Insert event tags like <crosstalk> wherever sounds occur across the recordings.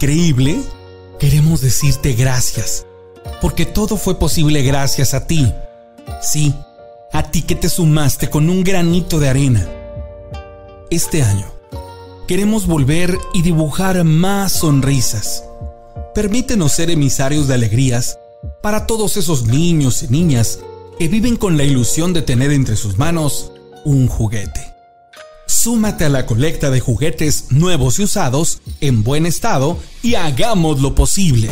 increíble, queremos decirte gracias, porque todo fue posible gracias a ti. Sí, a ti que te sumaste con un granito de arena. Este año, queremos volver y dibujar más sonrisas. Permítenos ser emisarios de alegrías para todos esos niños y niñas que viven con la ilusión de tener entre sus manos un juguete. Súmate a la colecta de juguetes nuevos y usados en buen estado y hagamos lo posible.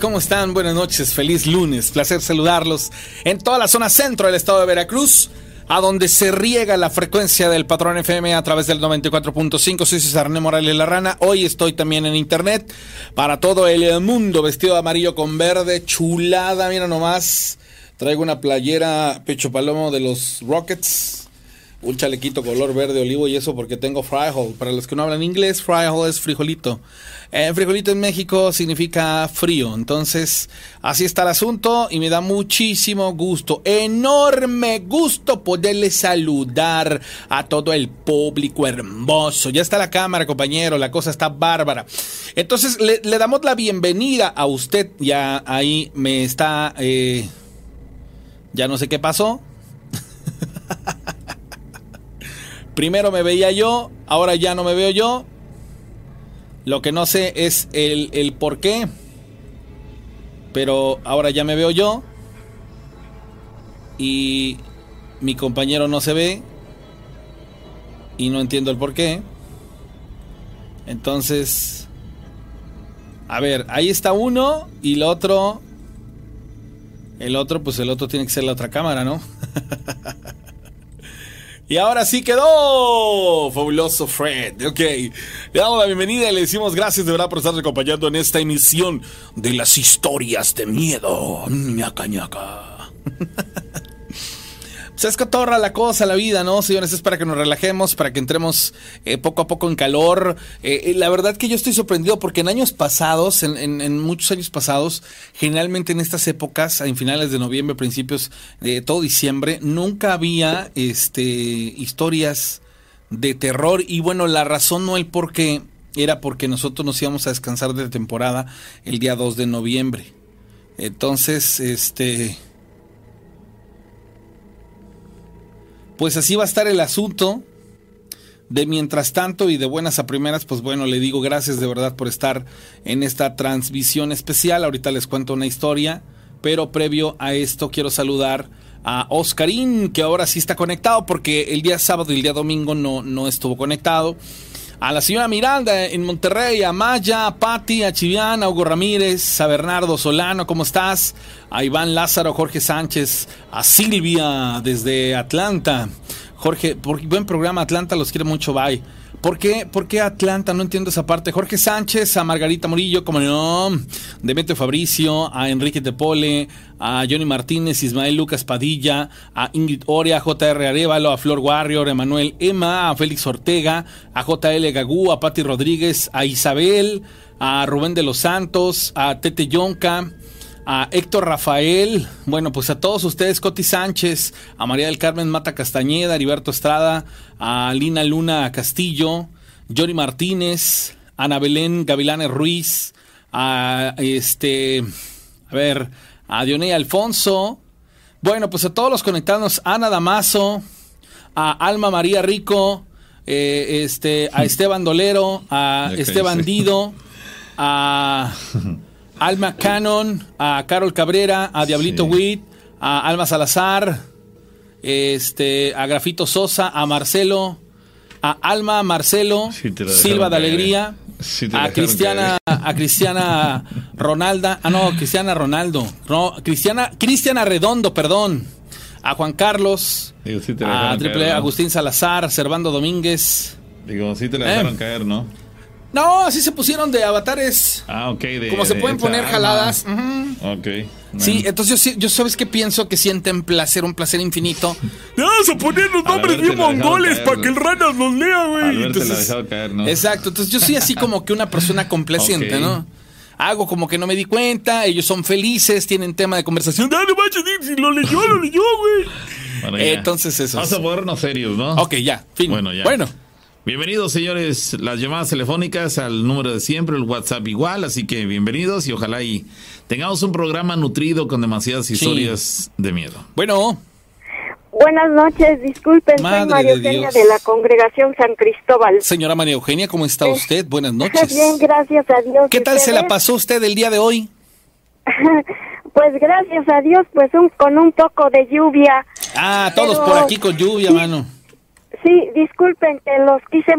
¿Cómo están? Buenas noches, feliz lunes, placer saludarlos en toda la zona centro del estado de Veracruz, a donde se riega la frecuencia del patrón FM a través del 94.5. Soy César René Morales La Rana. Hoy estoy también en internet para todo el mundo, vestido de amarillo con verde, chulada, mira nomás. Traigo una playera pecho palomo de los Rockets un chalequito color verde olivo y eso porque tengo frijol. Para los que no hablan inglés, frijol es frijolito. Eh, frijolito en México significa frío. Entonces, así está el asunto y me da muchísimo gusto, enorme gusto poderle saludar a todo el público hermoso. Ya está la cámara, compañero, la cosa está bárbara. Entonces, le, damos la bienvenida a usted. Ya ahí me está... Eh, ya no sé qué pasó. Primero me veía yo, ahora ya no me veo yo. Lo que no sé es el, el por qué. Pero ahora ya me veo yo. Y mi compañero no se ve. Y no entiendo el por qué. Entonces... A ver, ahí está uno y el otro... El otro, pues el otro tiene que ser la otra cámara, ¿no? <laughs> Y ahora sí quedó. Fabuloso Fred. Ok. Le damos la bienvenida y le decimos gracias de verdad por estar acompañando en esta emisión de las historias de miedo. ñaca ñaca. <laughs> Se escotorra la cosa, la vida, ¿no, señores? Es para que nos relajemos, para que entremos eh, poco a poco en calor. Eh, eh, la verdad que yo estoy sorprendido porque en años pasados, en, muchos años pasados, generalmente en estas épocas, en finales de noviembre, principios de todo diciembre, nunca había este, historias de terror. Y bueno, la razón no el por qué era porque nosotros nos íbamos a descansar de temporada el día 2 de noviembre. Entonces, este pues así va a estar el asunto. De mientras tanto y de buenas a primeras, pues bueno, le digo gracias de verdad por estar en esta transmisión especial. Ahorita les cuento una historia, pero previo a esto quiero saludar a Oscarín, que ahora sí está conectado porque el día sábado y el día domingo no, no estuvo conectado a la señora Miranda en Monterrey, a Maya, a Patti, a Chiviana, a Hugo Ramírez, a Bernardo Solano, ¿cómo estás? A Iván Lázaro, Jorge Sánchez, a Silvia desde Atlanta. Jorge, buen programa, Atlanta los quiere mucho, bye. ¿Por qué, ¿Por qué Atlanta? No entiendo esa parte. Jorge Sánchez, a Margarita Murillo, como no, Demetrio Fabricio, a Enrique Tepole, a Johnny Martínez, Ismael Lucas Padilla, a Ingrid Oria, a JR Arevalo, a Flor Warrior, a Emanuel Emma, a Félix Ortega, a JL Gagú, a Patti Rodríguez, a Isabel, a Rubén de los Santos, a Tete Yonca, a Héctor Rafael, bueno, pues a todos ustedes, Coti Sánchez, a María del Carmen Mata Castañeda, Heriberto Estrada, a Lina Luna Castillo, Johnny Martínez, Ana Belén Gavilanes Ruiz, a este, a ver, a Dioney Alfonso, bueno, pues a todos los conectados, Ana Damaso, a Alma María Rico, eh, este, a <laughs> Esteban Dolero, a Esteban Dido, a <laughs> Alma Cannon, a Carol Cabrera, a Diablito Witt, a Alma Salazar, este, a Grafito Sosa, a Marcelo, a Alma Marcelo, Silva de Alegría, a Cristiana, a Cristiana Ronalda, ah no, Cristiana Ronaldo, no, Cristiana, Cristiana Redondo, perdón, a Juan Carlos, a Triple Agustín Salazar, Servando Domínguez. Digo, sí te la dejaron eh. caer, ¿no? No, así se pusieron de avatares. Ah, ok. De, como se pueden poner jaladas. Ok. Sí, entonces yo, yo, sabes que pienso que sienten placer, un placer infinito. Vamos a poner los nombres bien mongoles para que el ranas los lea, güey. Entonces, la caer, ¿no? Exacto, entonces yo soy así como que una persona <laughs> complaciente, ¿no? Hago como que no me di cuenta, ellos son felices, tienen tema de conversación. Dale, macho, si lo leyó, lo leyó, güey. entonces eso. Vamos a ponernos serios, ¿no? Ok, ya, fin. Bueno, ya. Bueno. Bienvenidos, señores, las llamadas telefónicas al número de siempre, el WhatsApp igual, así que bienvenidos y ojalá y tengamos un programa nutrido con demasiadas historias de miedo. Bueno. Buenas noches, disculpen, soy María Eugenia de, la Congregación San Cristóbal. Señora María Eugenia, ¿cómo está usted? Buenas noches. Bien, gracias a Dios. ¿Qué tal se la pasó usted el día de hoy? <laughs> pues gracias a Dios, pues un, con un poco de lluvia. Ah, todos por aquí con lluvia, mano. Sí, disculpen que los quise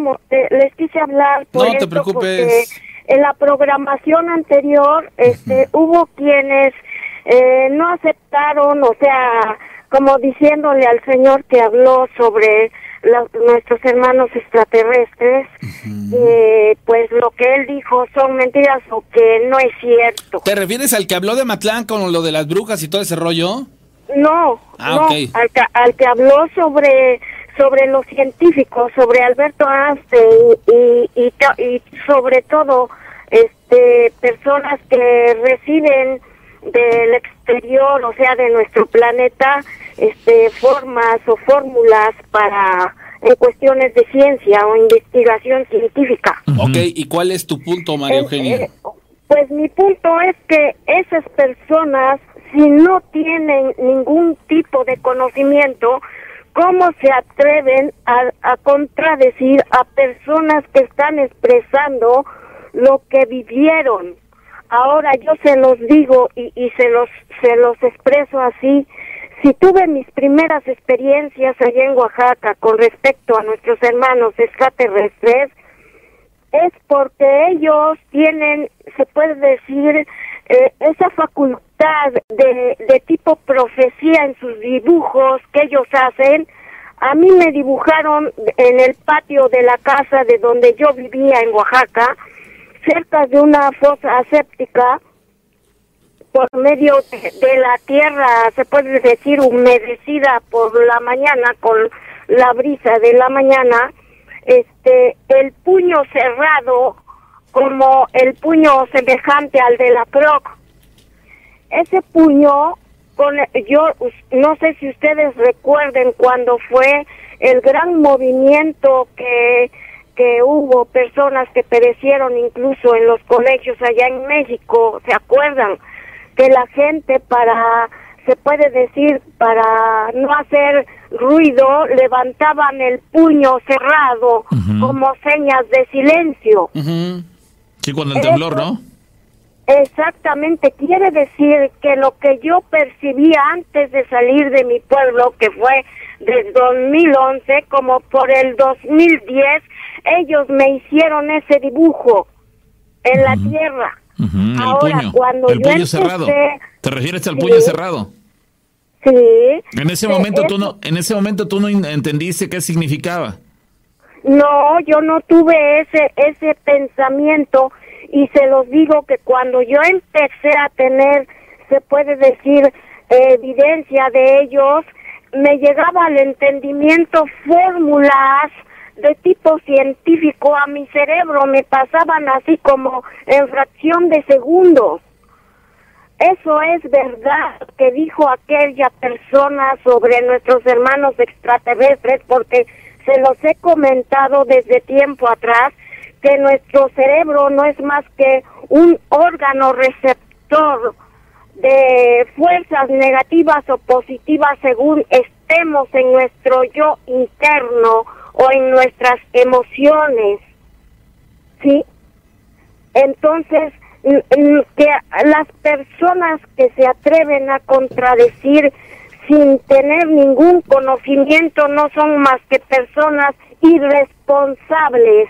les quise hablar por no te preocupes. en la programación anterior este hubo quienes eh, no aceptaron, o sea, como diciéndole al señor que habló sobre nuestros hermanos extraterrestres, eh, pues lo que él dijo son mentiras o que no es cierto. ¿Te refieres al que habló de Matlán con lo de las brujas y todo ese rollo? No, ah, no al, al que habló sobre sobre los científicos, sobre Alberto Einstein y, y, sobre todo este personas que reciben del exterior, o sea, de nuestro planeta, este formas o fórmulas para en cuestiones de ciencia o investigación científica. Ok, ¿y cuál es tu punto, María Eugenia? Eh, pues mi punto es que esas personas, si no tienen ningún tipo de conocimiento, ¿Cómo se atreven a, contradecir a personas que están expresando lo que vivieron? Ahora yo se los digo y, y se los se los expreso así. Si tuve mis primeras experiencias allá en Oaxaca con respecto a nuestros hermanos extraterrestres, es porque ellos tienen, se puede decir, eh, esa facultad de, tipo profecía en sus dibujos que ellos hacen, a mí me dibujaron en el patio de la casa de donde yo vivía en Oaxaca, cerca de una fosa aséptica, por medio de, la tierra, se puede decir, humedecida por la mañana, con la brisa de la mañana, este, el puño cerrado como el puño semejante al de la Proc. Ese puño, con, yo no sé si ustedes recuerden cuando fue el gran movimiento que, que hubo personas que perecieron incluso en los colegios allá en México, ¿se acuerdan? Que la gente para, se puede decir, para no hacer ruido, levantaban el puño cerrado como señas de silencio. Sí, cuando el temblor, ¿no? Exactamente, quiere decir que lo que yo percibía antes de salir de mi pueblo, que fue desde 2011, como por el 2010, ellos me hicieron ese dibujo en la tierra. Ahora, cuando el puño cerrado. ¿Te refieres al puño cerrado? Sí. En ese momento tú no, en ese momento tú no entendiste qué significaba. No, yo no tuve ese ese pensamiento y se los digo que cuando yo empecé a tener, se puede decir, evidencia de ellos, me llegaba al entendimiento fórmulas de tipo científico a mi cerebro, me pasaban así como en fracción de segundos. Eso es verdad que dijo aquella persona sobre nuestros hermanos extraterrestres, porque se los he comentado desde tiempo atrás, que nuestro cerebro no es más que un órgano receptor de fuerzas negativas o positivas según estemos en nuestro yo interno o en nuestras emociones. ¿Sí? Entonces, que las personas que se atreven a contradecir sin tener ningún conocimiento no son más que personas irresponsables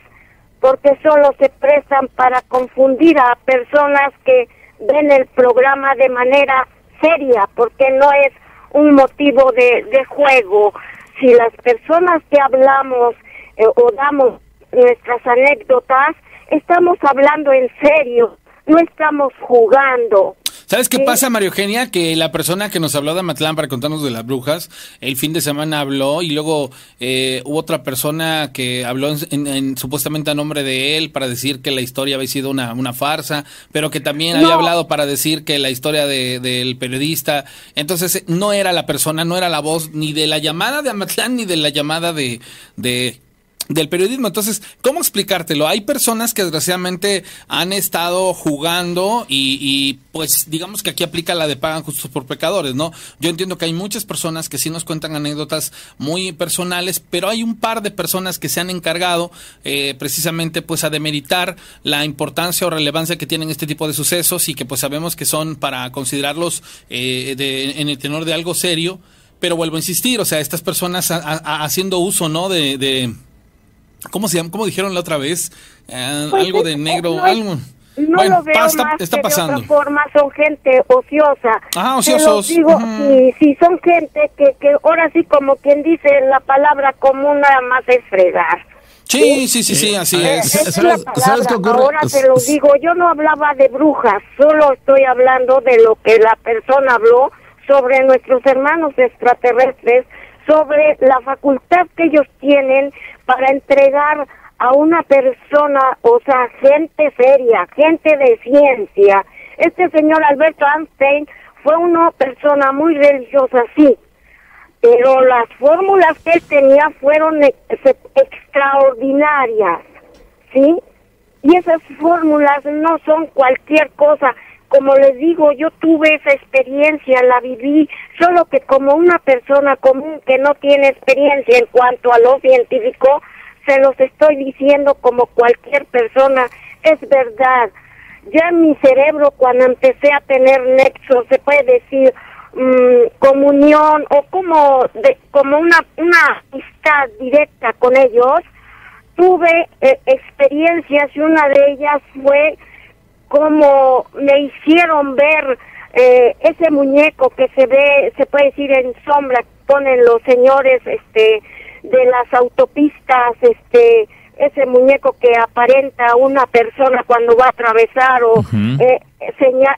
porque solo se prestan para confundir a personas que ven el programa de manera seria, porque no es un motivo de, de juego. Si las personas que hablamos eh, o damos nuestras anécdotas, estamos hablando en serio, no estamos jugando. ¿Sabes qué pasa, Mario Eugenia? Que la persona que nos habló de Matlán para contarnos de las brujas, el fin de semana habló y luego eh, hubo otra persona que habló en, supuestamente a nombre de él para decir que la historia había sido una, una farsa, pero que también había hablado para decir que la historia de, del periodista, entonces no era la persona, no era la voz ni de la llamada de Amatlán ni de la llamada de, de del periodismo. Entonces, ¿cómo explicártelo? Hay personas que desgraciadamente han estado jugando y, pues digamos que aquí aplica la de pagan justos por pecadores, ¿no? Yo entiendo que hay muchas personas que sí nos cuentan anécdotas muy personales, pero hay un par de personas que se han encargado eh, precisamente pues a demeritar la importancia o relevancia que tienen este tipo de sucesos y que pues sabemos que son para considerarlos eh, en el tenor de algo serio. Pero vuelvo a insistir, o sea, estas personas haciendo uso, ¿no? de ¿Cómo se llama? ¿Cómo dijeron la otra vez? Eh, pues algo de negro, no, algo. No lo veo más está pasando. de otra forma son gente ociosa. Ah, ociosos. digo, si, son gente que, que ahora sí como quien dice la palabra común nada más es fregar. Sí, sí, sí, sí, así es. ¿Sabes, qué ocurre? Ahora te lo digo, yo no hablaba de brujas, solo estoy hablando de lo que la persona habló sobre nuestros hermanos extraterrestres, sobre la facultad que ellos tienen para entregar a una persona, o sea, gente seria, gente de ciencia. Este señor Alberto Einstein fue una persona muy religiosa, sí, pero las fórmulas que él tenía fueron extraordinarias, ¿sí? Y esas fórmulas no son cualquier cosa. Como les digo, yo tuve esa experiencia, la viví, solo que como una persona común que no tiene experiencia en cuanto a lo científico, se los estoy diciendo como cualquier persona, es verdad. Ya en mi cerebro, cuando empecé a tener nexo, se puede decir, mm, comunión o como, de, como una, una amistad directa con ellos, tuve eh, experiencias y una de ellas fue como me hicieron ver eh, ese muñeco que se ve, se puede decir en sombra, ponen los señores este de las autopistas, este ese muñeco que aparenta una persona cuando va a atravesar o eh,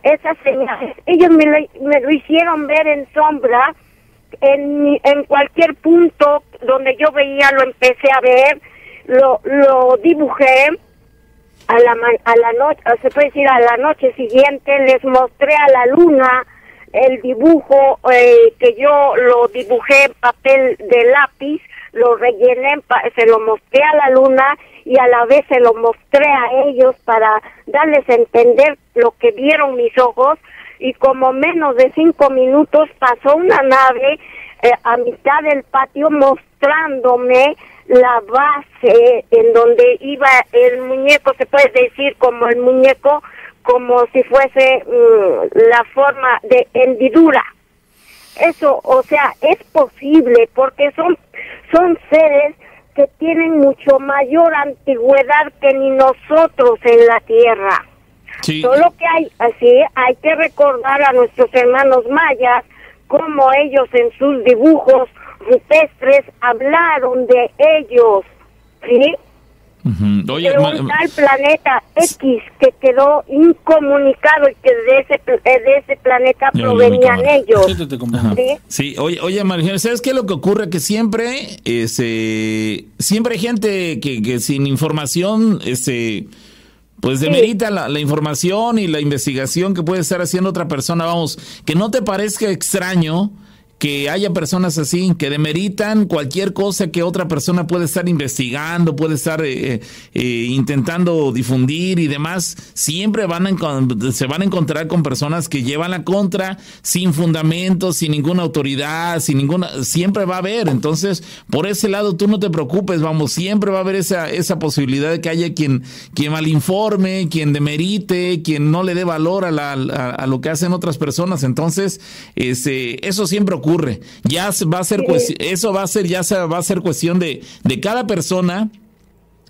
esas señales, ellos me me lo hicieron ver en sombra, en, en cualquier punto donde yo veía lo empecé a ver, lo, lo dibujé, a la, a la noche, se puede decir a la noche siguiente, les mostré a la luna el dibujo eh, que yo lo dibujé en papel de lápiz, lo rellené, se lo mostré a la luna y a la vez se lo mostré a ellos para darles a entender lo que vieron mis ojos. Y como menos de cinco minutos pasó una nave eh, a mitad del patio mostrándome la base en donde iba el muñeco, se puede decir como el muñeco, como si fuese mm, la forma de hendidura. Eso, o sea, es posible porque son, son seres que tienen mucho mayor antigüedad que ni nosotros en la Tierra. Solo que hay, así, hay que recordar a nuestros hermanos mayas cómo ellos en sus dibujos rupestres hablaron de ellos, ¿sí? Oye, de un tal planeta X que quedó incomunicado y que de ese, eh, de ese planeta provenían ellos. ¿sí? oye, oye María, ¿sabes qué es lo que ocurre? Que siempre, ese, siempre hay gente que, que sin información, este pues demerita la, la, información y la investigación que puede estar haciendo otra persona. Vamos, que no te parezca extraño que haya personas así que demeritan cualquier cosa que otra persona puede estar investigando, puede estar eh, eh, eh, intentando difundir y demás, siempre van a, se van a encontrar con personas que llevan la contra sin fundamentos, sin ninguna autoridad, sin ninguna, siempre va a haber. Entonces, por ese lado tú no te preocupes, vamos, siempre va a haber esa, esa posibilidad de que haya quien, quien malinforme, quien demerite, quien no le dé valor a, la, a, lo que hacen otras personas. Entonces, ese, eso siempre ocurre ocurre. Ya va a ser, eso va a ser, ya va a ser cuestión de, de cada persona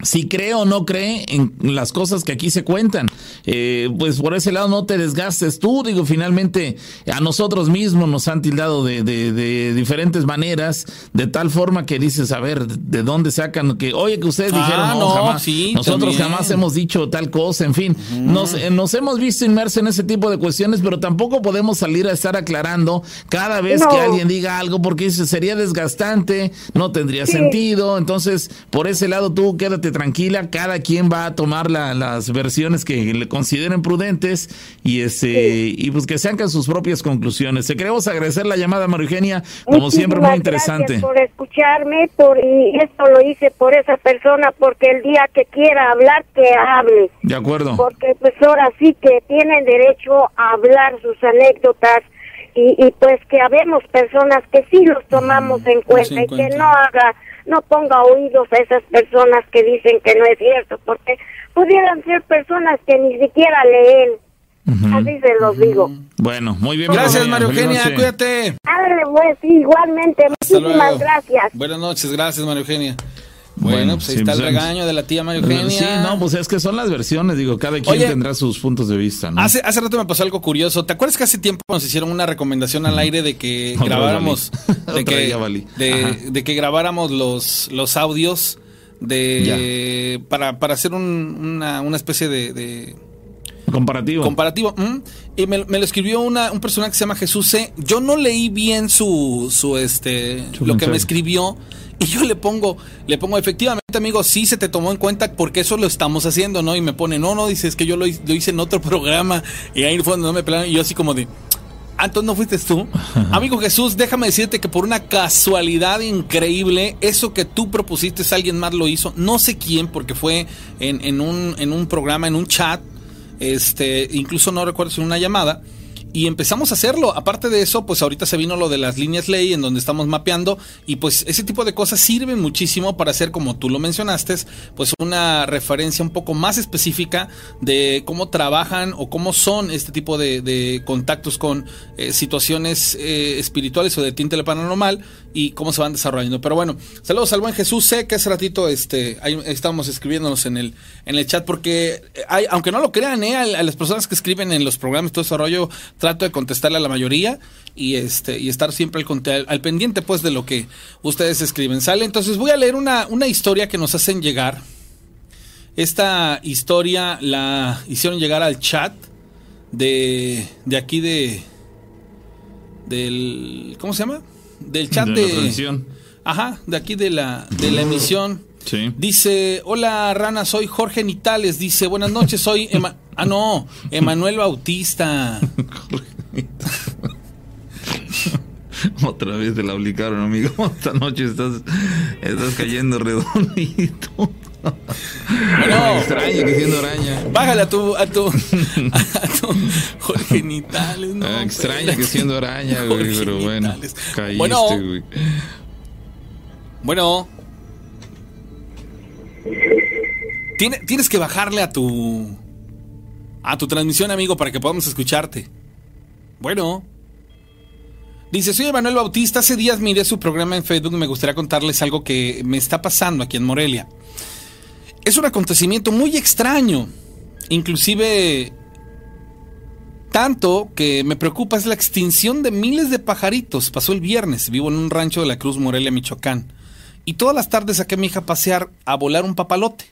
si cree o no cree en las cosas que aquí se cuentan. Eh, pues por ese lado no te desgastes tú, digo, finalmente a nosotros mismos nos han tildado de, de, diferentes maneras, de tal forma que dices, a ver, ¿de dónde sacan? Que, oye, que ustedes ah, dijeron, no, jamás, nosotros jamás hemos dicho tal cosa, en fin, nos, eh, nos hemos visto inmersos en ese tipo de cuestiones, pero tampoco podemos salir a estar aclarando cada vez que alguien diga algo, porque sería desgastante, no tendría sentido, entonces, por ese lado tú quédate tranquila, cada quien va a tomar las versiones que le consideren prudentes y ese y pues que sacan sus propias conclusiones. Te queremos agradecer la llamada, María Eugenia, como siempre muy interesante. Gracias por escucharme, por y esto lo hice por esa persona porque el día que quiera hablar que hable. De acuerdo. Porque pues ahora sí que tienen derecho a hablar sus anécdotas. Y, y, pues que habemos personas que sí los tomamos en cuenta y que no haga no ponga oídos a esas personas que dicen que no es cierto, porque pudieran ser personas que ni siquiera leen. Así se los digo. Bueno, muy bien. Gracias, María Eugenia. Cuídate. pues, igualmente. Muchísimas gracias. Buenas noches. Gracias, María Eugenia. Bueno, pues ahí está el pues, regaño de la tía María Eugenia. Sí, no, pues es que son las versiones, digo, cada quien tendrá sus puntos de vista, ¿no? Hace, hace rato me pasó algo curioso. ¿Te acuerdas que hace tiempo nos hicieron una recomendación al aire de que <laughs> grabáramos <laughs> de que, de, que grabáramos los, los audios de para, para hacer una, una especie de, Comparativo. Comparativo. Y me, lo escribió una, un personaje que se llama Jesús C. Yo no leí bien su, su este, lo que me escribió. Y yo le pongo, le pongo, efectivamente, amigo, sí se te tomó en cuenta porque eso lo estamos haciendo, ¿no? Y me pone, no, no, dices que yo lo, hice en otro <laughs> programa y ahí fue donde no me pelaron. Y yo así como de, ah, entonces no fuiste tú. amigo Jesús, déjame decirte que por una casualidad increíble, eso que tú propusiste, alguien más lo hizo. No sé quién, porque fue en, en, un, en un programa, en un chat, este, incluso no recuerdo si en una llamada y empezamos a hacerlo. Aparte de eso, pues ahorita se vino lo de las líneas ley en donde estamos mapeando y pues ese tipo de cosas sirven muchísimo para hacer, como tú lo mencionaste, pues una referencia un poco más específica de cómo trabajan o cómo son este tipo de, contactos con eh, situaciones eh, espirituales o de tinte paranormal y cómo se van desarrollando. Pero bueno, saludos al buen Jesús. Sé que hace ratito este, ahí estábamos escribiéndonos en el, en el chat porque hay, aunque no lo crean, eh, a, las personas que escriben en los programas todo desarrollo trato de contestarle a la mayoría y este y estar siempre al, al, pendiente pues de lo que ustedes escriben. Sale, entonces voy a leer una, una historia que nos hacen llegar. Esta historia la hicieron llegar al chat de, de aquí de del ¿cómo se llama? Del chat de, de Ajá, de aquí de la de la emisión. Sí. Dice, hola Rana, soy Jorge Nitales. Dice, buenas noches, soy... ah, no, Emanuel Bautista. <laughs> Otra vez te la aplicaron, amigo. <laughs> Esta noche estás, estás cayendo redondito. Bueno, <laughs> extraña que siendo araña. Bájale a tu, a tu, a tu Jorge Nitales, no. Ah, extraña que siendo araña, güey, pero bueno. Caíste, bueno, güey. Bueno. tienes que bajarle a tu a tu transmisión, amigo, para que podamos escucharte. Bueno. Dice, soy Emanuel Bautista, hace días miré su programa en Facebook y me gustaría contarles algo que me está pasando aquí en Morelia. Es un acontecimiento muy extraño. Inclusive Tanto que me preocupa es la extinción de miles de pajaritos. Pasó el viernes, vivo en un rancho de la Cruz Morelia, Michoacán. Y todas las tardes saqué a mi hija a pasear a volar un papalote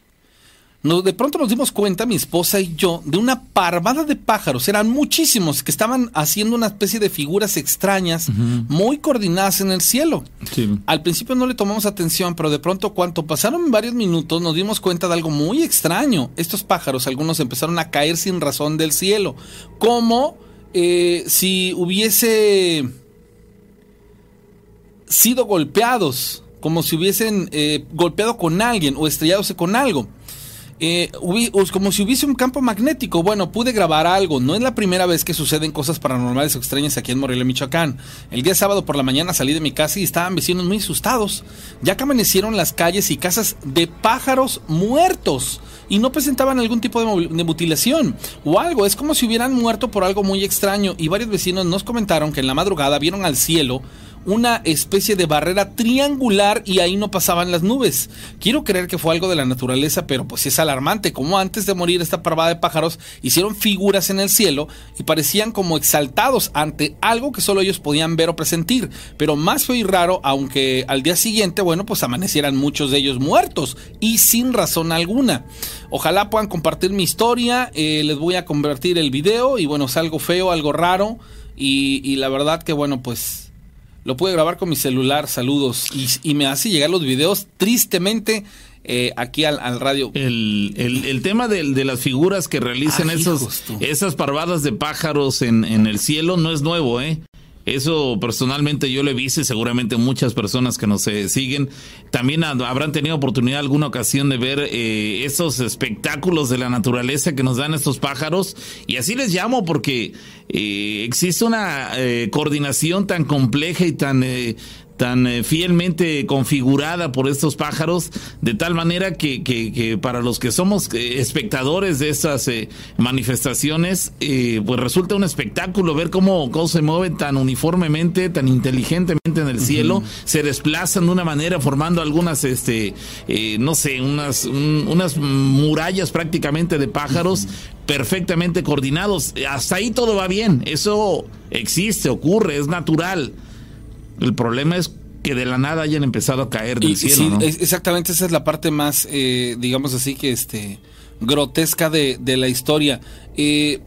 de pronto nos dimos cuenta, mi esposa y yo, de una parvada de pájaros. Eran muchísimos que estaban haciendo una especie de figuras extrañas, muy coordinadas en el cielo. Al principio no le tomamos atención, pero de pronto, cuando pasaron varios minutos, nos dimos cuenta de algo muy extraño. Estos pájaros, algunos empezaron a caer sin razón del cielo, como eh, si hubiese sido golpeados, como si hubiesen eh, golpeado con alguien o estrelladose con algo. Eh, como si hubiese un campo magnético. Bueno, pude grabar algo. No es la primera vez que suceden cosas paranormales o extrañas aquí en Morelia, Michoacán. El día sábado por la mañana salí de mi casa y estaban vecinos muy asustados, ya que amanecieron las calles y casas de pájaros muertos y no presentaban algún tipo de, de mutilación o algo. Es como si hubieran muerto por algo muy extraño. Y varios vecinos nos comentaron que en la madrugada vieron al cielo una especie de barrera triangular y ahí no pasaban las nubes. Quiero creer que fue algo de la naturaleza, pero pues es alarmante, como antes de morir esta parvada de pájaros hicieron figuras en el cielo y parecían como exaltados ante algo que solo ellos podían ver o presentir. Pero más fue y raro, aunque al día siguiente, bueno, pues amanecieran muchos de ellos muertos y sin razón alguna. Ojalá puedan compartir mi historia, eh, les voy a convertir el video y bueno, es algo feo, algo raro y, y la verdad que bueno, pues lo pude grabar con mi celular, saludos, y, me hace llegar los videos tristemente eh, aquí al, radio. El, el, tema de, de, las figuras que realizan esos, esas parvadas de pájaros en, en el cielo no es nuevo, ¿eh? Eso personalmente yo lo he visto y seguramente muchas personas que nos eh, siguen. También habrán tenido oportunidad alguna ocasión de ver eh, esos espectáculos de la naturaleza que nos dan estos pájaros. Y así les llamo porque eh, existe una coordinación tan compleja y tan tan eh, fielmente configurada por estos pájaros, de tal manera que, que, para los que somos eh, espectadores de estas eh, manifestaciones, pues resulta un espectáculo ver cómo, cómo, se mueven tan uniformemente, tan inteligentemente en el cielo, se desplazan de una manera formando algunas, este, no sé, unas, unas murallas prácticamente de pájaros. perfectamente coordinados. Hasta ahí todo va bien. Eso existe, ocurre, es natural. El problema es que de la nada hayan empezado a caer del cielo. Sí, exactamente, esa es la parte más, eh, digamos así, que este grotesca de, la historia. Eh,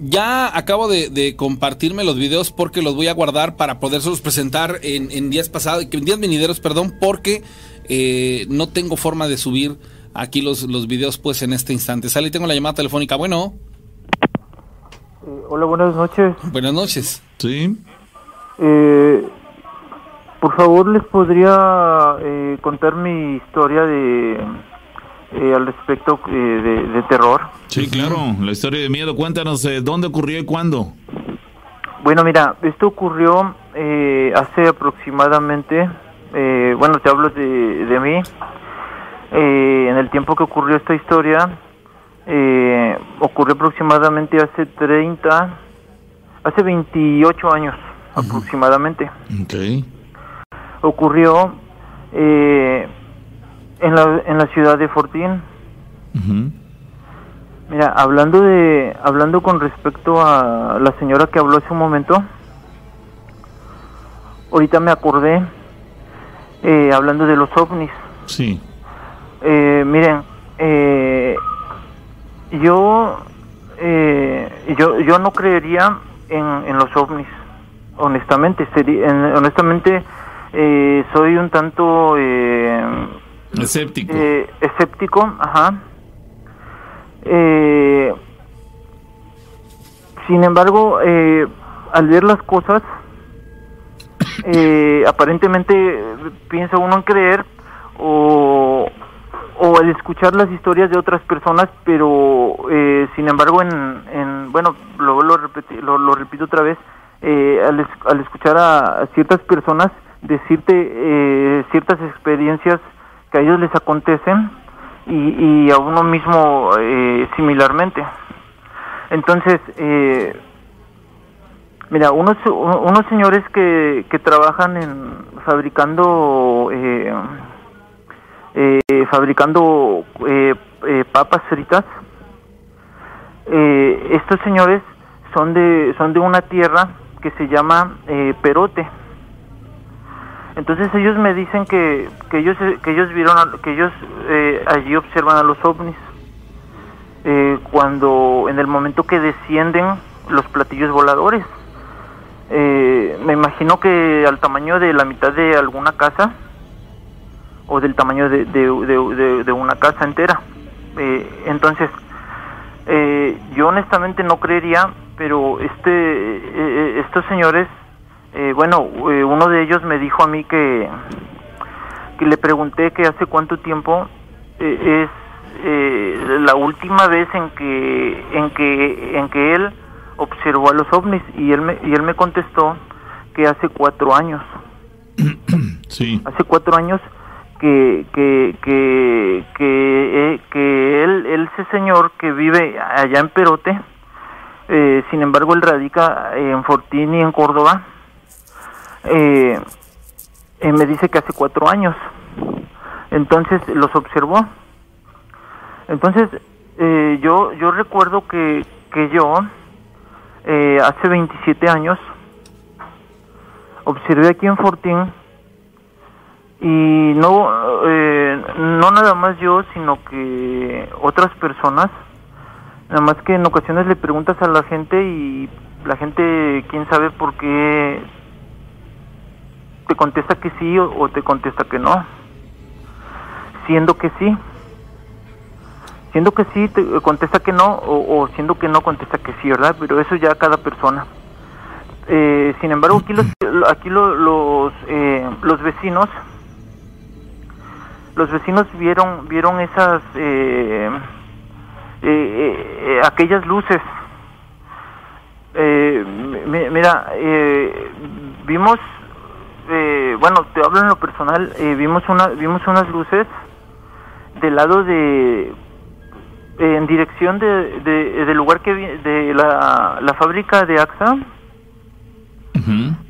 ya acabo de, compartirme los videos porque los voy a guardar para podérselos presentar en, días pasados, en días venideros, perdón, porque eh, no tengo forma de subir aquí los, los videos pues en este instante. Sale, tengo la llamada telefónica. Bueno. hola, buenas noches. Buenas noches. Sí. Eh, por favor, ¿les podría eh, contar mi historia de eh, al respecto eh, de, terror? Sí, claro, la historia de miedo. Cuéntanos dónde ocurrió y cuándo. Bueno, mira, esto ocurrió hace aproximadamente, bueno, te hablo de, de mí, en el tiempo que ocurrió esta historia, ocurrió aproximadamente hace 30, hace 28 años aproximadamente. Okay ocurrió eh, en, la, en la ciudad de Fortín. Mira, hablando de hablando con respecto a la señora que habló hace un momento, ahorita me acordé eh, hablando de los ovnis. Sí. Eh, miren, yo yo yo no creería en, en los ovnis, honestamente. Sería, honestamente eh, soy un tanto eh, escéptico. Eh, escéptico, ajá. Eh, sin embargo, al ver las cosas, <coughs> aparentemente piensa uno en creer o, o al escuchar las historias de otras personas, pero sin embargo, en, en bueno, lo, lo, lo, repito otra vez, al, al escuchar a ciertas personas, decirte eh, ciertas experiencias que a ellos les acontecen y, a uno mismo eh, similarmente. Entonces, eh, mira, unos, unos señores que, que trabajan en fabricando fabricando papas fritas, estos señores son de son de una tierra que se llama eh, Perote. Entonces ellos me dicen que, que ellos que ellos vieron que ellos eh, allí observan a los ovnis eh, cuando en el momento que descienden los platillos voladores. me imagino que al tamaño de la mitad de alguna casa o del tamaño de, de, de una casa entera. entonces yo honestamente no creería pero este eh, eh, estos señores eh, bueno uno de ellos me dijo a mí que que le pregunté que hace cuánto tiempo es la última vez en que en que en que él observó a los ovnis y él me, y él me contestó que hace cuatro años <coughs> sí hace cuatro años que que que que, que él, él ese señor que vive allá en Perote eh, sin embargo él radica en Fortín y en Córdoba. Eh, eh, me dice que hace cuatro años. Entonces los observó. Entonces yo yo recuerdo que, que yo hace 27 años observé aquí en Fortín y no no nada más yo sino que otras personas Nada más que en ocasiones le preguntas a la gente y la gente, quién sabe por qué, te contesta que sí o, te contesta que no. Siendo que sí. Siendo que sí, te contesta que no o, siendo que no, contesta que sí, ¿verdad? Pero eso ya cada persona. Eh, sin embargo, aquí los, aquí los, eh, los vecinos, los vecinos vieron, vieron esas... Eh, eh, eh, eh, aquellas luces. mira, vimos, bueno, te hablo en lo personal, vimos una, vimos unas luces del lado de, en dirección de, del lugar que de la, la fábrica de AXA,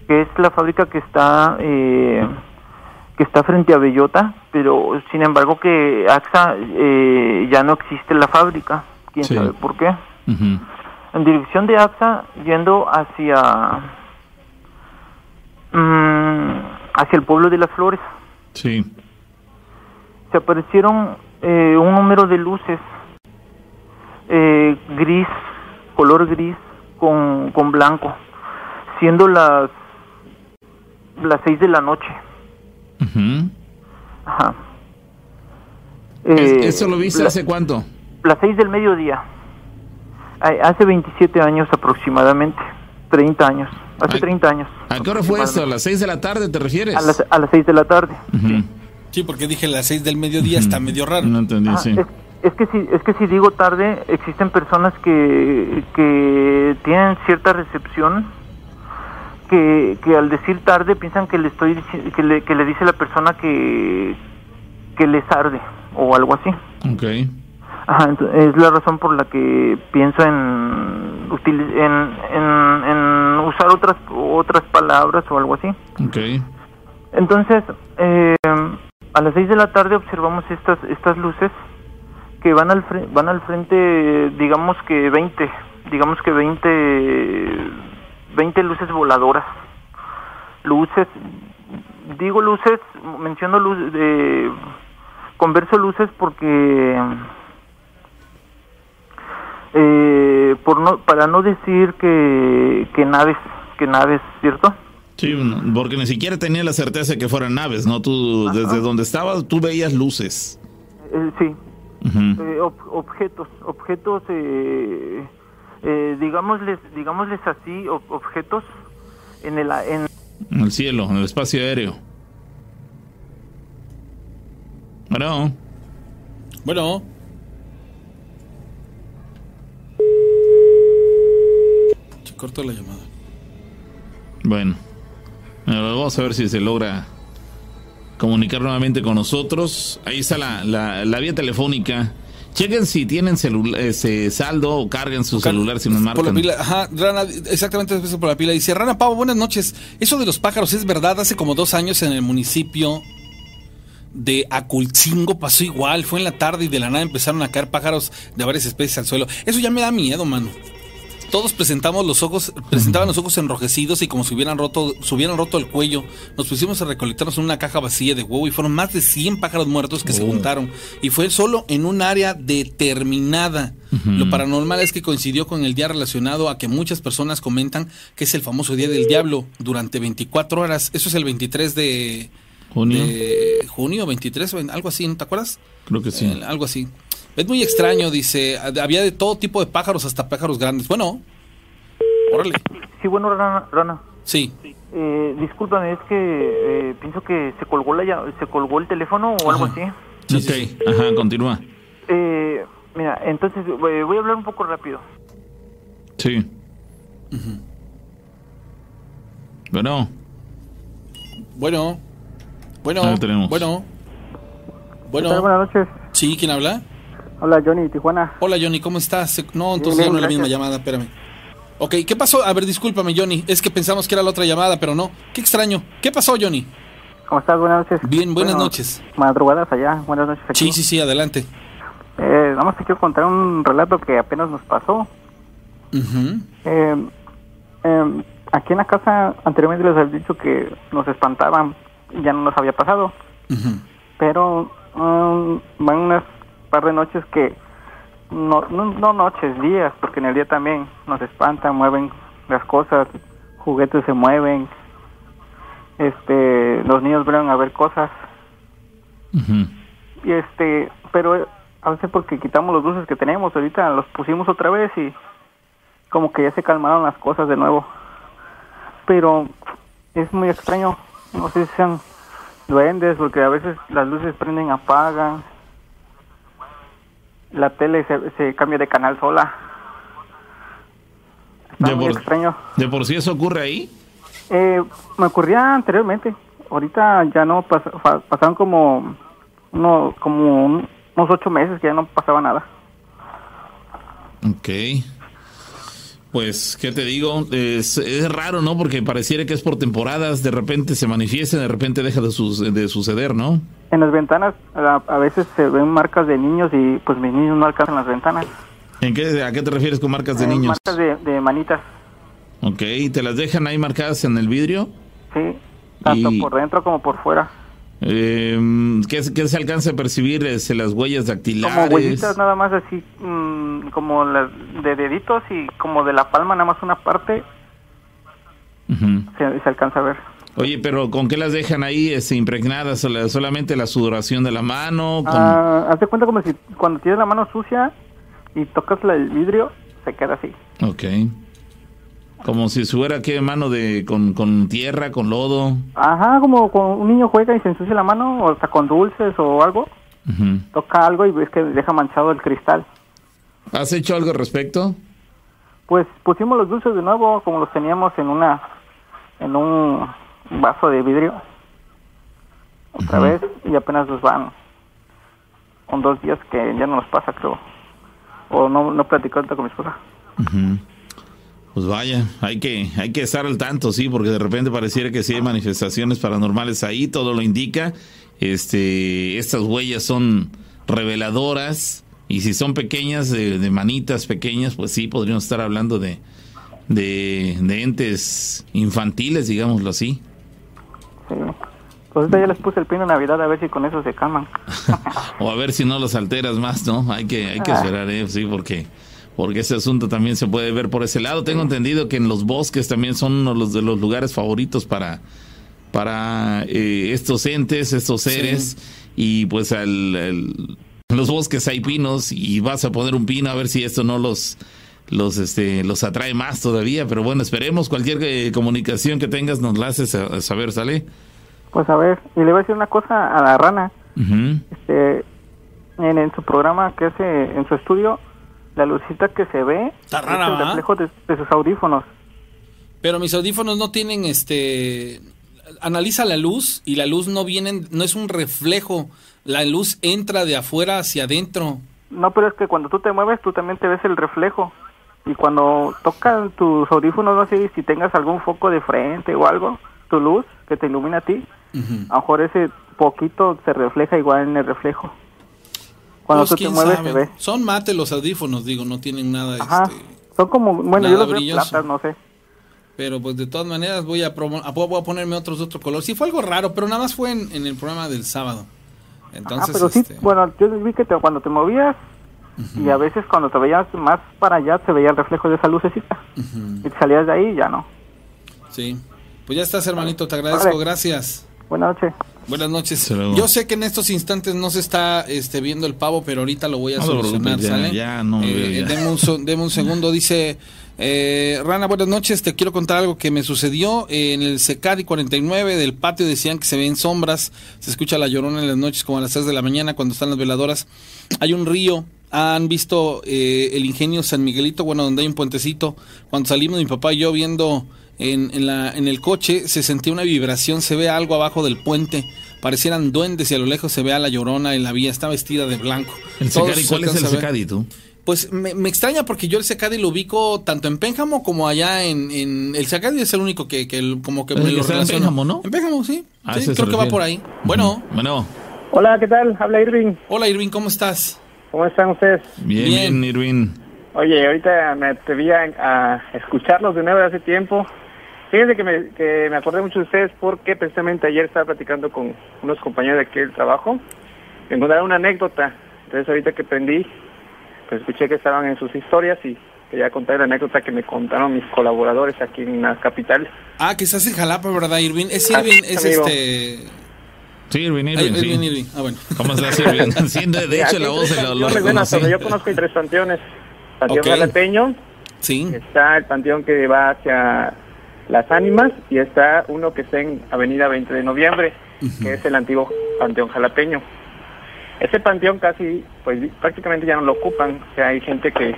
que es la fábrica que está que está frente a Bellota, pero sin embargo que AXA eh, ya no existe la fábrica, quién sabe por qué. En dirección de AXA, yendo hacia mm, hacia el pueblo de las flores. Sí. Se aparecieron eh, un número de luces eh, gris, color gris con, con blanco, siendo las las seis de la noche. Ajá. Eh, ¿Eso lo viste hace cuánto? Las 6 del mediodía. Hace 27 años aproximadamente. 30 años. Hace 30 años. ¿A qué hora fue eso? ¿A las 6 de la tarde te refieres? A las, a las 6 de la tarde. sí. porque dije las 6 del mediodía está medio raro. No entendí, sí. Es, que si, es que si digo tarde, existen personas que, que tienen cierta recepción que, que al decir tarde piensan que le estoy que le, que le dice la persona que que les arde o algo así. Okay. Ajá, es la razón por la que pienso en, en, en, en usar otras otras palabras o algo así. Okay. Entonces, eh, a las seis de la tarde observamos estas estas luces que van al van al frente, digamos que 20, digamos que 20 20 luces voladoras. Luces, digo luces, menciono luz, de converso luces porque eh, por no, para no decir que, que naves, que naves, ¿cierto? Sí, porque ni siquiera tenía la certeza de que fueran naves, ¿no? Tú, desde donde estabas, tú veías luces. Eh, sí. Eh, objetos, objetos eh, eh, digámosles, digámosles así, objetos en el, en... el cielo, en el espacio aéreo. Bueno. Bueno. La llamada. Bueno. Vamos a ver si se logra comunicar nuevamente con nosotros. Ahí está la, la, la vía telefónica Chequen si tienen ese saldo o carguen su celular si nos marcan. Por la pila, ajá, Rana, exactamente eso por la pila. Dice, Rana Pavo, buenas noches. Eso de los pájaros es verdad. Hace como dos años en el municipio de Aculcingo pasó igual. Fue en la tarde y de la nada empezaron a caer pájaros de varias especies al suelo. Eso ya me da miedo, mano. Todos presentamos los ojos, presentaban los ojos enrojecidos y como si hubieran roto, se hubieran roto el cuello. Nos pusimos a recolectarnos en una caja vacía de huevo y fueron más de 100 pájaros muertos que se Oh. juntaron. Y fue solo en un área determinada. Lo paranormal es que coincidió con el día relacionado a que muchas personas comentan que es el famoso Día del Diablo durante 24 horas. Eso es el 23 de Junio. de junio, 23, o en- algo así, ¿no te acuerdas? Creo que sí. Eh, algo así. Es muy extraño, dice. Había de todo tipo de pájaros, hasta pájaros grandes. Bueno, órale. Sí, bueno, Rana, Rana. Sí. Eh, discúlpame, es que eh, pienso que se colgó la se colgó el teléfono o algo así. Sí, ok, sí, sí. ajá, continúa. Eh, mira, entonces eh, voy a hablar un poco rápido. Sí. Bueno, Bueno. Bueno. Ahí tenemos. Bueno. ¿Qué tal? Bueno. Buenas noches. Sí, ¿quién habla? Habla Johnny Tijuana. Hola, Johnny, ¿cómo estás? No, entonces Bien, ya no es la misma llamada, espérame. Ok, ¿qué pasó? A ver, discúlpame, Johnny. Es que pensamos que era la otra llamada, pero no. Qué extraño. ¿Qué pasó, Johnny? ¿Cómo estás? Buenas noches. Bien, buenas Bueno, noches. Madrugadas allá. Buenas noches aquí. Sí, sí, sí, adelante. Eh, nada más te quiero contar un relato que apenas nos pasó. Eh, eh, aquí en la casa anteriormente les había dicho que nos espantaban y ya no nos había pasado. Pero um, van unas par de noches que, no, no, no noches, días, porque en el día también nos espantan, mueven las cosas, juguetes se mueven, este, los niños van a ver cosas. Y este, pero a veces porque quitamos los luces que tenemos, ahorita los pusimos otra vez y como que ya se calmaron las cosas de nuevo. Pero es muy extraño, no sé si sean duendes, porque a veces las luces prenden, apagan. La tele se, se cambia de canal sola. Está De muy por, extraño. de por sí eso ocurre ahí. Eh, me ocurría anteriormente. Ahorita ya no pas- pasaron como uno, como un- unos ocho meses que ya no pasaba nada. Ok. Pues, ¿qué te digo? Es, es raro, ¿no? Porque pareciera que es por temporadas, de repente se manifiesta, de repente deja de, sus- de suceder, ¿no? En las ventanas a, a veces se ven marcas de niños y pues mis niños no alcanzan las ventanas. ¿En qué, ¿A qué te refieres con marcas de Eh, niños? Marcas de, de manitas, Ok, ¿te las dejan ahí marcadas en el vidrio? sí. Tanto Y- por dentro como por fuera. Eh, ¿qué, qué se alcanza a percibir? Este, las huellas Como dactilares. huellitas nada más así, mm, como las de deditos y como de la palma nada más una parte se, se alcanza a ver. Oye, pero ¿con qué las dejan ahí este, impregnadas? ¿Sola- ¿Solamente la sudoración de la mano? Con... Ah, haz de cuenta como si cuando tienes la mano sucia y tocas el vidrio, se queda así. Ok. Como si fuera que mano de con, con tierra, con lodo. Ajá, como cuando un niño juega y se ensucia la mano, o hasta con dulces o algo, Ujú. toca algo y ves que deja manchado el cristal. ¿Has hecho algo al respecto? Pues pusimos los dulces de nuevo, como los teníamos en una, en un vaso de vidrio, otra vez, y apenas nos van con dos días que ya no nos pasa, creo. O no, no platicó ahorita con mi esposa. Ujú. Pues vaya, hay que, hay que estar al tanto, sí, porque de repente pareciera que sí hay manifestaciones paranormales ahí, todo lo indica. Este, estas huellas son reveladoras y si son pequeñas, de, de manitas pequeñas, pues sí, podríamos estar hablando de, de, de entes infantiles, digámoslo así. Sí. Pues ahorita ya les puse el pino de Navidad a ver si con eso se calman. <laughs> O a ver si no los alteras más, ¿no? Hay que, hay que Ah. esperar, ¿eh? Sí, porque, porque ese asunto también se puede ver por ese lado. Tengo entendido que en los bosques también son uno de los, de los lugares favoritos para, para eh, estos entes, estos seres. Y pues al, al- en los bosques hay pinos y vas a poner un pino a ver si esto no los los este los atrae más todavía pero bueno esperemos cualquier eh, comunicación que tengas nos la haces a- a saber sale Pues a ver, y le voy a decir una cosa a la rana. Este, en, en su programa que hace en su estudio, la lucita que se ve Está rara, es el reflejo de, de sus audífonos. Pero mis audífonos no tienen este. Analiza la luz y la luz no viene, no es un reflejo. La luz entra de afuera hacia adentro. No, pero es que cuando tú te mueves, tú también te ves el reflejo. Y cuando tocan tus audífonos, no sé si tengas algún foco de frente o algo, tu luz que te ilumina a ti, a lo mejor ese poquito se refleja igual en el reflejo. Cuando Pues, tú te mueves, sabe. se ve. Son mate los audífonos, digo, no tienen nada Ajá. este, Son como, bueno, yo los veo platas, no sé. Pero pues de todas maneras voy a, promo- voy a ponerme otros de otro color. Sí fue algo raro, pero nada más fue en, en el programa del sábado. Entonces, ah, pero sí, este, bueno, yo vi que te- cuando te movías y a veces cuando te veías más para allá se veía el reflejo de esa lucecita. Y te salías de ahí ya no. sí. Pues ya estás, hermanito, te agradezco, Órale. gracias. Buenas noches. Buenas noches. Yo sé que en estos instantes no se está este, viendo el pavo, pero ahorita lo voy a No solucionar, ya, ¿sale? ya, no Eh, ya. Deme, un, deme un segundo, dice... eh, Rana, buenas noches, te quiero contar algo que me sucedió en el Secadi 49 del patio, decían que se ven sombras, se escucha la llorona en las noches como a las 6 de la mañana cuando están las veladoras. Hay un río, han visto eh, el ingenio San Miguelito, bueno, donde hay un puentecito. Cuando salimos mi papá y yo viendo en, en, la, en el coche, se sentía una vibración, se ve algo abajo del puente, parecieran duendes y a lo lejos se ve a la llorona en la vía, está vestida de blanco. El Secadi, ¿cuál es el. Secadi tú? Pues me, me extraña porque yo el Secadi lo ubico tanto en Pénjamo como allá en... en el Secadi es el único que, que el- como que Es el me que lo está en. Pénjamo, ¿no? En Pénjamo, sí. Ah, Sí, creo que va por ahí. Bueno, Bueno, Hola, ¿qué tal? Habla Irving. hola Irving, ¿cómo estás? ¿Cómo están ustedes? bien, Bien. bien, Irving. Oye, ahorita me atreví a, a escucharlos de nuevo de hace tiempo. Fíjense que me, que me acordé mucho de ustedes porque precisamente ayer estaba platicando con unos compañeros de aquí del trabajo. Me encontraron una anécdota. Entonces ahorita que prendí, pues escuché que estaban en sus historias y quería contar la anécdota que me contaron mis colaboradores aquí en la capital. Ah, que estás en Jalapa, ¿verdad, Irving? Es Ah, Irving, es amigo. este... Sí, Irving, Ay, Irving, sí. Irving, Irving. Ah, bueno. ¿Cómo estás, Irving? <laughs> Sí, de, de hecho, la voz se lo, lo reconocí. yo conozco hay tres panteones. Panteón Ok. Jalapeño, Sí. Está el panteón que va hacia las ánimas y está uno que está en Avenida 20 de Noviembre, que es el antiguo panteón jalapeño. Ese panteón casi, pues prácticamente ya no lo ocupan, o sea, hay gente que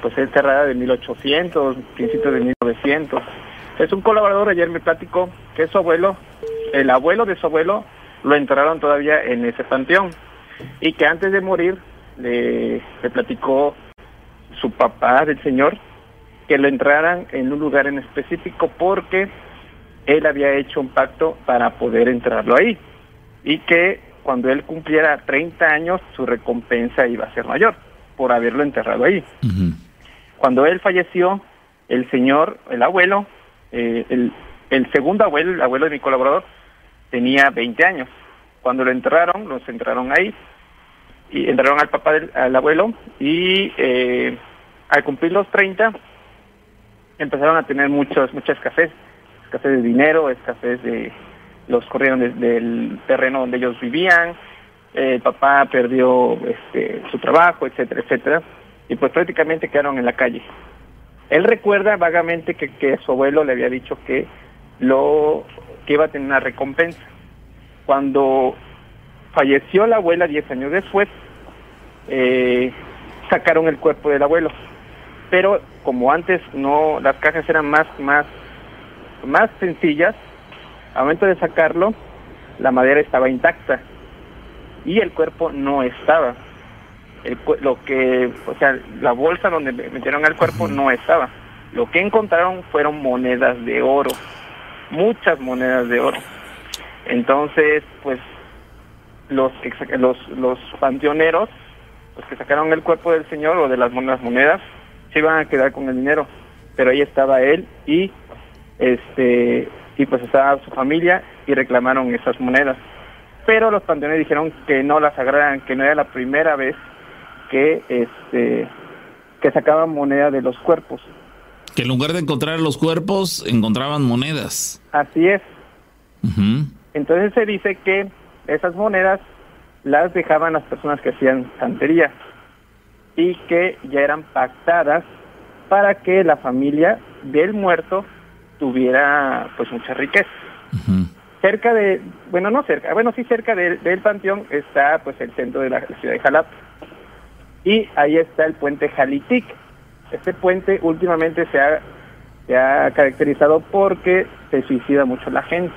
pues es cerrada de 1800, principios de 1900. Es un colaborador, ayer me platicó que su abuelo, el abuelo de su abuelo, lo enterraron todavía en ese panteón y que antes de morir le, le platicó su papá del señor que lo entraran en un lugar en específico porque él había hecho un pacto para poder entrarlo ahí y que cuando él cumpliera 30 años su recompensa iba a ser mayor por haberlo enterrado ahí. Cuando él falleció, el señor, el abuelo, eh, el, el segundo abuelo, el abuelo de mi colaborador, tenía 20 años. Cuando lo enterraron, los enterraron ahí y entraron al papá del al abuelo y eh, al cumplir los 30 empezaron a tener muchos mucha escasez. Escasez de dinero escasez de los corrieron de- del terreno donde ellos vivían. El papá perdió este, su trabajo etcétera etcétera. Y pues prácticamente quedaron en la calle. Él recuerda vagamente que, que su abuelo le había dicho que lo que iba a tener una recompensa. Cuando falleció la abuela 10 años después, eh, sacaron el cuerpo del abuelo. Pero como antes no las cajas eran más más más sencillas, al momento de sacarlo, la madera estaba intacta y el cuerpo no estaba. El lo que, o sea, la bolsa donde metieron el cuerpo no estaba. Lo que encontraron fueron monedas de oro, muchas monedas de oro. Entonces, pues los los los panteoneros, los que sacaron el cuerpo del señor o de las monedas monedas, se iban a quedar con el dinero, pero ahí estaba él y este y pues estaba su familia y reclamaron esas monedas. Pero los panteones dijeron que no las agarraran, que no era la primera vez que este que sacaban moneda de los cuerpos. Que en lugar de encontrar los cuerpos, encontraban monedas. Así es. Entonces se dice que esas monedas las dejaban las personas que hacían santería y que ya eran pactadas para que la familia del muerto tuviera pues mucha riqueza. Cerca de, bueno, no cerca, bueno, sí cerca de- del panteón está pues el centro de la, la ciudad de Jalapa. Y ahí está el puente Jalitic. Este puente últimamente se ha, se ha caracterizado porque se suicida mucho la gente.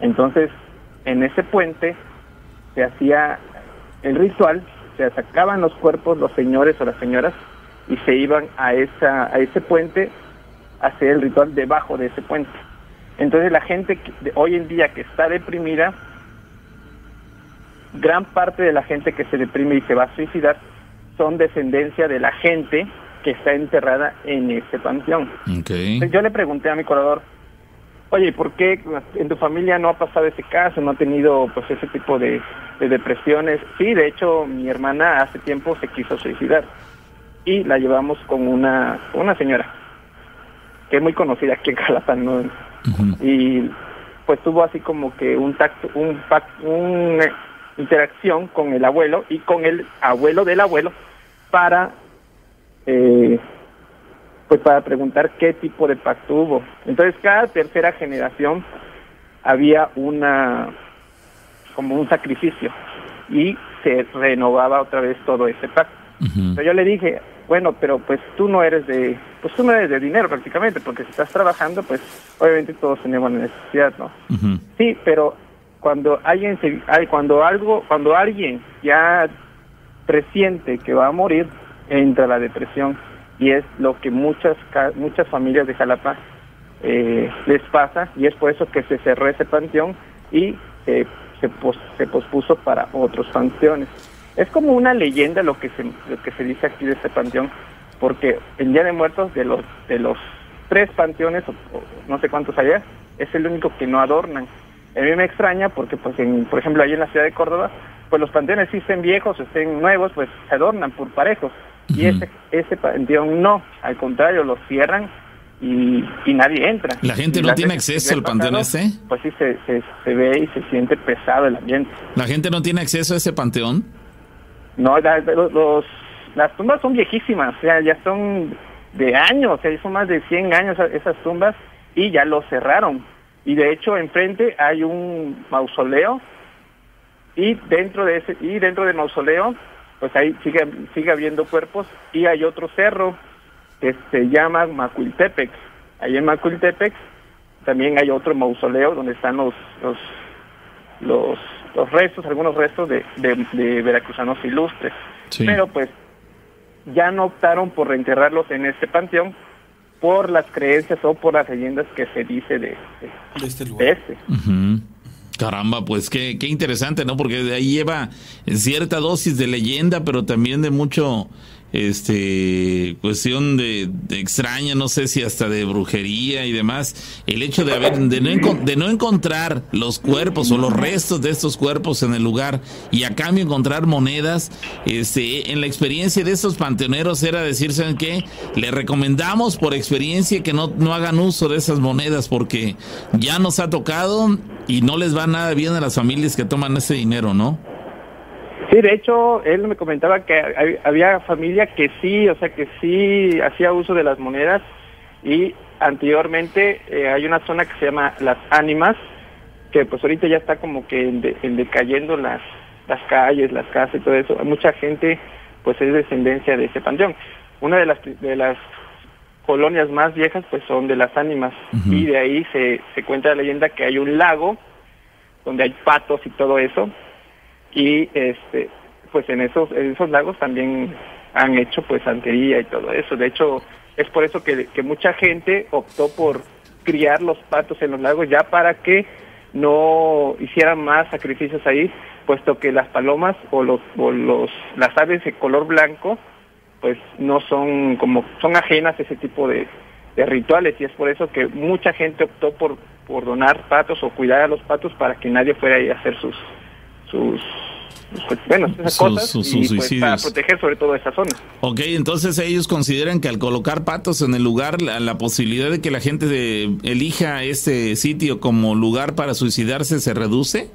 Entonces, en ese puente se hacía el ritual, se sacaban los cuerpos los señores o las señoras y se iban a esa a ese puente a hacer el ritual debajo de ese puente. Entonces, la gente que- de hoy en día que está deprimida, gran parte de la gente que se deprime y se va a suicidar son descendencia de la gente que está enterrada en este panteón. Okay. Entonces, yo le pregunté a mi colaborador, oye, ¿por qué en tu familia no ha pasado ese caso, no ha tenido pues ese tipo de, de depresiones? Sí, de hecho, mi hermana hace tiempo se quiso suicidar y la llevamos con una, una señora que es muy conocida aquí en Jalapa, ¿no? Y pues tuvo así como que un tacto, un una interacción con el abuelo y con el abuelo del abuelo para eh, pues para preguntar qué tipo de pacto hubo. Entonces cada tercera generación había una como un sacrificio y se renovaba otra vez todo ese pacto. Entonces yo le dije, bueno, pero pues tú no eres de, pues tú no eres de dinero prácticamente, porque si estás trabajando, pues obviamente todos tenemos necesidad, ¿no? Sí, pero cuando alguien se, cuando algo, cuando alguien ya presiente que va a morir, entra la depresión y es lo que muchas muchas familias de Jalapa eh, les pasa y es por eso que se cerró ese panteón y eh, se, pos- se pospuso para otros panteones. Es como una leyenda lo que se lo que se dice aquí de este panteón, porque el Día de Muertos de los de los tres panteones o, no sé cuántos allá es el único que no adornan. A mí me extraña porque, pues, en, por ejemplo, ahí en la ciudad de Córdoba, pues los panteones si estén viejos estén nuevos, pues se adornan por parejos. Y ese, ese panteón no, al contrario, lo cierran y, y nadie entra. ¿La gente Y no tiene acceso al panteón este? Pues sí, se, se, se ve y se siente pesado el ambiente. ¿La gente no tiene acceso a ese panteón? No, la- los, los- las tumbas son viejísimas, o sea, ya son de años, o sea, son más de 100 años esas tumbas y ya lo cerraron. Y de hecho, enfrente hay un mausoleo y dentro de ese y dentro del mausoleo, pues ahí sigue sigue habiendo cuerpos y hay otro cerro que se llama Macuiltepec. Ahí en Macuiltepec también hay otro mausoleo donde están los los los, los restos, algunos restos de, de, de veracruzanos ilustres. Sí. Pero pues ya no optaron por reenterrarlos en este panteón por las creencias o por las leyendas que se dice de, de, De este de lugar. este. Caramba, pues qué, qué interesante, ¿no? Porque de ahí lleva cierta dosis de leyenda, pero también de mucho, este, cuestión de, extraña, no sé si hasta de brujería y demás. El hecho de haber, de no, de no encontrar los cuerpos o los restos de estos cuerpos en el lugar y a cambio encontrar monedas, este, en la experiencia de estos panteoneros era decir, ¿saben qué? Le recomendamos por experiencia que no, no hagan uso de esas monedas porque ya nos ha tocado y no les va nada bien a las familias que toman ese dinero, ¿no? Sí, de hecho, él me comentaba que hay- había familia que sí, o sea, que sí hacía uso de las monedas y anteriormente eh, hay una zona que se llama Las Ánimas, que pues ahorita ya está como que en, de- en decayendo las, las calles, las casas y todo eso. Mucha gente pues es descendencia de ese panteón. Una de las, de las colonias más viejas pues son de Las Ánimas y de ahí se, se cuenta la leyenda que hay un lago donde hay patos y todo eso y este pues en esos en esos lagos también han hecho pues santería y todo eso. De hecho es por eso que, mucha gente optó por criar los patos en los lagos ya para que no hicieran más sacrificios ahí puesto que las palomas o los o los las aves de color blanco pues no son como son ajenas a ese tipo de, de rituales. Y es por eso que mucha gente optó por por donar patos o cuidar a los patos para que nadie fuera ahí a hacer sus sus pues, bueno esas Sus- cosas y sus pues, para proteger sobre todo esa zona. Ok, entonces ellos consideran que al colocar patos en el lugar, la, la posibilidad de que la gente de- elija este sitio como lugar para suicidarse se reduce.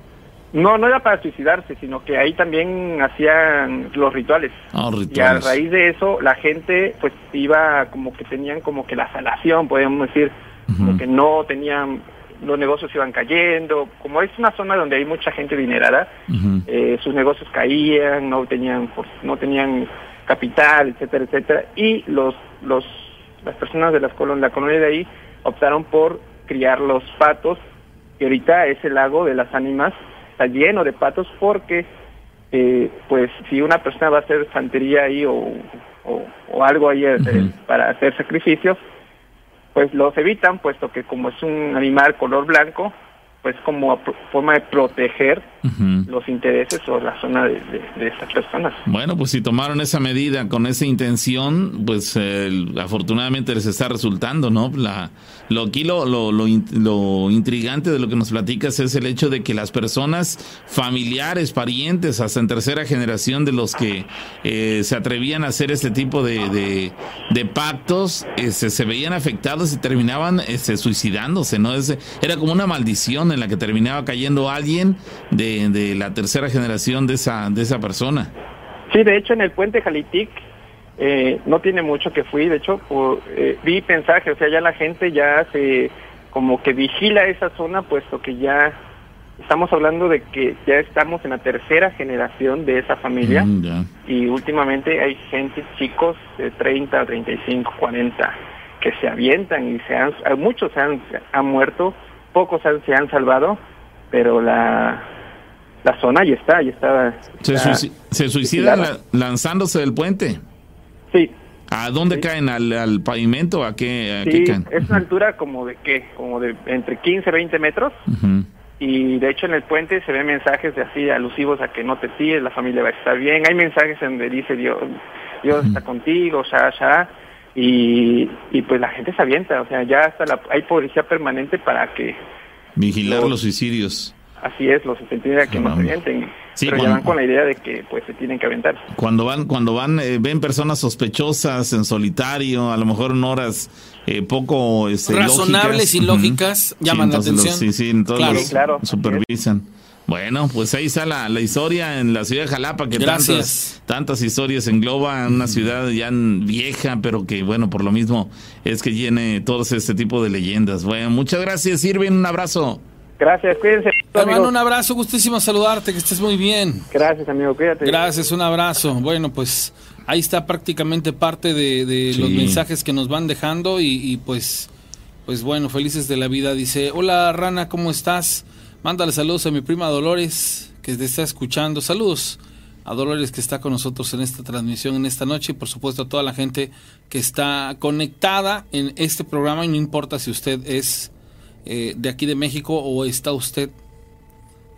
no no era para suicidarse sino que ahí también hacían los rituales. Ah, y a raíz de eso la gente pues iba como que tenían como que la salación podríamos decir como que no tenían los negocios iban cayendo. Como es una zona donde hay mucha gente dinerada eh, sus negocios caían, no tenían por- no tenían capital, etcétera, etcétera, y los los las personas de las colon- la colonia de ahí optaron por criar los patos, que ahorita ese lago de las ánimas. Está lleno de patos porque eh, pues si una persona va a hacer santería ahí o, o, o algo ahí eh, para hacer sacrificios, pues los evitan, puesto que como es un animal color blanco, pues como forma de proteger los intereses o la zona de, de, estas personas. Bueno, pues si tomaron esa medida con esa intención, pues afortunadamente les está resultando, ¿no? La, lo, aquí lo, lo, lo, intrigante de lo que nos platicas es el hecho de que las personas familiares, parientes, hasta en tercera generación de los que eh, se atrevían a hacer este tipo de, de, pactos, este, se veían afectados y terminaban este, suicidándose, ¿no? era como una maldición en la que terminaba cayendo alguien de, de la tercera generación de esa, de esa persona. Sí, de hecho en el puente Jalitic eh, no tiene mucho que fui, de hecho, eh, vi mensajes, o sea, ya la gente ya se como que vigila esa zona, puesto que ya estamos hablando de que ya estamos en la tercera generación de esa familia mm, y últimamente hay gente, chicos de 30, 35, 40 que se avientan y se han, muchos se han, han muerto, pocos se han salvado, pero la la zona ya está, ya está. ¿Se, suicida lanzándose del puente? Sí. ¿A dónde caen? ¿Al, pavimento? ¿A qué, sí, caen? Es una altura como de qué? Como de entre 15 y 20 metros. Y de hecho en el puente se ven mensajes de así alusivos a que no te tires, la familia va a estar bien. Hay mensajes en donde dice Dios, Dios está contigo, ya, ya. Y, y pues la gente se avienta, o sea, ya hasta la, hay policía permanente para que... Vigilar los suicidios. Así es, los incentivan a que no se avienten. pero ya van con la idea de que pues se tienen que aventar. Cuando van, cuando van, eh, ven personas sospechosas en solitario, a lo mejor en horas eh, poco este, razonables y lógicas, llaman la atención. sí, sí, entonces claro. supervisan. Bueno, pues ahí está la, la, historia en la ciudad de Jalapa, que tantas, tantas historias engloba, una ciudad ya vieja, pero que bueno, por lo mismo es que tiene todo este tipo de leyendas. Bueno, muchas gracias, Irving, un abrazo. Gracias, cuídense. Hermano, un abrazo, gustísimo saludarte, que estés muy bien. Gracias, amigo, cuídate. Gracias, un abrazo. Bueno, pues ahí está prácticamente parte de, los mensajes que nos van dejando y, pues, pues bueno, felices de la vida. Dice, hola Rana, ¿cómo estás? Mándale saludos a mi prima Dolores, que te está escuchando. Saludos a Dolores que está con nosotros en esta transmisión en esta noche y por supuesto a toda la gente que está conectada en este programa y no importa si usted es eh, de aquí de México o está usted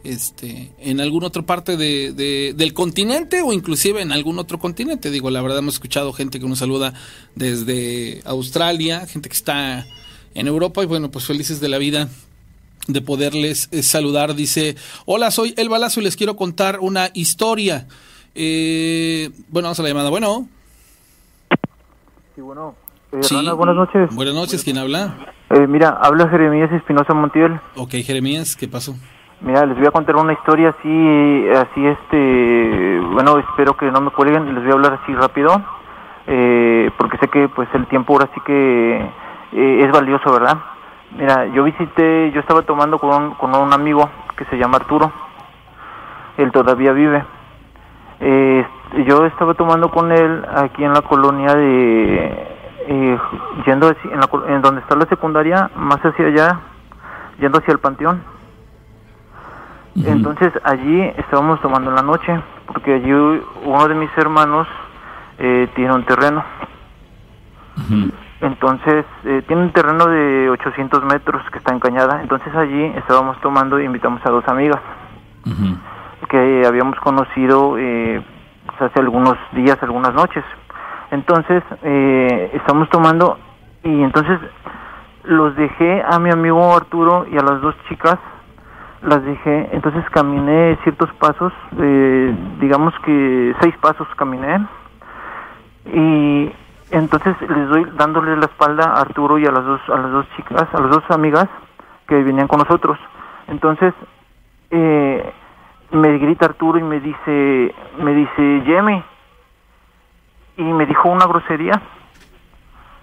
este, en alguna otra parte de, del continente o inclusive en algún otro continente. Digo, la verdad hemos escuchado gente que nos saluda desde Australia, gente que está en Europa y bueno, pues felices de la vida de poderles eh, saludar. Dice, hola, soy El Balazo y les quiero contar una historia. Eh, bueno, vamos a la llamada. Bueno. Sí, bueno. buenas noches. Buenas noches, ¿quién habla? Eh, mira, habla Jeremías Espinosa Montiel. Ok, Jeremías, ¿qué pasó? Mira, les voy a contar una historia así, así este, bueno, espero que no me cuelguen, les voy a hablar así rápido, eh, porque sé que pues el tiempo ahora sí que eh, es valioso, ¿verdad? Mira, yo visité, yo estaba tomando con un, con un amigo que se llama Arturo, él todavía vive. yo estaba tomando con él aquí en la colonia de eh, yendo en, en, donde está la secundaria, más hacia allá, yendo hacia el panteón. Entonces allí estábamos tomando la noche, porque allí uno de mis hermanos eh, tiene un terreno. Entonces, eh, tiene un terreno de 800 metros que está en Cañada. Entonces allí estábamos tomando e invitamos a dos amigas que habíamos conocido eh, pues, hace algunos días, algunas noches. Entonces, eh, estamos tomando y entonces los dejé a mi amigo Arturo y a las dos chicas, las dejé, entonces caminé ciertos pasos, eh, digamos que seis pasos caminé y entonces les doy dándole la espalda a Arturo y a las dos a las dos chicas, a las dos amigas que venían con nosotros. Entonces eh, me grita Arturo y me dice me dice Jimmy y me dijo una grosería.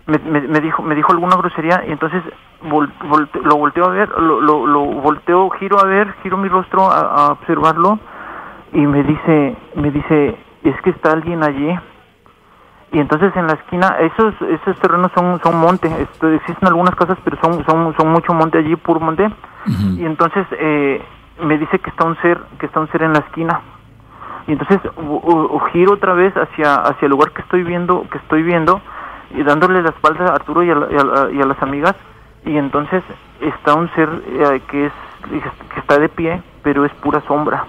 Me, me, dijo me dijo alguna grosería y entonces lo volteo a ver, lo, lo, lo, volteo, giro a ver, giro mi rostro a, observarlo y me dice, me dice, es que está alguien allí. Y entonces en la esquina, esos esos terrenos son son monte, esto, existen algunas casas, pero son son son mucho monte allí, puro monte. Y entonces eh, me dice que está un ser, que está un ser en la esquina y entonces giro otra vez hacia hacia el lugar que estoy viendo que estoy viendo y dándole la espalda a Arturo y a, y a, las amigas y entonces está un ser eh, que es que está de pie, pero es pura sombra.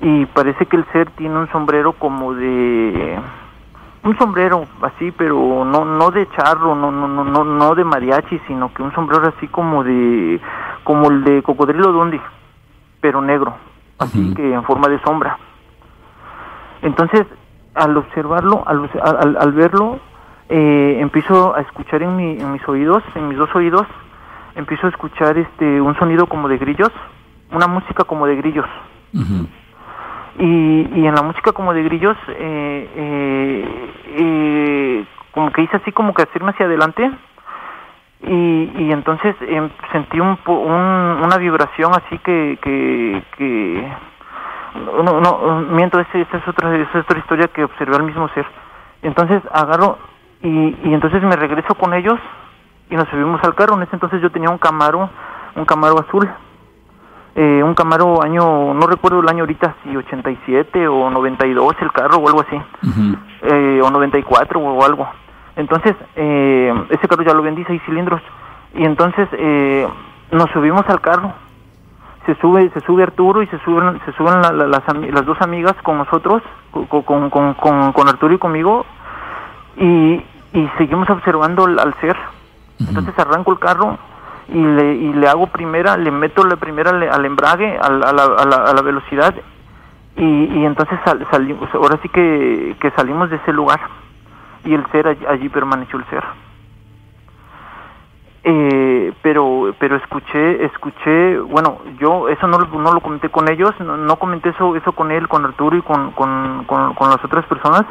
Y parece que el ser tiene un sombrero como de un sombrero así, pero no no de charro, no no no no no de mariachi, sino que un sombrero así como de como el de cocodrilo dondi, pero negro, así que en forma de sombra. Entonces, al observarlo, al, al, al verlo, eh, empiezo a escuchar en, mi, en mis oídos, en mis dos oídos, empiezo a escuchar este un sonido como de grillos, una música como de grillos. y, y en la música como de grillos, eh, eh, eh, como que hice así como que hacerme hacia adelante. Y, y entonces em, sentí un, un, una vibración así que, que, que no, no, miento, esa es, otra, esa es otra historia que observé al mismo ser. Entonces agarro y, y entonces me regreso con ellos y nos subimos al carro. En ese entonces yo tenía un Camaro, un Camaro azul. Eh, un Camaro año, no recuerdo el año ahorita, si 87 o 92 el carro o algo así, eh, o 94 o algo. Entonces, eh, ese carro ya lo vendí, seis cilindros. Y entonces eh, nos subimos al carro. Se sube, se sube Arturo y se suben, se suben las, las dos amigas con nosotros, con, con, con, con, Arturo y conmigo, y, y seguimos observando al ser. Entonces arranco el carro y le, y le hago primera, le meto la primera al, embrague, a la, a la, a la velocidad y, y entonces salimos, ahora sí que, que salimos de ese lugar y el ser allí, permaneció el ser. Eh, pero pero escuché escuché bueno yo eso no, no lo comenté con ellos no, no, comenté eso eso con él con Arturo y con con, con, las otras personas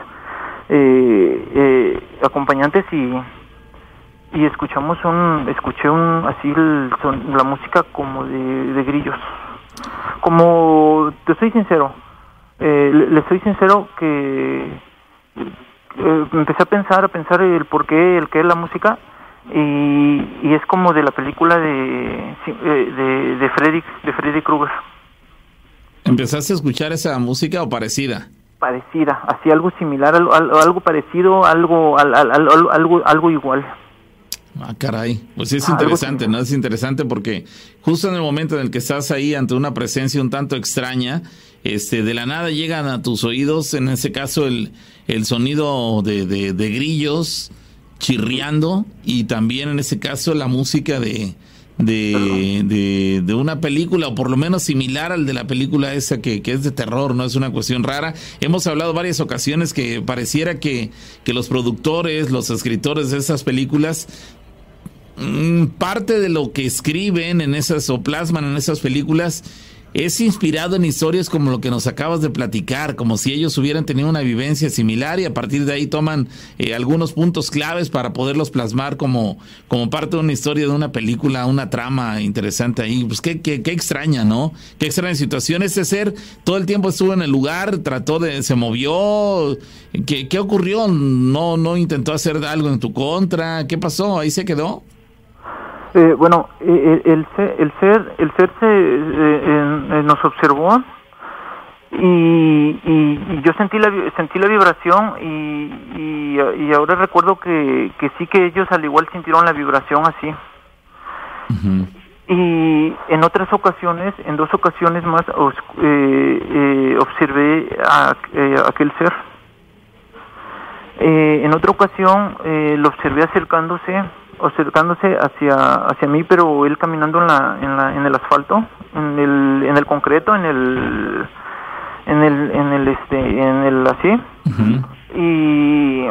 eh, eh, acompañantes y y escuchamos un escuché un así el la música como de, grillos como te soy sincero eh, le, soy sincero que eh, empecé a pensar a pensar el por qué el qué es la música y, y es como de la película de eh, de, de Freddy de Freddy Krueger empezaste a escuchar esa música o parecida parecida así algo similar algo, algo parecido algo algo algo, algo igual Ah, caray. Pues es interesante, ¿no? Es interesante porque justo en el momento en el que estás ahí ante una presencia un tanto extraña, este, de la nada llegan a tus oídos, en ese caso, el, el sonido de, de, grillos chirriando y también en ese caso la música de, de, de, una película, o por lo menos similar al de la película esa que, que, es de terror, no es una cuestión rara. Hemos hablado varias ocasiones que pareciera que, que los productores, los escritores de esas películas Mm, parte de lo que escriben en esas o plasman en esas películas es inspirado en historias como lo que nos acabas de platicar, como si ellos hubieran tenido una vivencia similar y a partir de ahí toman eh, algunos puntos claves para poderlos plasmar como, como parte de una historia de una película, una trama interesante ahí. Pues qué, qué, qué extraña, ¿no? Qué extraña situación. Ese ser todo el tiempo estuvo en el lugar, trató de, se movió. ¿Qué, qué ocurrió? ¿No, ¿No intentó hacer algo en tu contra? ¿Qué pasó? ¿Ahí se quedó? Eh, bueno, eh, el, ser, el ser, el ser se, eh, nos observó y, y, yo sentí la sentí la vibración y, y, ahora recuerdo que, que sí que ellos al igual sintieron la vibración así. Y en otras ocasiones, en dos ocasiones más, observé a, aquel ser. en otra ocasión lo observé acercándose acercándose hacia hacia mí pero él caminando en la en, la, en el asfalto en el en el concreto en el en el en el este en el así. Y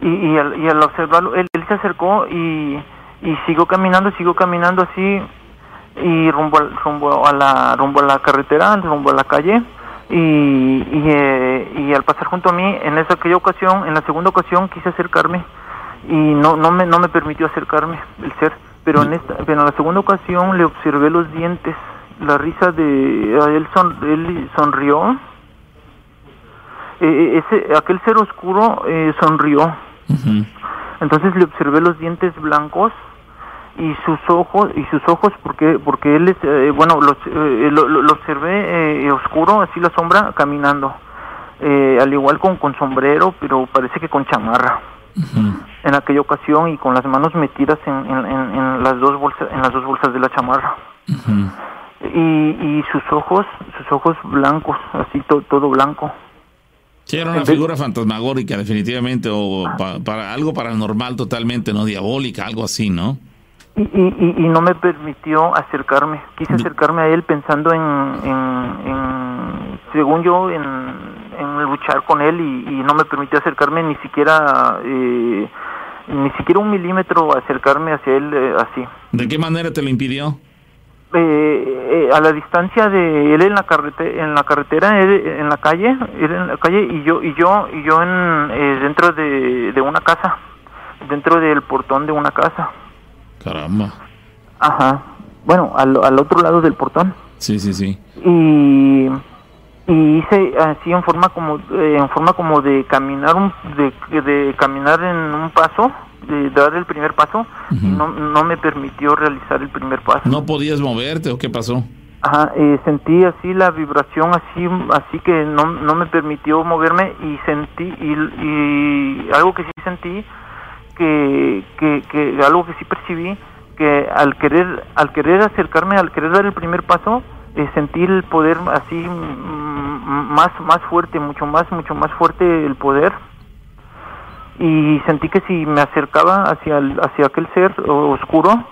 y, y, al, y al observarlo él, él se acercó y y siguió caminando siguió caminando así y rumbo al, rumbo a la rumbo a la carretera rumbo a la calle. Y y, eh, y al pasar junto a mí en esa aquella ocasión en la segunda ocasión quise acercarme y no no me no me permitió acercarme el ser. Pero en esta pero en la segunda ocasión le observé los dientes la risa de él son él sonrió. E, e, ese aquel ser oscuro eh, sonrió. Entonces le observé los dientes blancos y sus ojos y sus ojos porque porque él es eh, bueno los, eh, lo, lo, observé oscuro así la sombra caminando. Al igual con con sombrero pero parece que con chamarra en aquella ocasión y con las manos metidas en, en, en, las dos bolsas en las dos bolsas de la chamarra. Y, y sus ojos sus ojos blancos así todo blanco. Sí, era una figura fantasmagórica definitivamente o para algo paranormal totalmente no diabólica algo así no y, y, y, no me permitió acercarme. Quise acercarme a él pensando en, en, según yo en, en, luchar con él y, y, no me permitió acercarme ni siquiera eh, ni siquiera un milímetro acercarme hacia él eh, así. ¿De qué manera te lo impidió? Eh, eh, a la distancia de él en la carretera, en la carretera, en la calle, él en la calle y yo y yo y yo en dentro de, de una casa, dentro del portón de una casa. Caramba. Ajá. Bueno, al, al otro lado del portón. Sí, sí, sí. Y y hice así en forma como eh, en forma como de caminar un de, de, caminar en un paso de dar el primer paso y no, no me permitió realizar el primer paso. No podías moverte o qué pasó Ajá, eh, sentí así la vibración así así que no, no me permitió moverme y sentí y, y algo que sí sentí que, que, que algo que sí percibí que al querer al querer acercarme al querer dar el primer paso eh, sentir el poder así mm, más más fuerte mucho más mucho más fuerte el poder. Y sentí que si me acercaba hacia hacia aquel ser oscuro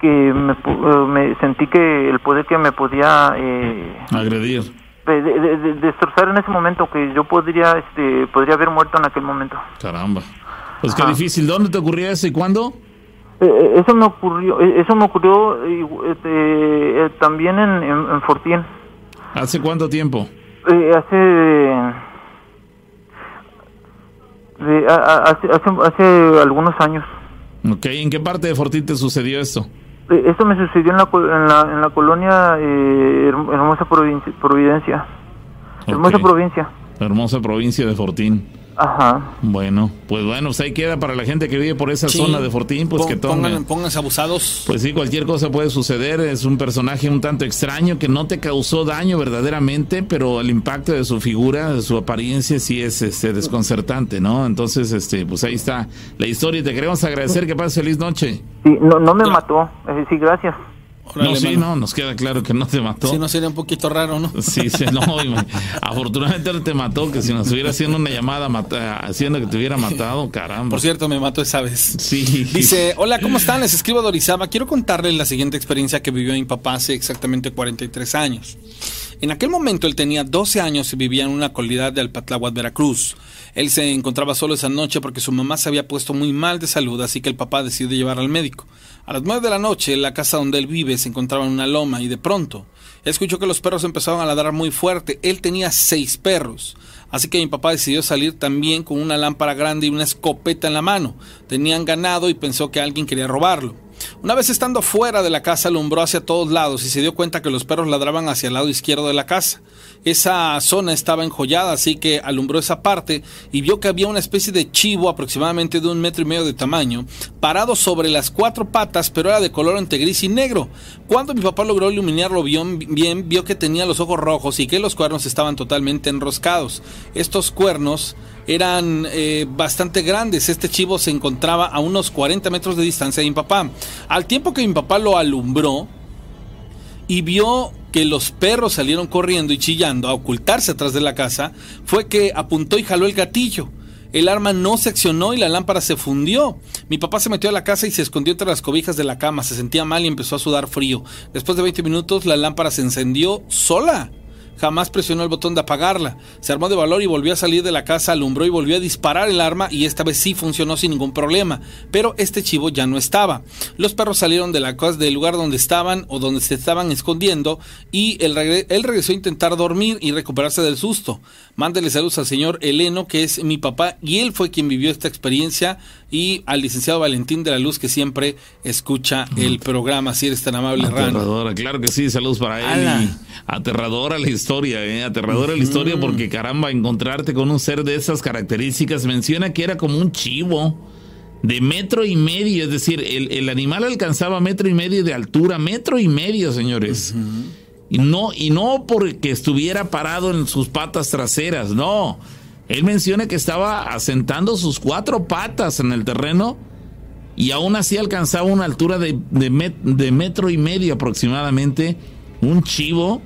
que me, eh, me, sentí que el poder que me podía eh, agredir. de, destrozar en ese momento que yo podría este podría haber muerto en aquel momento. Caramba. Pues qué difícil. Dónde te ocurría eso y cuándo eh, eh, eso me ocurrió eh, eso me ocurrió este, también en, en, Fortín. Hace cuánto tiempo hace, hace, hace algunos años. Ok, ¿en qué parte de Fortín te sucedió esto? esto me sucedió en la, en la, en la colonia Hermosa Providencia. Hermosa Provincia. Hermosa provincia de Fortín Ajá. Bueno, pues bueno, pues ahí queda para la gente que vive por esa zona de Fortín, pues que pongan, pónganse abusados. Pues sí, cualquier cosa puede suceder. Es un personaje un tanto extraño que no te causó daño verdaderamente, pero el impacto de su figura, de su apariencia, sí es este, desconcertante, ¿no? Entonces, este, pues ahí está la historia y te queremos agradecer. Que pases feliz noche. Sí, no, no me mató. sí, gracias no, sí, no, nos queda claro que no te mató. Si no sería un poquito raro, ¿no? <laughs> Sí, sí no, afortunadamente no te mató, que si nos hubiera haciendo una llamada haciendo que te hubiera matado, caramba. Por cierto, me mató esa vez. Sí. Dice, hola, ¿cómo están? Les escribo Dorizaba. Quiero contarles la siguiente experiencia que vivió mi papá hace exactamente 43 años. En aquel momento él tenía 12 años y vivía en una comunidad de Alpatláhuac, Veracruz. Él se encontraba solo esa noche porque su mamá se había puesto muy mal de salud, así que el papá decidió llevar al médico. A las nueve de la noche, la casa donde él vive se encontraba en una loma y de pronto escuchó que los perros empezaban a ladrar muy fuerte. Él tenía seis perros. Así que mi papá decidió salir también con una lámpara grande y una escopeta en la mano. Tenían ganado y pensó que alguien quería robarlo. Una vez estando fuera de la casa alumbró hacia todos lados y se dio cuenta que los perros ladraban hacia el lado izquierdo de la casa. Esa zona estaba enjollada, así que alumbró esa parte y vio que había una especie de chivo aproximadamente de un metro y medio de tamaño, parado sobre las cuatro patas, pero era de color entre gris y negro. Cuando mi papá logró iluminarlo bien, bien vio que tenía los ojos rojos y que los cuernos estaban totalmente enroscados. Estos cuernos eran eh, bastante grandes. Este chivo se encontraba a unos 40 metros de distancia de mi papá. Al tiempo que mi papá lo alumbró y vio que los perros salieron corriendo y chillando a ocultarse atrás de la casa, fue que apuntó y jaló el gatillo. El arma no se accionó y la lámpara se fundió. Mi papá se metió a la casa y se escondió entre las cobijas de la cama. Se sentía mal y empezó a sudar frío. Después de 20 minutos la lámpara se encendió sola. Jamás presionó el botón de apagarla. Se armó de valor y volvió a salir de la casa, alumbró y volvió a disparar el arma y esta vez sí funcionó sin ningún problema. Pero este chivo ya no estaba. Los perros salieron de la casa del lugar donde estaban o donde se estaban escondiendo y él, él regresó a intentar dormir y recuperarse del susto. Mándele saludos al señor Eleno, que es mi papá, y él fue quien vivió esta experiencia, y al licenciado Valentín de la Luz, que siempre escucha el programa, si eres tan amable, Aterradora, claro que sí, saludos para él. aterradora la historia, ¿eh? aterradora la historia, porque caramba, encontrarte con un ser de esas características, menciona que era como un chivo de metro y medio, es decir, el, animal alcanzaba metro y medio de altura, metro y medio, señores. Y no, y no porque estuviera parado en sus patas traseras, no. Él menciona que estaba asentando sus cuatro patas en el terreno y aún así alcanzaba una altura de, de metro y medio aproximadamente. Un chivo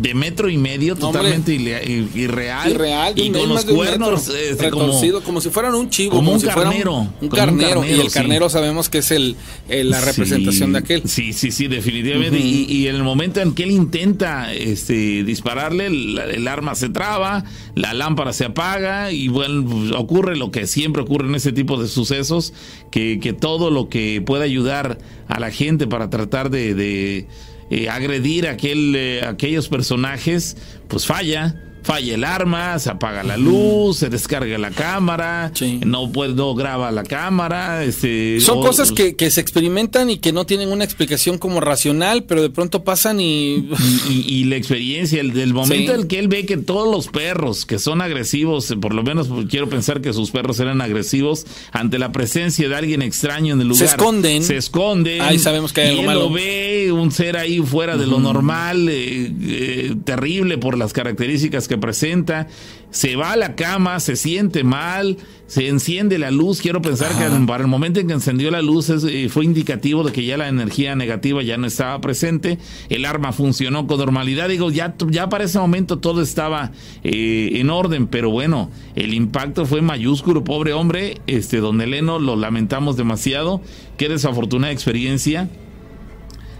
de metro y medio, totalmente irreal. y con los cuernos este, como, como, si fueran un chivo, como, un, carnero, un, carnero, Y el carnero sabemos que es el, la representación de aquel. Sí, sí, sí, definitivamente. y, en el momento en que él intenta este, dispararle, el, arma se traba, la lámpara se apaga y bueno, ocurre lo que siempre ocurre en ese tipo de sucesos, que, que todo lo que pueda ayudar a la gente para tratar de eh, agredir a aquel, eh, aquellos personajes, pues falla falla el arma, se apaga la luz, se descarga la cámara, no puede, no graba la cámara. Este, Son cosas que, que, se experimentan y que no tienen una explicación como racional, pero de pronto pasan y... Y, la experiencia, el del momento en que él ve que todos los perros que son agresivos, por lo menos quiero pensar que sus perros eran agresivos, ante la presencia de alguien extraño en el lugar. Se esconden. Se esconden. Ahí sabemos que hay algo y él lo ve, un ser ahí fuera de lo normal, eh, eh, terrible por las características que presenta, se va a la cama, se siente mal, se enciende la luz. Quiero pensar que para el momento en que encendió la luz eh, fue indicativo de que ya la energía negativa ya no estaba presente. El arma funcionó con normalidad. Digo, ya, ya para ese momento todo estaba eh, en orden, pero bueno, el impacto fue mayúsculo. Pobre hombre, este, don Eleno, lo lamentamos demasiado. Qué desafortunada experiencia.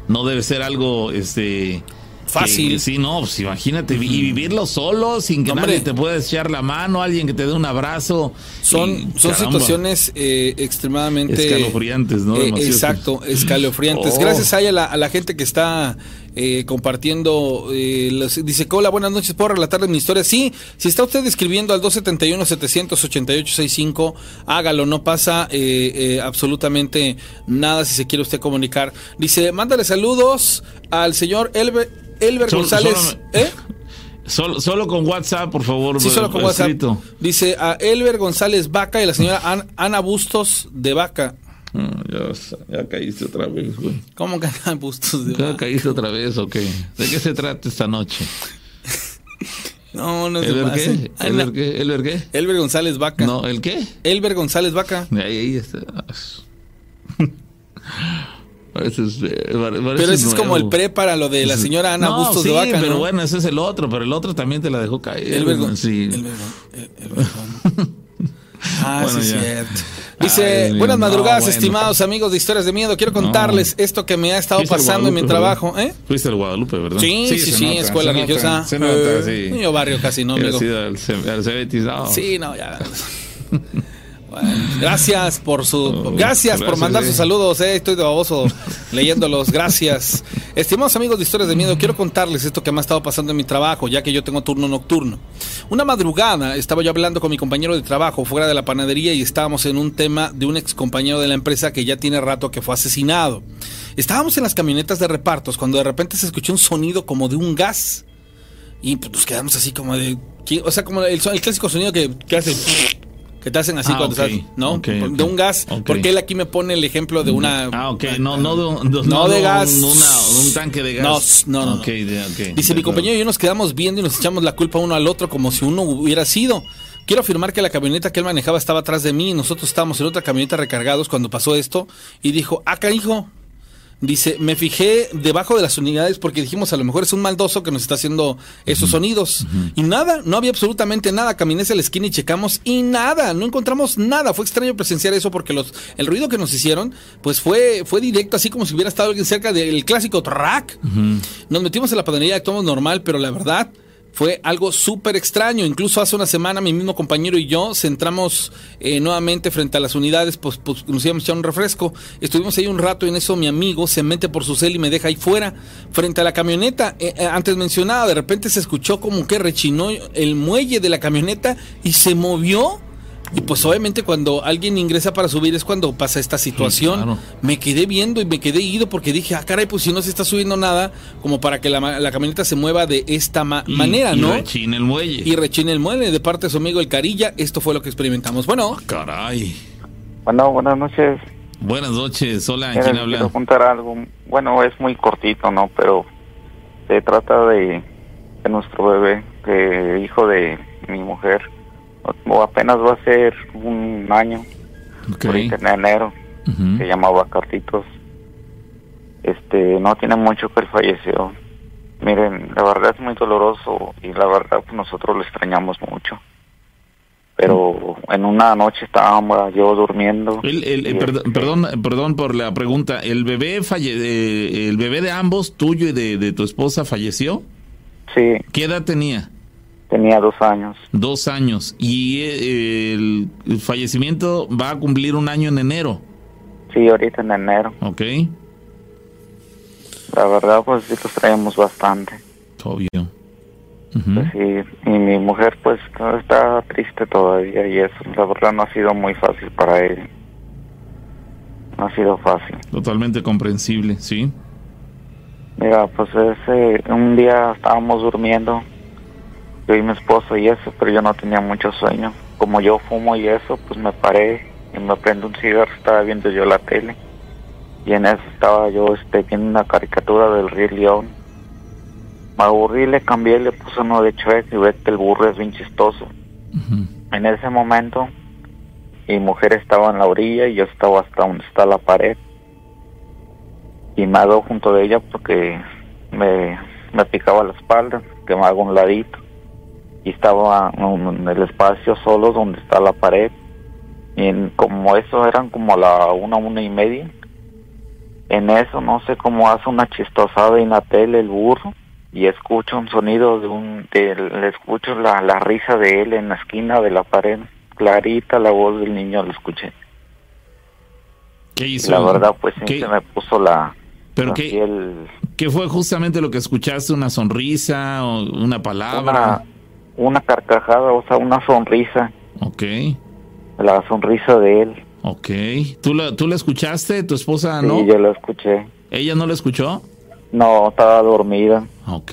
No debe ser algo, este, Fácil. sí, no, pues imagínate, y vivirlo solo, sin que nadie te pueda echar la mano, alguien que te dé un abrazo. Son, son situaciones eh, extremadamente... Escalofriantes, ¿no? Eh, exacto, escalofriantes. Oh. Gracias a, la, a la gente que está eh, compartiendo. Eh, dice, hola, buenas noches, ¿puedo relatarle mi historia? Sí, si está usted escribiendo al 271-788-65, hágalo, no pasa eh, absolutamente nada si se quiere usted comunicar. Dice, mándale saludos al señor Elber, Elber González. Solo, <laughs> solo, con WhatsApp, por favor. Sí, solo con WhatsApp. Dice a Elber González Vaca y la señora Ana Bustos de Vaca ya, caíste otra vez, güey. ¿Cómo que Bustos de ¿Ya caíste otra vez o qué? ¿De qué se trata esta noche? No, no es ¿Elber qué? ¿Elber qué? ¿Elber qué? Elber González Vaca. No, ¿el qué? Elber González Vaca. Ahí, ahí está. Es, eh, pero ese es como el pre para lo de la señora Ana Bustos de Vaca. Pero bueno, ese es el otro, pero el otro también te la dejó caer. El sí. El, Ah, sí, cierto. Dice, buenas madrugadas, estimados amigos de Historias de Miedo. Quiero contarles esto que me ha estado pasando en mi trabajo. ¿eh? Fuiste al Guadalupe, ¿verdad? Sí, sí, sí, escuela religiosa. se nota, eh, sí. <laughs> barrio casi, ¿no, amigo? Sí, no, ya. <laughs> gracias por su <laughs> oh, gracias, por mandar sus saludos, eh, estoy de baboso <laughs> leyéndolos, gracias. Estimados amigos de Historias de Miedo, quiero contarles esto que me ha estado pasando en mi trabajo, ya que yo tengo turno nocturno. Una madrugada estaba yo hablando con mi compañero de trabajo fuera de la panadería y estábamos en un tema de un ex compañero de la empresa que ya tiene rato que fue asesinado. Estábamos en las camionetas de repartos cuando de repente se escuchó un sonido como de un gas y pues quedamos así como de, o sea, como el, clásico sonido que, que hace que te hacen así ah, cuando estás, ¿no? de un gas, porque él aquí me pone el ejemplo de una... Ah, ok, no, no de, no, no de gas. un tanque de gas. No, no, no. Dice, mi compañero y yo nos quedamos viendo y nos echamos la culpa uno al otro como si uno hubiera sido. Quiero afirmar que la camioneta que él manejaba estaba atrás de mí y nosotros estábamos en otra camioneta recargados cuando pasó esto y dijo, acá hijo, Dice, me fijé debajo de las unidades porque dijimos a lo mejor es un maldoso que nos está haciendo esos sonidos. Y nada, no había absolutamente nada. Caminé hacia la esquina y checamos y nada, no encontramos nada. Fue extraño presenciar eso porque los, el ruido que nos hicieron, pues fue, fue directo, así como si hubiera estado alguien cerca del clásico track. Nos metimos en la panadería, actuamos normal, pero la verdad, fue algo súper extraño. Incluso hace una semana mi mismo compañero y yo centramos eh, nuevamente frente a las unidades, pues, pues, nos íbamos a echar un refresco. Estuvimos ahí un rato y en eso mi amigo se mete por su cel y me deja ahí fuera, frente a la camioneta. Eh, eh, antes mencionada, de repente se escuchó como que rechinó el muelle de la camioneta y se movió y pues obviamente cuando alguien ingresa para subir es cuando pasa esta situación. Me quedé viendo y me quedé ido porque dije, ah, caray, pues si no se está subiendo nada, como para que la, camioneta se mueva de esta manera, ¿no? Y rechine el muelle. Y rechine el muelle de parte de su amigo el Carilla. Esto fue lo que experimentamos. Bueno. Ah, caray. Bueno, buenas noches. Buenas noches. Hola, ¿quién habla? Quiero contar algo. Bueno, es muy cortito, ¿no? Pero se trata de, de nuestro bebé, de hijo de mi mujer o apenas va a ser un año, Ok. ahorita en enero, se llamaba Carlitos. Este, no tiene mucho que él falleció. Miren, la verdad es muy doloroso y la verdad nosotros lo extrañamos mucho. Pero en una noche estábamos yo durmiendo. El- el- el- perdón, perdón, perdón por la pregunta. ¿El bebé falle eh, el bebé de ambos, tuyo y de, de tu esposa, falleció? Sí, ¿Qué edad tenía? Tenía dos años. Dos años. Y eh, el, el fallecimiento va a cumplir un año en enero. Sí, ahorita en enero. ¿Ok? La verdad, pues sí los traemos bastante. Obvio. Ujú. Pues sí, y mi mujer pues está triste todavía y eso, la verdad no ha sido muy fácil para él. No ha sido fácil. Totalmente comprensible, ¿sí? Mira, pues ese, un día estábamos durmiendo, yo y mi esposo y eso, pero yo no tenía mucho sueño. Como yo fumo y eso, pues me paré y me prendo un cigarro, estaba viendo yo la tele. Y en eso estaba yo este, viendo una caricatura del Rey León. Me aburrí, le cambié, le puse uno de Shrek y ve que el burro es bien chistoso. En ese momento, mi mujer estaba en la orilla y yo estaba hasta donde está la pared. Y me hago junto de ella porque me, me picaba la espalda, que me hago un ladito. Y estaba en el espacio solo donde está la pared. Y en- como eso eran como la una, una y media. En eso no sé cómo hace una chistosada en la tele el burro y escucho un sonido de un de, le escucho la, la risa de él en la esquina de la pared clarita la voz del niño lo escuché ¿Qué hizo? la verdad pues sí ¿Qué, se me puso la ¿Pero qué, qué fue justamente lo que escuchaste? ¿Una sonrisa o una una palabra? una carcajada o sea una sonrisa Ok, la sonrisa de él ok. ¿Tú la, ¿Tú la escuchaste? ¿Tu esposa no? sí yo la escuché ¿Ella no la escuchó? no estaba dormida Ok.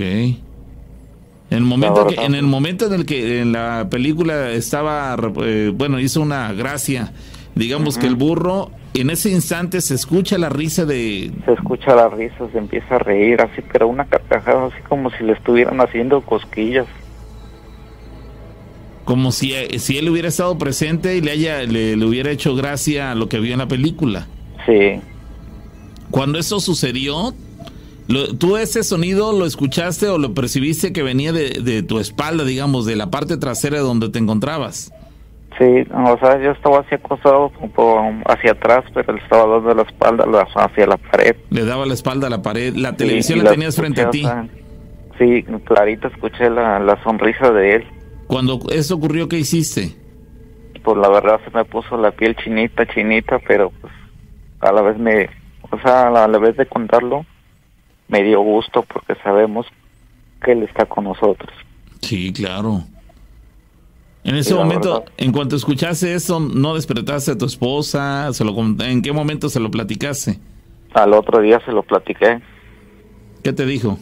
En el momento, que, en el momento en el que en la película estaba, eh, bueno, hizo una gracia, digamos que el burro, en ese instante se escucha la risa de, se escucha la risa se empieza a reír así pero una carcajada así como si le estuvieran haciendo cosquillas como si, si él hubiera estado presente y le haya, le, le hubiera hecho gracia a lo que vio en la película. sí Cuando eso sucedió, lo- ¿tú ese sonido lo escuchaste o lo percibiste que venía de, de tu espalda, digamos, de la parte trasera de donde te encontrabas? Sí, o sea, yo estaba así acostado hacia atrás, pero le estaba dando la espalda hacia la pared. Le daba la espalda a la pared, la televisión la tenías frente a ti. o sea, sí, clarito escuché la, la sonrisa de él. Cuando eso ocurrió, ¿qué hiciste? Pues la verdad se me puso la piel chinita, chinita, pero pues a la vez me, o sea, a la vez de contarlo, me dio gusto porque sabemos que él está con nosotros. Sí, claro. En ese momento, verdad. en cuanto escuchaste eso, ¿no despertaste a tu esposa? ¿Se lo, ¿En qué momento se lo platicaste? Al otro día se lo platiqué, ¿Qué te dijo?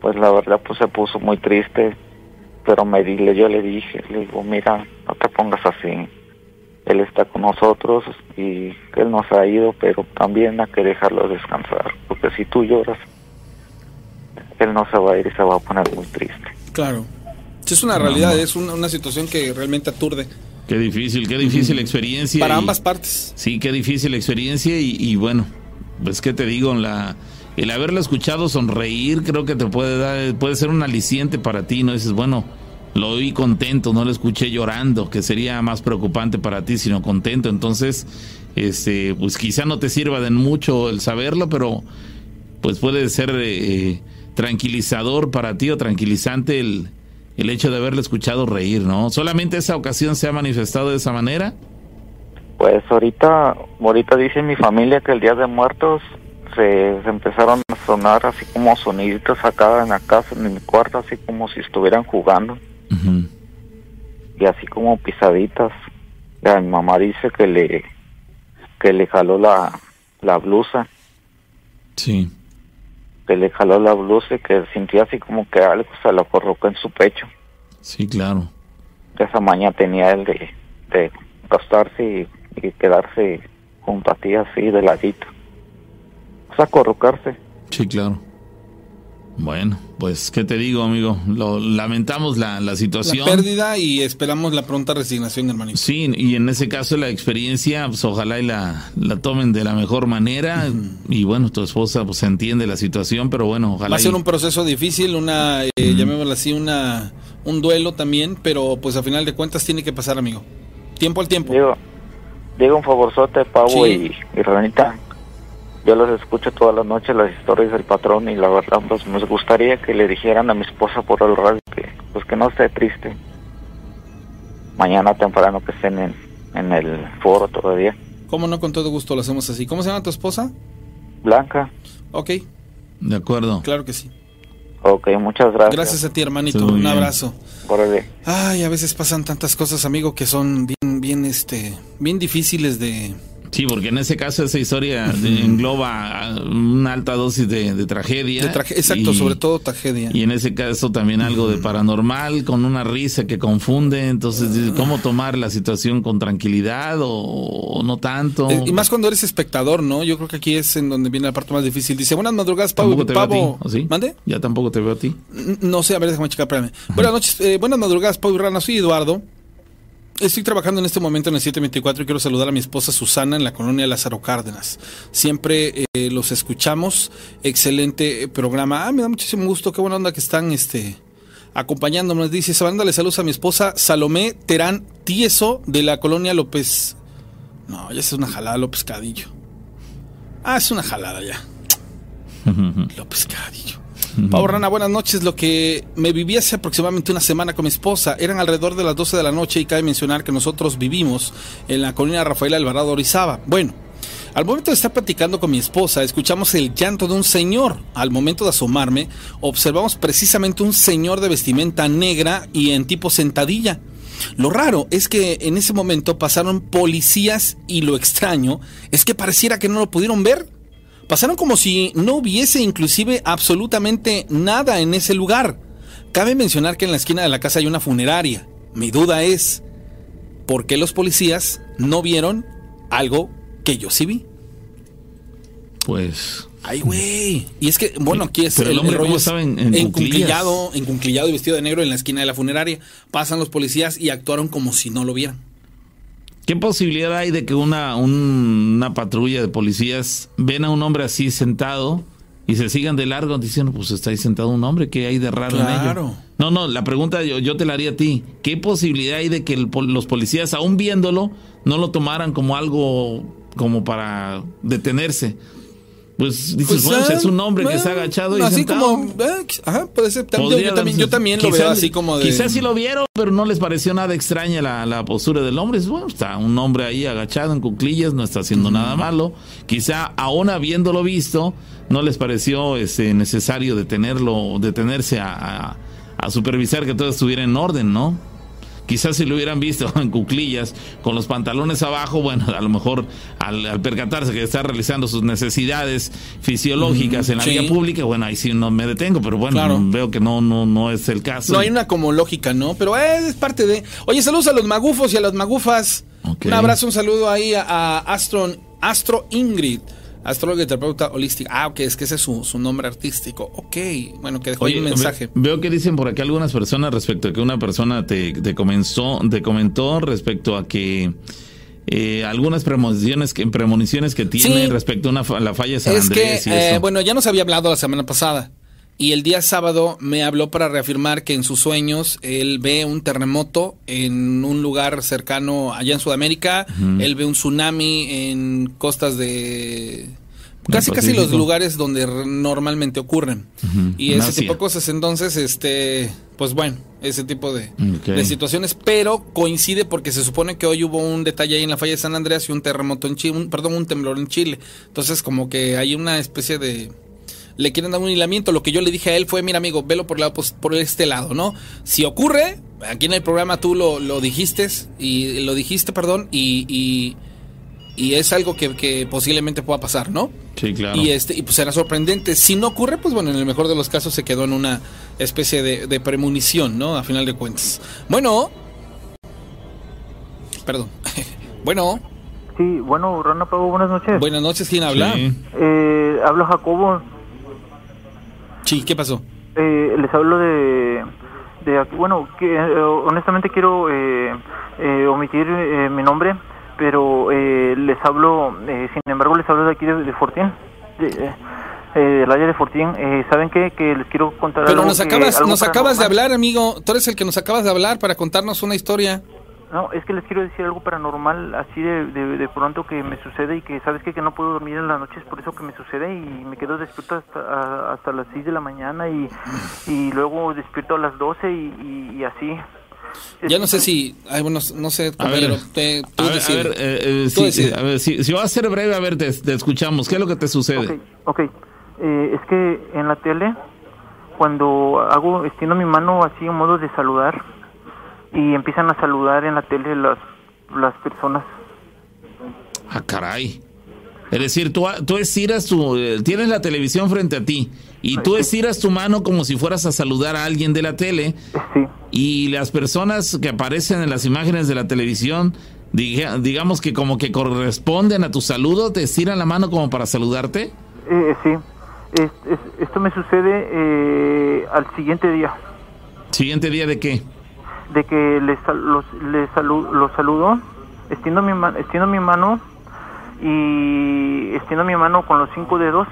pues la verdad pues se puso muy triste, pero me dile, yo le dije, le digo, mira, no te pongas así. Él está con nosotros y él nos ha ido, pero también hay que dejarlo descansar, porque si tú lloras, él no se va a ir y se va a poner muy triste. Claro. Es una realidad, es una, una situación que realmente aturde Qué difícil, qué difícil experiencia. para y- ambas partes. Sí, qué difícil experiencia y, y bueno, pues qué te digo, la, el haberlo escuchado sonreír creo que te puede dar, puede ser un aliciente para ti, ¿no? Dices, bueno, lo oí contento, no lo escuché llorando, que sería más preocupante para ti, sino contento. Entonces, este, pues quizá no te sirva de mucho el saberlo, pero pues puede ser eh, tranquilizador para ti o tranquilizante el, el hecho de haberlo escuchado reír, ¿no? ¿Solamente esa ocasión se ha manifestado de esa manera? Pues ahorita, ahorita dice mi familia que el Día de Muertos se, se empezaron a sonar así como soniditos acá en la casa, en mi cuarto, así como si estuvieran jugando y así como pisaditas. Ya, mi mamá dice que le que le jaló la, la blusa, Sí. que le jaló la blusa y que sintió así como que algo se lo colocó en su pecho. Sí, claro. Que esa mañana tenía él de, de acostarse y, y quedarse junto a ti así de ladito. O sea, acurrucarse. Sí, claro. Bueno, pues, ¿qué te digo, amigo? Lo, lamentamos la, la situación. La pérdida y esperamos la pronta resignación, hermanito. Sí, y en ese caso la experiencia, pues ojalá y la, la tomen de la mejor manera. Y bueno, tu esposa pues entiende la situación, pero bueno, ojalá. Va a ser un proceso difícil, una, eh, llamémoslo así, una, un duelo también, pero pues a final de cuentas tiene que pasar, amigo. Tiempo al tiempo. Digo, digo un favorzote, Pavo Sí. y, y Ranita. Yo los escucho todas las noches, las historias del patrón, y la verdad, pues nos gustaría que le dijeran a mi esposa por el radio que, pues que no esté triste. Mañana temprano que estén en, en el foro todavía. ¿Cómo no? Con todo gusto lo hacemos así. ¿Cómo se llama tu esposa? Blanca, Ok, De acuerdo. claro que sí. ok, muchas gracias. Gracias a ti, hermanito. Un abrazo. Órale. Ay, a veces pasan tantas cosas, amigo, que son bien, bien, este, bien difíciles de... Sí, porque en ese caso esa historia engloba una alta dosis de, de tragedia. de Exacto, y- sobre todo tragedia. Y en ese caso también algo de paranormal, con una risa que confunde. Entonces, dices, ¿cómo tomar la situación con tranquilidad o, o no tanto? Eh, Y más cuando eres espectador, ¿no? Yo creo que aquí es en donde viene la parte más difícil. Dice, buenas madrugadas, Pavo. ¿Tampoco te veo a Pavo. ti? ¿o sí? ¿Mande? Ya tampoco te veo a ti. No sé, a ver, déjame checar, espérame. Buenas noches, eh, buenas madrugadas, Pau y Rana. Soy Eduardo. Estoy trabajando en este momento en el 724 y quiero saludar a mi esposa Susana en la colonia Lázaro Cárdenas. Siempre eh, los escuchamos. Excelente eh, programa. Ah, me da muchísimo gusto. Qué buena onda que están este, acompañándonos. Dice, mándale saludos a mi esposa Salomé Terán Tieso de la colonia López. No, ya es una jalada López Cadillo. Ah, es una jalada ya. <laughs> López Cadillo. Pau Rana, buenas noches. Lo que me viví hace aproximadamente una semana con mi esposa eran alrededor de las 12 de la noche y cabe mencionar que nosotros vivimos en la colonia Rafael Alvarado Orizaba. Bueno, al momento de estar platicando con mi esposa, escuchamos el llanto de un señor. Al momento de asomarme, observamos precisamente un señor de vestimenta negra y en tipo sentadilla. Lo raro es que en ese momento pasaron policías y lo extraño es que pareciera que no lo pudieron ver. Pasaron como si no hubiese inclusive absolutamente nada en ese lugar. Cabe mencionar que en la esquina de la casa hay una funeraria. Mi duda es, ¿por qué los policías no vieron algo que yo sí vi? Pues. Ay, güey. Y es que, bueno, aquí es Pero el hombre, rollo ¿cómo es estaba en- en encunclillado, encunclillado y vestido de negro en la esquina de la funeraria. Pasan los policías y actuaron como si no lo vieran. ¿Qué posibilidad hay de que una, un- una patrulla de policías ven a un hombre así sentado y se sigan de largo diciendo, pues está ahí sentado un hombre, ¿qué hay de raro en ello? No, no, la pregunta yo, yo te la haría a ti. ¿Qué posibilidad hay de que el los policías, aún viéndolo, no lo tomaran como algo como para detenerse? Pues dices, bueno, ah, es un hombre que ah, está agachado y Así sentado. como, ah, ajá, puede ser. También, yo, también, yo también lo quizás- veo así como de. Quizás sí lo vieron, pero no les pareció nada extraña la, la postura del hombre. Es, Bueno, está un hombre ahí agachado en cuclillas, no está haciendo nada malo. Quizá aún habiéndolo visto, no les pareció este, necesario detenerlo, detenerse a, a- a supervisar que todo estuviera en orden, ¿no? Quizás si lo hubieran visto <laughs> en cuclillas, con los pantalones abajo, bueno, a lo mejor al, al percatarse que está realizando sus necesidades fisiológicas en la sí. vía pública, bueno, ahí sí no me detengo, pero bueno, Claro. veo que no, no, no es el caso. No hay una como lógica, ¿no? Pero es parte de. Oye, saludos a los magufos y a las magufas. Un abrazo, un saludo ahí a, a Astro, Astro Ingrid, astróloga y terapeuta holística. Ah, ok, es que ese es su, su nombre artístico. Ok, bueno, que dejó ahí Oye, un mensaje. ve- veo que dicen por aquí algunas personas respecto a que una persona te, te comenzó, te comentó respecto a que eh, algunas premoniciones que, premoniciones que tiene Sí. respecto a una, la falla de San Es que, Andrés y eh, bueno, ya nos había hablado la semana pasada. Y el día sábado me habló para reafirmar que en sus sueños él ve un terremoto en un lugar cercano allá en Sudamérica. Él ve un tsunami en costas de... Casi, casi los lugares donde normalmente ocurren. Y En ese Asia. tipo de cosas. Entonces, este, pues bueno, ese tipo de, de situaciones. Pero coincide porque se supone que hoy hubo un detalle ahí en la falla de San Andreas y un terremoto en Chile, un, perdón, un temblor en Chile. Entonces, como que hay una especie de le quieren dar un hilamiento. Lo que yo le dije a él fue, mira amigo, velo por, la, pos- por este lado, ¿no? Si ocurre, aquí en el programa tú lo, lo dijiste, y lo dijiste, perdón, y, y, y es algo que, que posiblemente pueda pasar, ¿no? sí, claro. Y este, y pues será sorprendente. Si no ocurre, pues bueno, en el mejor de los casos se quedó en una especie de, de premonición, ¿no? A final de cuentas. Bueno. Perdón. <laughs> bueno, Sí, bueno, Rana Pago, buenas noches. buenas noches, ¿quién habla? Sí. Eh, hablo Jacobo. Sí, ¿qué pasó? Eh, les hablo de, de bueno, que eh, honestamente quiero eh, eh, omitir eh, mi nombre, pero eh, les hablo, sin embargo, les hablo de aquí de, de Fortín, de, eh, del área de Fortín. Eh, ¿Saben qué? Que les quiero contar Pero algo nos que- acabas, algo nos acabas de hablar, amigo. Tú eres el que nos acabas de hablar para contarnos una historia. No, es que les quiero decir algo paranormal, así de, de, de pronto que me sucede y que, ¿sabes qué? Que no puedo dormir en las noches por eso que me sucede y me quedo despierto hasta, a- hasta las 6 de la mañana y, y luego despierto a las 12 y, y, y así. Ya no sé si, ay, bueno, no sé, A ver, compañero, a ver, si, si va a ser breve, a ver, te, te escuchamos. ¿Qué es lo que te sucede? Ok, ok. Eh, es que en la tele, cuando hago, extiendo mi mano así en modo de saludar y empiezan a saludar en la tele las, las personas. Ah, caray. Es decir, tú, tú estiras tu, eh, tienes la televisión frente a ti y tú estiras tu mano como si fueras a saludar a alguien de la tele Sí, y las personas que aparecen en las imágenes de la televisión, diga- digamos que como que corresponden a tu saludo, te estiran la mano como para saludarte. eh, sí. Es- es- esto me sucede eh, al siguiente día. Siguiente día de qué? De que les, los, les salu- los saludo, extiendo mi, extiendo mi mano y extiendo mi mano con los cinco dedos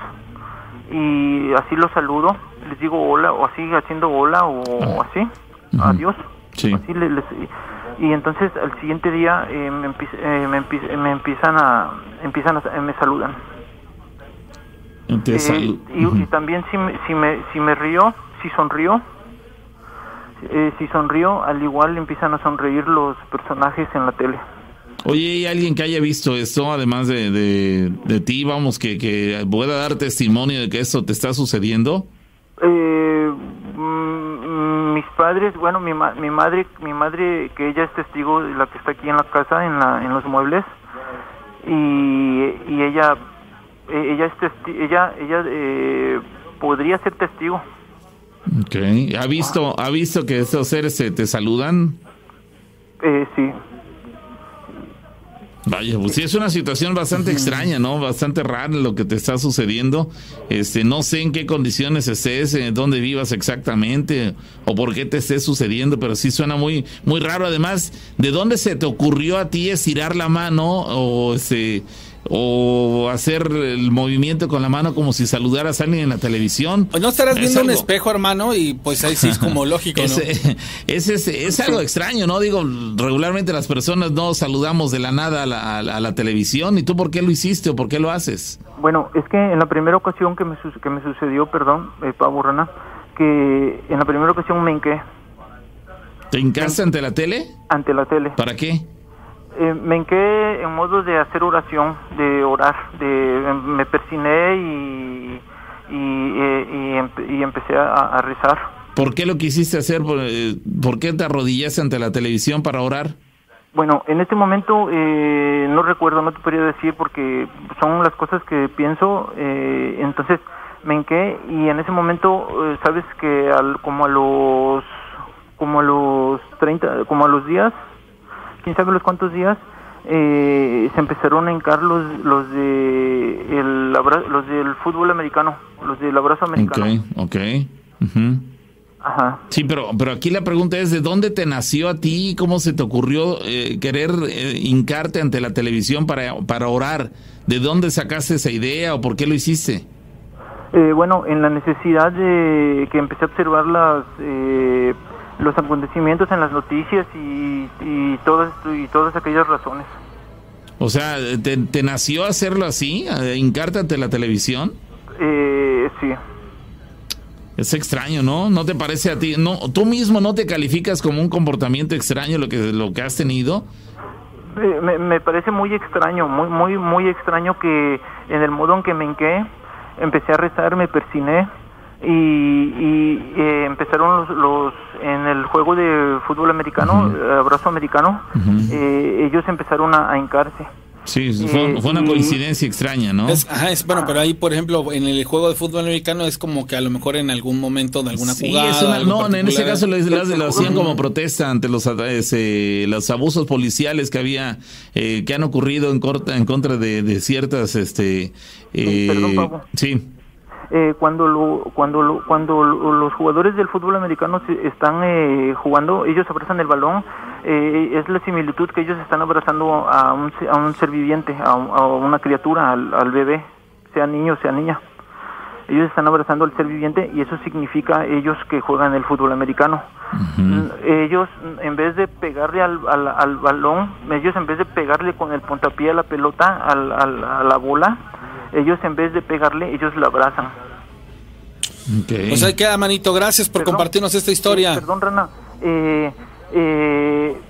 y así los saludo, les digo hola o así haciendo hola o así, adiós, Sí. así le- les- y, entonces al siguiente día eh, me, empie- eh, me, empie- me empiezan a empiezan a, eh, me saludan. Eh, y, Ujú. y también si me, si me si me río si sonrío eh, si sonrío al igual empiezan a sonreír los personajes en la tele Oye, ¿hay alguien que haya visto esto, además de, de, de ti, vamos, que, que pueda dar testimonio de que esto te está sucediendo? Eh, mm, mis padres, bueno, mi, ma- mi madre, mi madre, que ella es testigo de la que está aquí en la casa, en, la, en los muebles, y, y ella, eh, ella es testi- ella, ella eh, podría ser testigo. Ok. ¿Ha visto, ¿ha visto que estos seres te, te saludan? Eh, sí, Vaya, pues sí es una situación bastante extraña, ¿no? Bastante rara lo que te está sucediendo. Este, no sé en qué condiciones estés, en dónde vivas exactamente o por qué te esté sucediendo, pero sí suena muy muy raro además, ¿de dónde se te ocurrió a ti estirar la mano o este o hacer el movimiento con la mano como si saludaras a alguien en la televisión? Pues no estarás Es viendo un espejo, hermano, y pues ahí sí es como <laughs> lógico, ¿no? es, es, es, es algo extraño, ¿no? Digo, regularmente las personas no saludamos de la nada a la, a la- a la televisión. ¿Y tú por qué lo hiciste o por qué lo haces? Bueno, es que en la primera ocasión que me, su- que me sucedió, perdón, eh, Pavo Rana, que en la primera ocasión me hinqué ¿Te hincaste ante la tele? ante la tele. ¿Para qué? Eh, me hinqué en modo de hacer oración, de orar, de me persiné y, y, eh, y, empe- y empecé a, a rezar. ¿Por qué lo quisiste hacer? ¿Por, eh, por qué te arrodillaste ante la televisión para orar? Bueno, en este momento eh, no recuerdo, no te podría decir porque son las cosas que pienso. eh, entonces me hinqué y en ese momento, eh, sabes que al, como a los como a los 30, como a los días, quién sabe los cuántos días, eh, se empezaron a hincar los los de el los del fútbol americano, los del abrazo americano. Ok, ok. ujú. Ajá. Sí, pero, pero aquí la pregunta es, ¿de dónde te nació a ti? ¿Cómo se te ocurrió eh, querer eh, hincarte ante la televisión para, para orar? ¿De dónde sacaste esa idea o por qué lo hiciste? Eh, bueno, en la necesidad de que empecé a observar las eh, los acontecimientos en las noticias y, y todas y todas aquellas razones. O sea, ¿te, te nació hacerlo así? ¿Hincarte ante la televisión? Eh, sí. Es extraño, ¿no? ¿No te parece a ti? No, ¿Tú mismo no te calificas como un comportamiento extraño lo que, lo que has tenido? Eh, Me, me parece muy extraño, muy muy muy extraño que en el modo en que me hinqué empecé a rezar, me persiné y, y, eh, empezaron los, los en el juego de fútbol americano, eh, abrazo americano, eh, ellos empezaron a, a hincarse. Sí, fue, fue una y- coincidencia extraña, ¿no? Es, ajá, es, bueno, pero ahí, por ejemplo, en el juego de fútbol americano es como que a lo mejor en algún momento de alguna Sí, jugada. es una- no, en ese caso lo, lo- lo hacían como protesta ante los, ese, los abusos policiales que había, eh, que han ocurrido en, corta, en contra de, de ciertas, este, eh, perdón, Pablo. sí, eh, cuando lo, cuando lo, cuando los jugadores del fútbol americano están eh, jugando, ellos abrazan el balón, eh, es la similitud que ellos están abrazando a un, a un ser viviente, a, una criatura, al, al, bebé, sea niño, sea niña. Ellos están abrazando al ser viviente y eso significa ellos que juegan el fútbol americano. Ellos, en vez de pegarle al, al, balón, ellos en vez de pegarle con el puntapié a la pelota, al, a la bola, ellos en vez de pegarle, ellos la abrazan. Okay. Pues ahí queda, manito. Gracias por compartirnos esta historia. perdón, Rana. Eh, eh,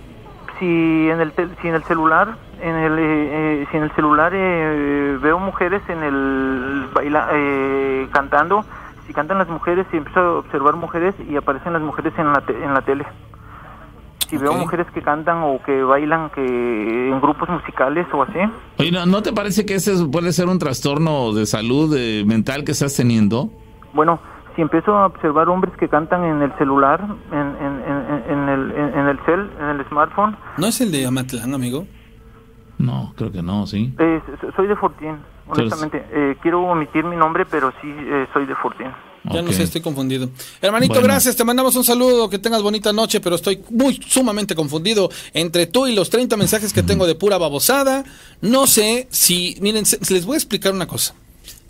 si en el si en el celular en el eh, si en el celular veo mujeres en el baila, cantando si cantan las mujeres y empiezo a observar mujeres y aparecen las mujeres en la en la tele si veo mujeres que cantan o que bailan que en grupos musicales o así. Oye, ¿no, te parece que ese puede ser un trastorno de salud mental que estás teniendo? Bueno, si empiezo a observar hombres que cantan en el celular, en, en, en, el, en, el cel, en el smartphone. ¿No es el de Amatlán, amigo? No, creo que no, sí. Eh, soy de Fortín, honestamente. Eh, quiero omitir mi nombre, pero sí eh, soy de Fortín. Ya no sé, estoy confundido. Hermanito, gracias, te mandamos un saludo, que tengas bonita noche, pero estoy muy sumamente confundido entre tú y los 30 mensajes que tengo de pura babosada. No sé si, miren, les voy a explicar una cosa.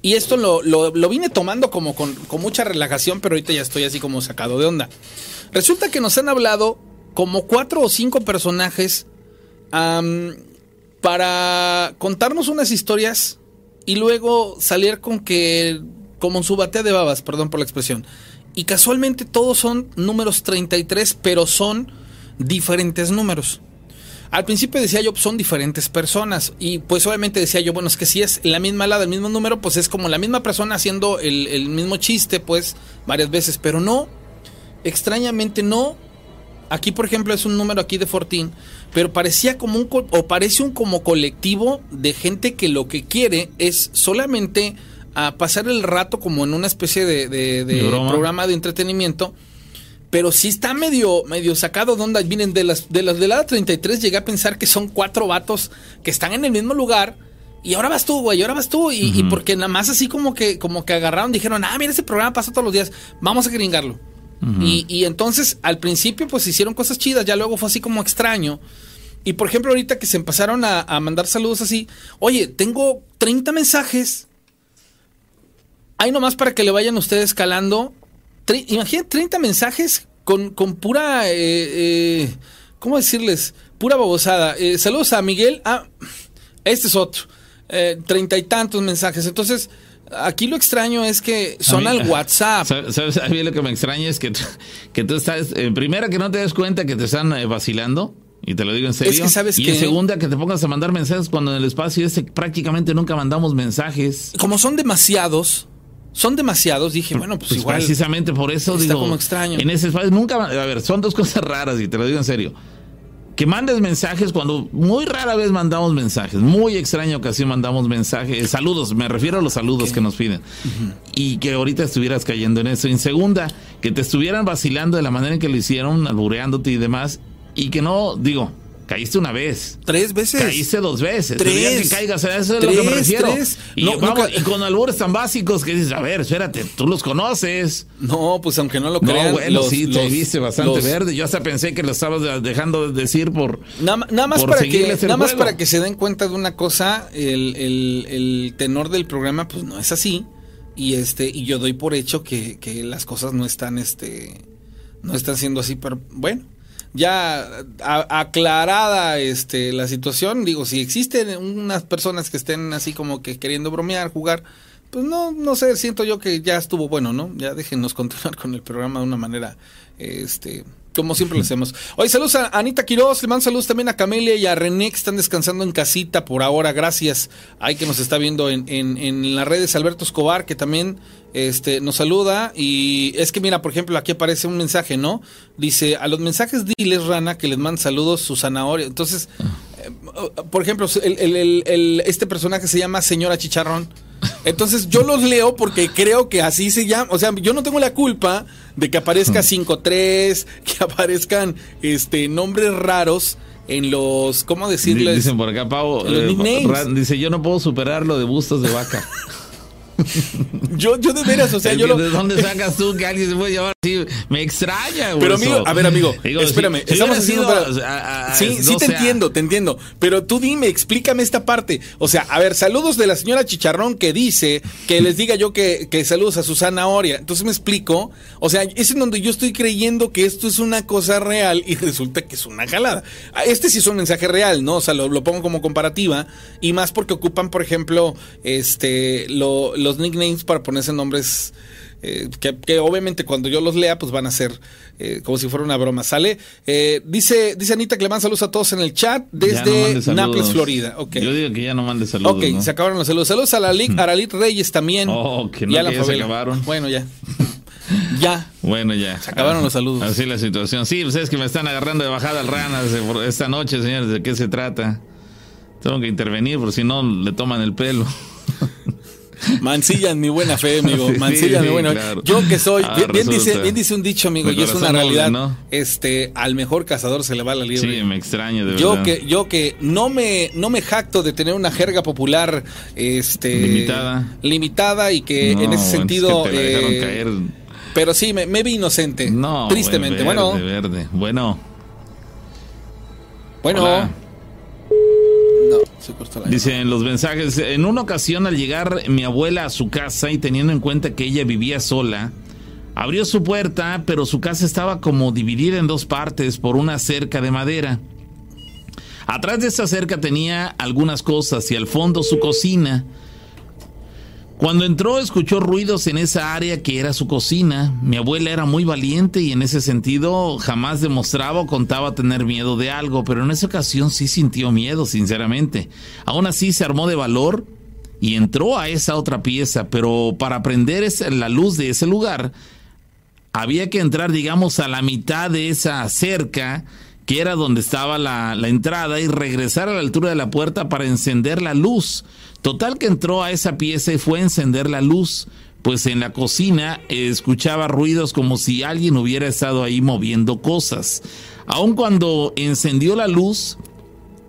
Y esto lo, lo, vine tomando como con, mucha relajación, pero ahorita ya estoy así como sacado de onda. Resulta que nos han hablado como cuatro o cinco personajes para contarnos unas historias y luego salir con que como su batea de babas, perdón por la expresión. Y casualmente todos son números 33, pero son diferentes números. Al principio decía yo, son diferentes personas. Y pues obviamente decía yo, bueno, es que si es la misma lado, el mismo número, pues es como la misma persona haciendo el, el mismo chiste, pues varias veces. Pero no, extrañamente no. Aquí, por ejemplo, es un número aquí de Fortín, pero parecía como un, o parece un como colectivo de gente que lo que quiere es solamente a pasar el rato como en una especie de, programa de entretenimiento. Pero sí está medio, medio sacado de onda. Vienen de las, de las de la 33, llegué a pensar que son cuatro vatos que están en el mismo lugar. Y ahora vas tú, güey, ahora vas tú. Y, porque nada más así como que, como que agarraron, dijeron, ah, mira, ese programa pasa todos los días, vamos a gringarlo. y, y, entonces, al principio, pues hicieron cosas chidas, ya luego fue así como extraño. Y por ejemplo, ahorita que se empezaron a, a mandar saludos así, oye, tengo 30 mensajes Ahí nomás para que le vayan ustedes calando. Imaginen 30 mensajes con, con pura. Eh, eh, ¿Cómo decirles? Pura babosada. Eh, saludos a Miguel. Ah, este es otro. Treinta y tantos mensajes. Entonces, aquí lo extraño es que son al WhatsApp. <laughs> ¿Sabes? A mí lo que me extraña es que, que tú estás. primera, que no te des cuenta que te están vacilando. Y te lo digo en serio. Es que sabes y en segunda, que te pongas a mandar mensajes cuando en el espacio ese prácticamente nunca mandamos mensajes. Como son demasiados, son demasiados, dije, bueno, pues, pues, igual. Precisamente por eso está como extraño. En ese espacio nunca. A ver, son dos cosas raras y te lo digo en serio. Que mandes mensajes cuando muy rara vez mandamos mensajes. Muy extraña ocasión mandamos mensajes. Saludos, me refiero a los saludos que nos piden. Y que ahorita estuvieras cayendo en eso. En segunda, que te estuvieran vacilando de la manera en que lo hicieron, albureándote y demás. Y que no, digo, Caíste una vez. Tres veces. Caíste dos veces. Tres. que caigas, eso es lo que me refiero. Y, y, con albures tan básicos que dices, a ver, espérate, tú los conoces. No, pues aunque no lo crean. No, bueno, sí, te viste bastante verde. Yo hasta pensé que lo estabas dejando de decir por. Nada, más, para que, nada más para que se den cuenta de una cosa, el, el, el tenor del programa, pues no es así. Y este, y yo doy por hecho que, que las cosas no están, este, no están siendo así, pero bueno ya aclarada este la situación, digo, si existen unas personas que estén así como que queriendo bromear, jugar, pues no, no sé, siento yo que ya estuvo bueno, ¿no? Ya déjenos <laughs> continuar con el programa de una manera, este, como siempre lo <laughs> hacemos. Hoy saludos a Anita Quiroz, le mando saludos también a Camelia y a René que están descansando en casita por ahora, gracias. Hay que nos está viendo en, en, en las redes, Alberto Escobar, que también este, nos saluda y es que mira, por ejemplo, aquí aparece un mensaje, ¿no? Dice, a los mensajes diles, Rana, que les manda saludos su zanahoria. Entonces, eh, por ejemplo, el, este personaje se llama Señora Chicharrón. Entonces yo los leo porque creo que así se llama. O sea, yo no tengo la culpa de que aparezca 5-3, <laughs> que aparezcan este, nombres raros en los, ¿cómo decirles? Dicen por acá, Pau, eh, dice, yo no puedo superar lo de bustos de vaca. <laughs> yo, yo de veras, o sea, yo lo... ¿De dónde <laughs> sacas tú que alguien se puede llevar así? Me extraña, güey. Pero amigo, a ver, amigo, <laughs> Digo, espérame, si- estamos haciendo... sido, para- a- a- sí, sí te entiendo, te entiendo. Pero tú dime, explícame esta parte. O sea, a ver, saludos de la señora Chicharrón que dice que les diga yo que, que saludos a Susana Oria. Entonces me explico. O sea, es en donde yo estoy creyendo que esto es una cosa real y <laughs> resulta que es una jalada. Ah, Este sí es un mensaje real, ¿no? O sea, lo, lo pongo como comparativa. Y más porque ocupan, por ejemplo, este lo- los nicknames para ponerse nombres. eh, que, que obviamente cuando yo los lea, pues van a ser eh, como si fuera una broma. ¿Sale? Eh, dice, dice Anita que le manda saludos a todos en el chat no desde saludos. Naples, Florida. Ok. Yo digo que ya no mande saludos. Ok, ¿no? se acabaron los saludos. Saludos a la Lic- Aralit Reyes también. Oh, que no, ya se acabaron. Bueno, ya. <laughs> ya. Bueno, ya. Se acabaron los saludos. Así la situación. Sí, pues es que me están agarrando de bajada al ranas por esta noche, señores. ¿De qué se trata? Tengo que intervenir, porque si no le toman el pelo. <laughs> Mancillan mi buena fe, amigo. <laughs> Sí, Mancillan mi buena fe. claro. Yo que soy, Ah, bien, bien dice, bien dice un dicho, amigo, y es una realidad. ¿no? Este, al mejor cazador se le va la liebre. Sí, me extraña, de Yo verdad. que, yo que no me, no me jacto de tener una jerga popular, este, Limitada. limitada y que No, en ese es sentido, que te la dejaron eh, caer. pero sí, me, me vi inocente, No, tristemente. verde, bueno, verde. Bueno, bueno, hola. No, se cortó la Dice en los mensajes, en una ocasión al llegar mi abuela a su casa y teniendo en cuenta que ella vivía sola, abrió su puerta, pero su casa estaba como dividida en dos partes por una cerca de madera. Atrás de esa cerca tenía algunas cosas y al fondo su cocina. Cuando entró escuchó ruidos en esa área que era su cocina. Mi abuela era muy valiente y en ese sentido jamás demostraba o contaba tener miedo de algo, pero en esa ocasión sí sintió miedo, sinceramente. Aún así se armó de valor y entró a esa otra pieza, pero para prender la luz de ese lugar había que entrar, digamos, a la mitad de esa cerca, que era donde estaba la, entrada, y regresar a la altura de la puerta para encender la luz. Total que entró a esa pieza y fue a encender la luz, pues en la cocina eh, escuchaba ruidos como si alguien hubiera estado ahí moviendo cosas. Aun cuando encendió la luz,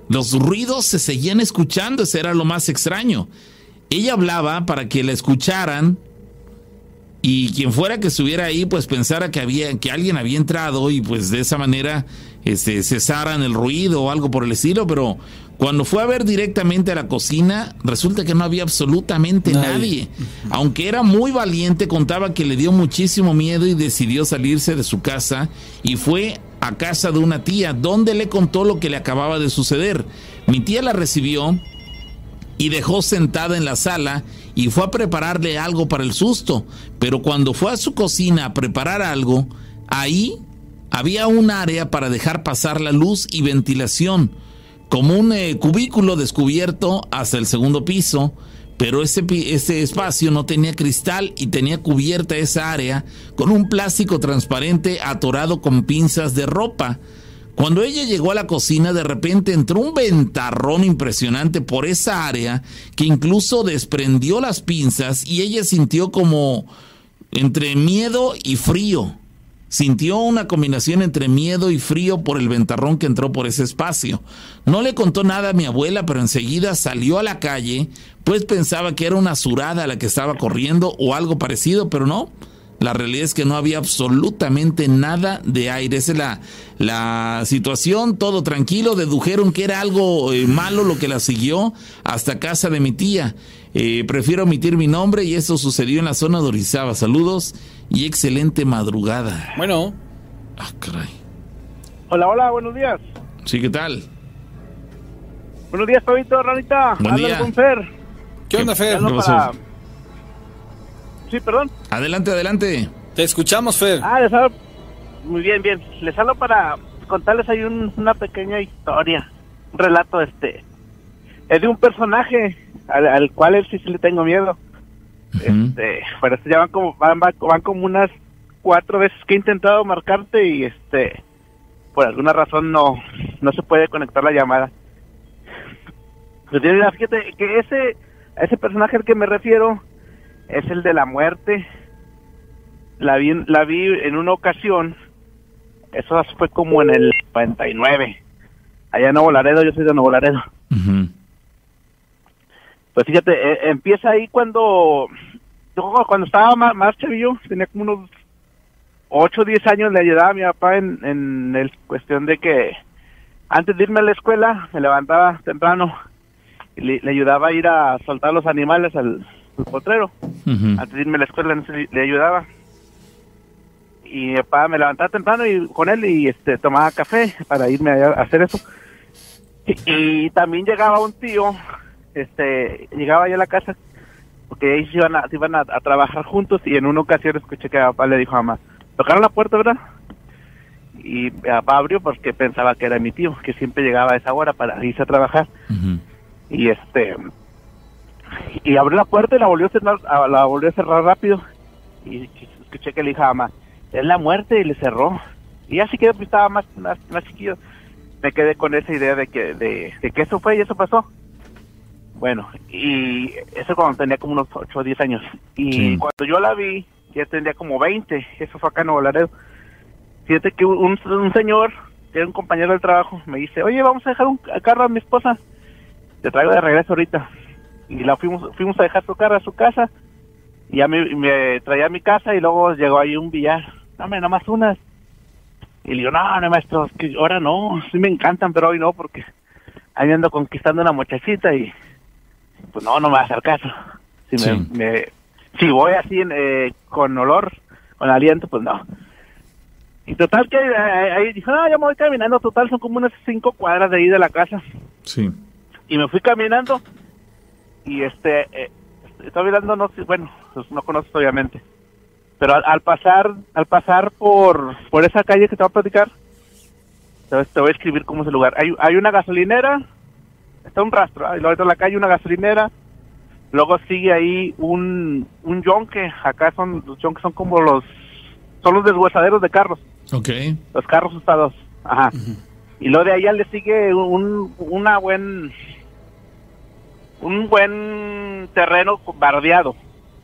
los ruidos se seguían escuchando, eso era lo más extraño. Ella hablaba para que la escucharan y quien fuera que estuviera ahí pues pensara que había que alguien había entrado y pues de esa manera este cesaran el ruido o algo por el estilo, pero cuando fue a ver directamente a la cocina, resulta que no había absolutamente Nadie. nadie. Aunque era muy valiente, contaba que le dio muchísimo miedo y decidió salirse de su casa y fue a casa de una tía, donde le contó lo que le acababa de suceder. Mi tía la recibió y dejó sentada en la sala y fue a prepararle algo para el susto. Pero cuando fue a su cocina a preparar algo, ahí había un área para dejar pasar la luz y ventilación, como un eh, cubículo descubierto hasta el segundo piso. Pero ese, ese espacio no tenía cristal y tenía cubierta esa área con un plástico transparente atorado con pinzas de ropa. Cuando ella llegó a la cocina, de repente entró un ventarrón impresionante por esa área que incluso desprendió las pinzas y ella sintió como entre miedo y frío. Sintió una combinación entre miedo y frío por el ventarrón que entró por ese espacio. No le contó nada a mi abuela, pero enseguida salió a la calle, pues pensaba que era una zurada la que estaba corriendo o algo parecido, pero no. La realidad es que no había absolutamente nada de aire. Esa es la, la situación, todo tranquilo. Dedujeron que era algo eh, malo lo que la siguió hasta casa de mi tía. Eh, prefiero omitir mi nombre y eso sucedió en la zona de Orizaba. Saludos y excelente madrugada. Bueno, Ah, caray. Hola, hola, buenos días. Sí, ¿qué tal? Buenos días, Pabito, Ranita. Buen día. con Fer. ¿qué onda, Fer? ¿Qué pasó? para... Sí, perdón. Adelante, adelante. Te escuchamos, Fer. Ah, les hablo... Muy bien, bien. Les hablo para contarles ahí un- una pequeña historia. Un relato, este... Es de un personaje al, al cual él sí, sí le tengo miedo. Este, pero este ya van como, van, van- van como unas cuatro veces que he intentado marcarte y este... Por alguna razón no, no se puede conectar la llamada. Pues mira, fíjate que ese, ese personaje al que me refiero es el de la muerte. La vi, la vi en una ocasión, eso fue como en el 99, allá en Nuevo Laredo, yo soy de Nuevo Laredo. Ujú. Pues fíjate, eh, empieza ahí cuando yo cuando estaba más, más chavillo, tenía como unos 8 o 10 años, le ayudaba a mi papá en, en el cuestión de que antes de irme a la escuela, me levantaba temprano y le, le ayudaba a ir a soltar los animales al, potrero. Ujú. Antes de irme a la escuela le, le ayudaba. Y mi papá me levantaba temprano y con él y este tomaba café para irme a, a hacer eso. Y, y también llegaba un tío, este, llegaba ahí a la casa, porque ellos iban a, iban a, a trabajar juntos y en una ocasión escuché que papá le dijo a mamá, tocaron la puerta, ¿verdad? Y mi papá abrió porque pensaba que era mi tío, que siempre llegaba a esa hora para irse a trabajar. Y este, y abrió la puerta y la volvió a cerrar, la volvió a cerrar rápido. Y escuché que le dijo a mamá, es la muerte y le cerró. Y así quedó, pues estaba más, más, más chiquillo. Me quedé con esa idea de que, de, de que eso fue y eso pasó. Bueno, y eso cuando tenía como unos 8 o 10 años. Y Sí. cuando yo la vi, ya tendría como 20, eso fue acá en Nuevo Laredo. Fíjate que un, un señor, que era un compañero del trabajo, me dice, oye, vamos a dejar un carro a mi esposa te traigo de regreso ahorita. Y la fuimos, fuimos a dejar su carro a su casa. Y ya me, me traía a mi casa y luego llegó ahí un billar. Dame nada más unas. Y le digo, no, no, maestro, es que ahora no, sí me encantan, pero hoy no, porque ahí ando conquistando una muchachita y pues no, no me va a hacer caso. Si, me, Sí. me- si voy así en, eh, con olor, con aliento, pues no. Y total que eh, ahí dijo, no, ya me voy caminando, total son como unas cinco cuadras de ahí de la casa Sí. y me fui caminando y este eh, estaba mirando no sé bueno pues no conoces obviamente pero al, al pasar al pasar por por esa calle que te voy a platicar te, te voy a escribir cómo es el lugar hay, hay una gasolinera está un rastro ¿ah? y luego en la calle una gasolinera luego sigue ahí un un yonque acá son los yonques son como los son los deshuesaderos de carros Ok. los carros usados. Ajá. Y luego de allá le sigue un, una buen, un buen terreno bardeado.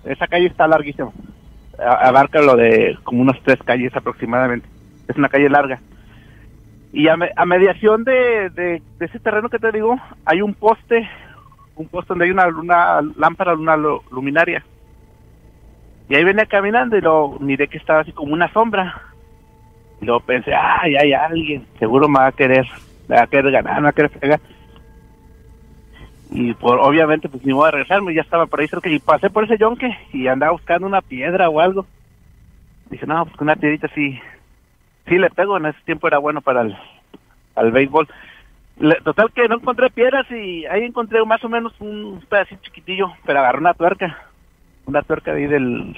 Esa calle está larguísima. Abarca lo de como unas tres calles aproximadamente. Es una calle larga. Y a, me- a mediación de, ese terreno que te digo, hay un poste, un poste donde hay una, lámpara, una lu- luminaria. Y ahí venía caminando y lo miré que estaba así como una sombra. Y luego pensé, ay, hay alguien, seguro me va a querer, me va a querer ganar, me va a querer fregar. Y por, obviamente, pues ni modo de regresarme, ya estaba por ahí cerca y pasé por ese yonque y andaba buscando una piedra o algo. Dije, no, pues una piedrita sí, sí le pego, en ese tiempo era bueno para el, el béisbol. Le- total que no encontré piedras y ahí encontré más o menos un pedacito chiquitillo, pero agarré una tuerca, una tuerca de ahí del,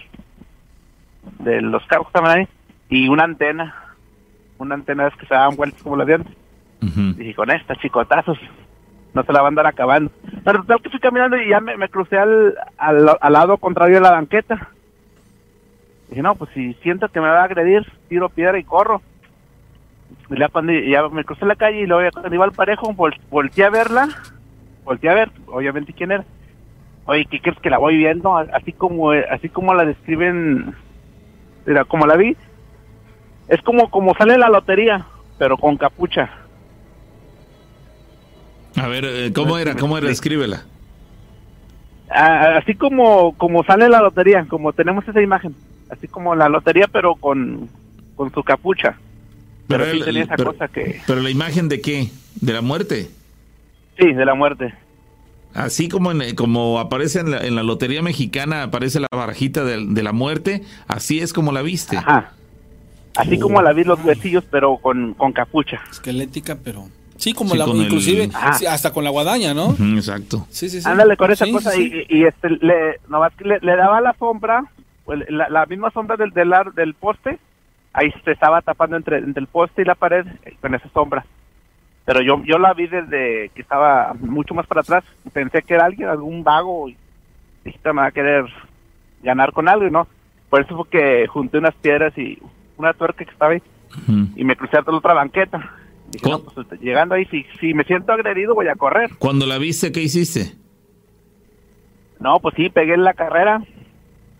de los carros que estaban ahí y una antena, una antena esas que se daban vueltas como las de antes. Ujú. Dije, con estas chicotazos, no se la va a andar acabando. Pero total que fui caminando y ya me, me crucé al, al, al lado contrario de la banqueta. Dije, no, pues si siento que me va a agredir, tiro piedra y corro. Y ya cuando ya me crucé la calle y luego cuando iba al parejo, vol- volteé a verla, volteé a ver, obviamente quién era. Oye, ¿qué crees que la voy viendo? Así como, así como la describen, mira, como la vi, es como, como sale la lotería, pero con capucha. A ver, eh, ¿cómo era? ¿Cómo era? Escríbela. Ah, así como como sale la lotería, como tenemos esa imagen, así como la lotería pero con, con su capucha. Pero, sí el- tenía esa pero- cosa que pero la imagen de qué? ¿De la muerte? sí, de la muerte. Así como en- como aparece en la, en la lotería mexicana, aparece la barajita de, de la muerte, así es como la viste. Ajá. Así como la vi los huesillos pero con, con capucha. Esquelética, pero. Sí, como Sí, la. el- Inclusive, hasta con la guadaña, ¿no? Exacto. Sí, sí, sí. Ándale con esa Sí, cosa sí, sí. y, y, este le nomás que le, le daba la sombra, pues, la, la misma sombra del, del poste, ahí se estaba tapando entre, entre el poste y la pared eh, con esa sombra. Pero yo yo la vi desde que estaba mucho más para atrás, pensé que era alguien, algún vago y dije, "Esta me va a querer ganar con algo y no. Por eso fue que junté unas piedras y una tuerca que estaba ahí y me crucé hasta la otra banqueta. Dije, pues llegando ahí, si, si me siento agredido voy a correr. Cuando la viste, ¿qué hiciste? No, pues sí, pegué la carrera.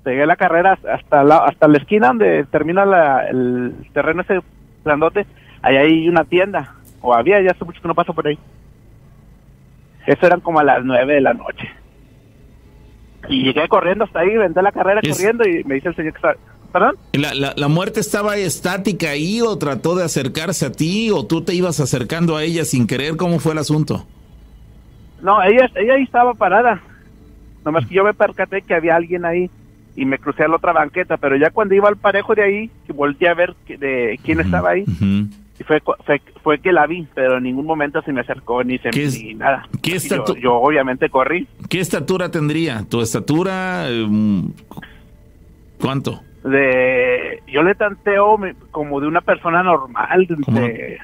Pegué la carrera hasta la, hasta la esquina donde termina la, el terreno ese grandote. Ahí hay una tienda. O había, ya hace mucho que no paso por ahí. Eso eran como a las nueve de la noche. Y llegué corriendo hasta ahí, vendé la carrera corriendo y me dice el señor que está... ¿Perdón? ¿La, la, la muerte estaba estática ahí o trató de acercarse a ti o tú te ibas acercando a ella sin querer? ¿Cómo fue el asunto? No, ella, ella ahí estaba parada. Nomás que yo me percaté que había alguien ahí y me crucé a la otra banqueta, pero ya cuando iba al parejo de ahí, que volteé a ver que- de quién estaba ahí, y fue, fue, fue que la vi, pero en ningún momento se me acercó ni, se, ¿Qué es- ni nada. qué yo, yo obviamente corrí. ¿Qué estatura tendría? ¿Tu estatura? eh, ¿Cuánto? De, yo le tanteo como de una persona normal, de,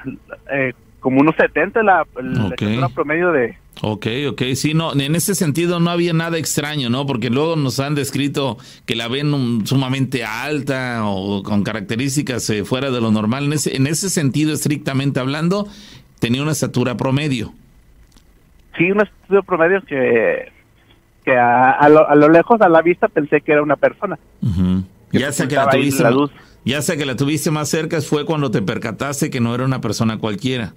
eh, como unos 70 la, la estatura promedio de... Ok, ok, sí, no, en ese sentido no había nada extraño, ¿no? Porque luego nos han descrito que la ven um, sumamente alta o con características eh, fuera de lo normal. En ese, en ese sentido, estrictamente hablando, tenía una estatura promedio. Sí, un estudio promedio que, que a, a lo, a lo lejos, a la vista, pensé que era una persona. Que Ya sea que la tuviste, la luz. ya sea que la tuviste más cerca, fue cuando te percataste que no era una persona cualquiera.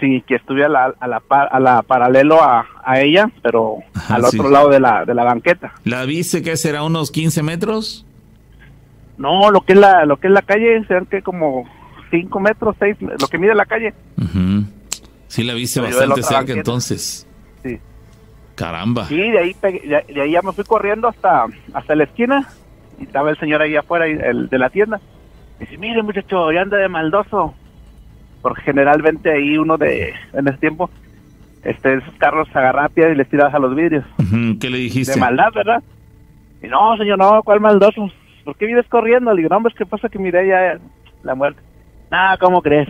Sí, que estuve a la, a la, a la paralelo a, a ella, pero Ajá, al sí. otro lado de la, de la banqueta. ¿La viste que será unos 15 metros? No, lo que es la, lo que es la calle, serán que como 5 metros, 6, lo que mide la calle. Ujú. Sí, la viste Pero bastante cerca banqueta. entonces. Sí. Caramba. Sí, de ahí, de, de ahí ya me fui corriendo hasta, hasta la esquina y estaba el señor ahí afuera el, de la tienda. Dice, mire muchacho, ya anda de maldoso. Porque generalmente ahí uno de, en ese tiempo, este, esos carros agarra y les tiras a los vidrios. ¿Qué le dijiste? De maldad, ¿verdad? Y no, señor, no, ¿cuál maldoso? ¿Por qué vienes corriendo? Le digo, no, hombre, que pasa que miré ya la muerte. Ah, ¿cómo crees?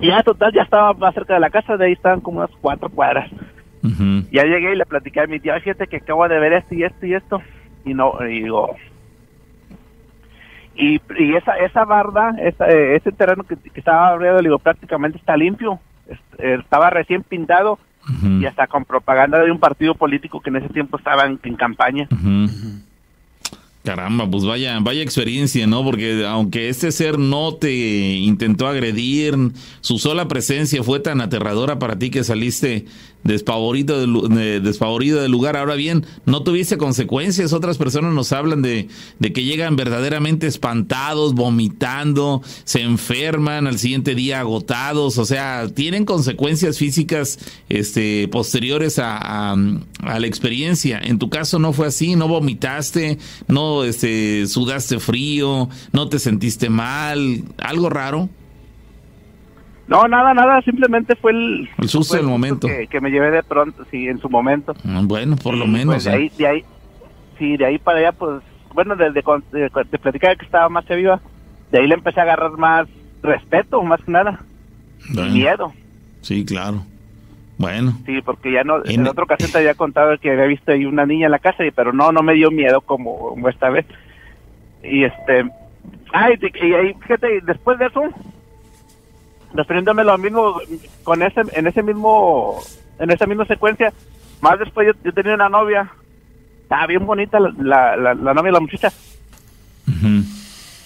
Y ya, total, ya estaba más cerca de la casa, de ahí estaban como unas cuatro cuadras. Ujú. Ya llegué y le platiqué a mi tía, fíjate que acabo de ver esto y esto y esto. Y no, y digo... Y, y esa esa barda, esa, eh, ese terreno que, que estaba abriendo, digo, prácticamente está limpio. Es- Estaba recién pintado y hasta con propaganda de un partido político que en ese tiempo estaba en, en campaña. Caramba, pues vaya, vaya experiencia, ¿no? Porque aunque este ser no te intentó agredir, su sola presencia fue tan aterradora para ti que saliste despavorido del, despavorido del lugar. Ahora bien, no tuviste consecuencias. Otras personas nos hablan de, de que llegan verdaderamente espantados, vomitando, se enferman al siguiente día agotados. O sea, tienen consecuencias físicas este, posteriores a, a- a la experiencia. En tu caso no fue así, no vomitaste, no este, sudaste frío, no te sentiste mal, algo raro. No, nada, nada, simplemente fue el... El susto del momento. Que, que me llevé de pronto, sí, en su momento. Ah, Bueno, por lo Y, menos. pues, de ¿eh? ahí, de ahí, sí, de ahí para allá, pues, bueno, desde cuando de, de platicar que estaba más viva, de ahí le empecé a agarrar más respeto, más que nada, Bueno, miedo, Sí, claro. Bueno, sí, porque ya no, En- en otra ocasión te había contado que había visto ahí una niña en la casa, y- pero no, no me dio miedo como, como esta vez. Y este, ay, y, y ahí, fíjate, y después de eso, refiriéndome lo mismo, con ese, en ese mismo, en esa misma secuencia, más después yo, yo tenía una novia, estaba bien bonita la, la, la, la novia, la muchacha,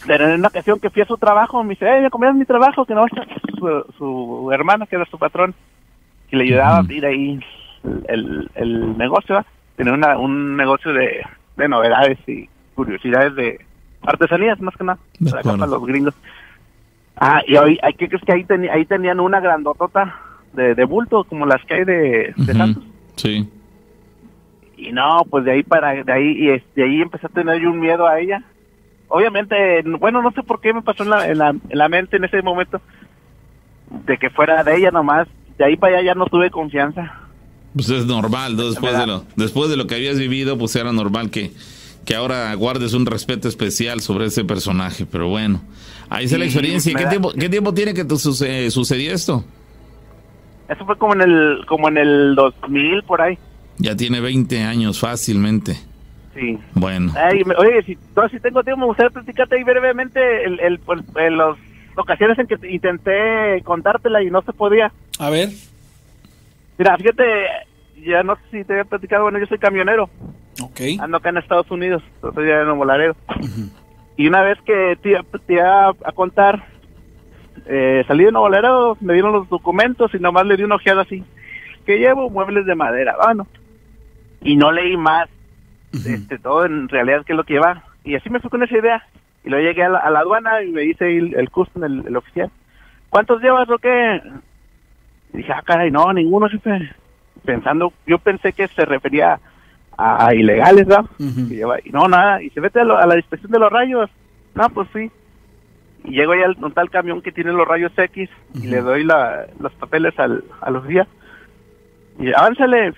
pero en una ocasión que fui a su trabajo, me dice, eh, ¿me comías mi trabajo? Que no su, su hermana, que era su patrón, que le ayudaba a abrir ahí el, el, el negocio, ¿va? tenía una, un negocio de, de novedades y curiosidades de artesanías, más que nada, para los gringos. Ah, y hoy, que crees que ahí, teni- ahí tenían una grandotota de, de bulto, como las que hay de, de sí. Y no, pues de ahí para, de ahí, y de ahí empecé a tener yo un miedo a ella. Obviamente, bueno, no sé por qué me pasó en la, en la, en la mente en ese momento de que fuera de ella nomás. De ahí para allá ya no tuve confianza. Pues es normal, ¿no? después de lo, después de lo que habías vivido, pues era normal que, que ahora guardes un respeto especial sobre ese personaje, pero bueno, ahí está la Sí, experiencia. me ¿Qué da- tiempo, ¿Qué tiempo tiene que suce- sucedió esto? Eso fue como en el, como en el 2000 por ahí. Ya tiene 20 años fácilmente. Sí. Bueno, Ay, me- oye, si, no, si tengo tiempo, me gustaría platicarte ahí brevemente el, el, pues, el- las ocasiones en que intenté contártela y no se podía. A ver. Mira, fíjate, ya no sé si te había platicado, bueno, yo soy camionero. Ok. ando acá en Estados Unidos, ya en Nuevo Laredo. Y una vez que te, iba- te iba a contar, eh, salí de Nuevo Laredo, me dieron los documentos y nomás le di una ojeada así. Que llevo muebles de madera, bueno. y no leí más este, todo en realidad qué es lo que lleva. Y así me fui con esa idea. Y luego llegué a la, a la aduana y me hice el, el custom, el, el oficial. ¿Cuántos llevas o qué? Y dije, ah, caray, no, ninguno, jefe. Pensando, yo pensé que se refería a, a ilegales, ¿verdad? Y, lleva- y no, nada. Y se vete a, lo- a la inspección de los rayos. No, pues sí. Y llego ya al un tal camión que tiene los rayos X y le doy la, los papeles al, a los días. Y avánzale.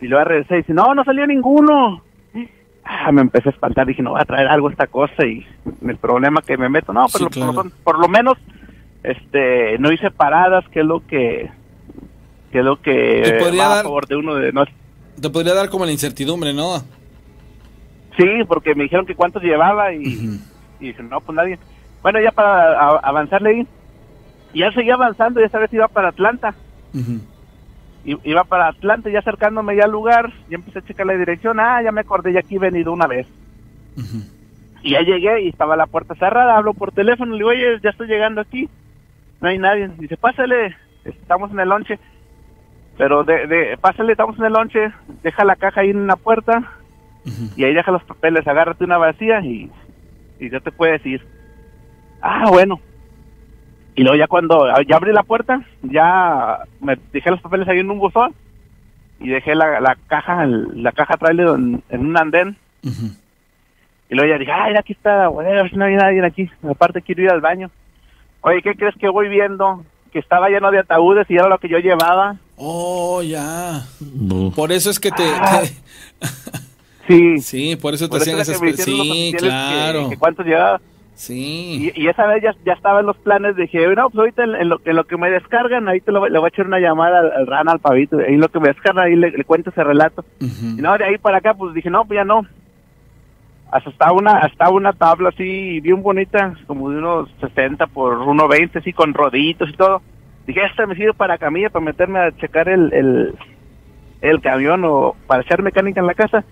Y luego regresé y dice, no, no salió ninguno. Ah, me empecé a espantar, dije, no voy a traer algo esta cosa y el problema que me meto, no, pero Sí, por, claro. lo, por lo menos este no hice paradas, que es lo que que es lo que va a favor de uno de no Te podría dar como la incertidumbre, ¿no? Sí, porque me dijeron que cuántos llevaba y, y dije, no, pues nadie. Bueno, ya para a- avanzarle ahí, y ya seguía avanzando, ya esta vez iba para Atlanta. I- Iba para Atlanta, ya acercándome ya al lugar, ya empecé a checar la dirección, ah, ya me acordé, ya aquí he venido una vez. Y ya llegué y estaba la puerta cerrada, hablo por teléfono, le digo, oye, ya estoy llegando aquí, no hay nadie. Dice, pásale, estamos en el lonche. Pero de, de, pásale, estamos en el lonche, deja la caja ahí en la puerta y ahí deja los papeles, agárrate una vacía y, y ya te puedes ir. Ah, bueno. Y luego ya cuando ya abrí la puerta, ya me dejé los papeles ahí en un buzón y dejé la, la caja, la caja trailer en, en un andén y luego ya dije, ay, aquí está, si no hay nadie aquí. Aparte quiero ir al baño. Oye, ¿qué crees que voy viendo? Que estaba lleno de ataúdes y era lo que yo llevaba. Oh, ya. Bu. Por eso es que te... Ah. <laughs> Sí. Sí, por eso te Por eso hacían esas... Sí, claro. Que, que cuántos llevaba. Sí. Y, y esa vez ya, ya estaba en los planes. Dije, no, pues ahorita en, en lo, en lo que me descargan, ahí te lo, le voy a echar una llamada al, al rana, al pavito. Ahí en lo que me descargan, ahí le, le cuento ese relato. Y no, de ahí para acá, pues dije, no, pues ya no. Hasta estaba una, hasta una tabla así, bien bonita, como de unos 60 por 1.20, así con roditos y todo. Dije, esta me sirve para camilla, para meterme a checar el, el, el camión o para echar mecánica en la casa.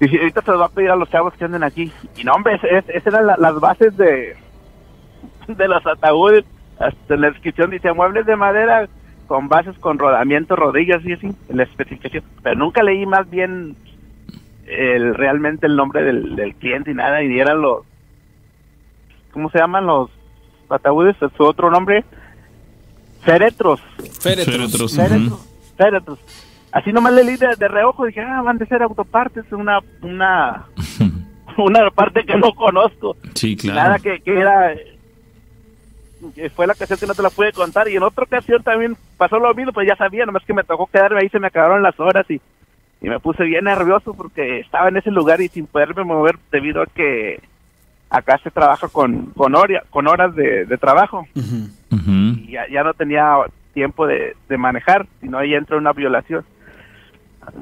Dije, ahorita se los va a pedir a los chavos que anden aquí. Y no, hombre, es- es- esas eran la- las bases de, <laughs> de los ataúdes. Hasta en la descripción dice muebles de madera con bases con rodamiento, rodillas y así, en la especificación. Pero nunca leí más bien el realmente el nombre del, del cliente y nada, y eran los, ¿cómo se llaman los ataúdes? Su otro nombre, féretros. Féretros. Féretros. Féretros. Féretros. Así nomás le leí de, de reojo, dije, ah, van de ser autopartes, una, una, <laughs> una parte que no conozco. Sí, claro. Nada que, que era que fue la ocasión que no te la pude contar y en otra ocasión también pasó lo mismo, pues ya sabía, nomás que me tocó quedarme ahí, se me acabaron las horas y, y me puse bien nervioso porque estaba en ese lugar y sin poderme mover debido a que acá se trabaja con con, horas de, de trabajo Y ya, ya no tenía tiempo de, de manejar, sino ahí entra una violación,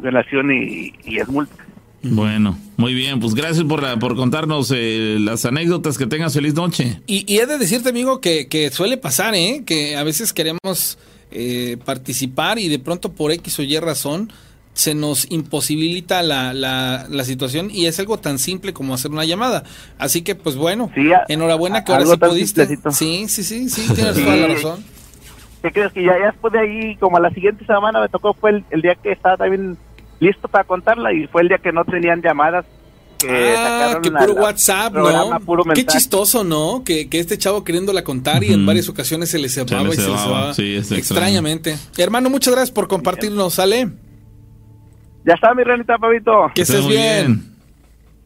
violación y, y es multa. Bueno, muy bien, pues gracias por, la, por contarnos eh, las anécdotas. Que tengas feliz noche. Y, y he de decirte, amigo, que, que suele pasar, ¿eh? Que a veces queremos eh, participar y de pronto por X o Y razón se nos imposibilita la, la, la situación y es algo tan simple como hacer una llamada. Así que, pues bueno, Sí, a- enhorabuena que ahora sí pudiste. simplecito. Sí, sí, sí, sí, tienes toda la razón. ¿Qué crees que ya, ya después de ahí, como a la siguiente semana me tocó, fue el, el día que estaba también listo para contarla y fue el día que no tenían llamadas. Que Ah, sacaron que la- puro la- WhatsApp, programa, ¿no? puro Qué chistoso, ¿no? Que, que este chavo queriéndola contar y en varias ocasiones se le cebaba le y se le cebaba, cebaba. sí, extraño. Extrañamente. Hermano, muchas gracias por compartirnos, ¿sale? Ya está mi renita, Pavito. Que estés bien.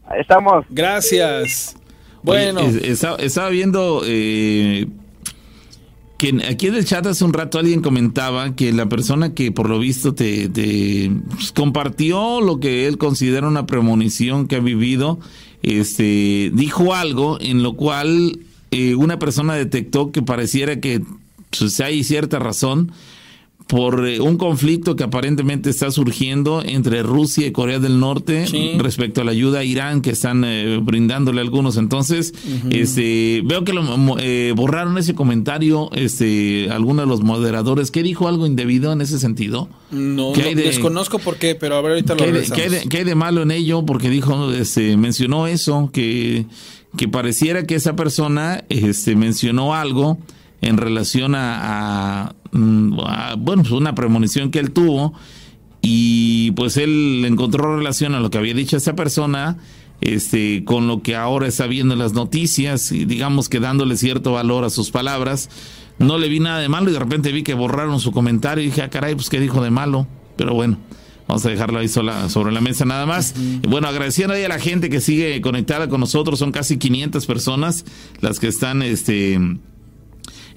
Ahí estamos. Gracias. Bueno, es- estaba, estaba viendo eh, que aquí en el chat hace un rato alguien comentaba que la persona que por lo visto te, te, pues, compartió lo que él considera una premonición que ha vivido, este, dijo algo en lo cual eh, una persona detectó que pareciera que pues, hay cierta razón por eh, un conflicto que aparentemente está surgiendo entre Rusia y Corea del Norte Sí. respecto a la ayuda a Irán que están eh, brindándole algunos. Entonces, este, veo que lo, eh, borraron ese comentario, este, algunos de los moderadores. ¿Qué dijo algo indebido en ese sentido? no, ¿qué no, hay de- desconozco por qué, pero a ver, ahorita lo ¿Qué de- qué hay de malo en ello? Porque dijo, este, mencionó eso, que, que pareciera que esa persona este, mencionó algo en relación a, a, mm, a, bueno, pues una premonición que él tuvo. y pues él encontró relación a lo que había dicho esa persona este, con lo que ahora está viendo en las noticias y digamos que dándole cierto valor a sus palabras. No le vi nada de malo y de repente vi que borraron su comentario y dije, ah, caray, pues qué dijo de malo. Pero bueno, vamos a dejarlo ahí sola, sobre la mesa nada más. Bueno, agradeciendo ahí a la gente que sigue conectada con nosotros, son casi 500 personas las que están, este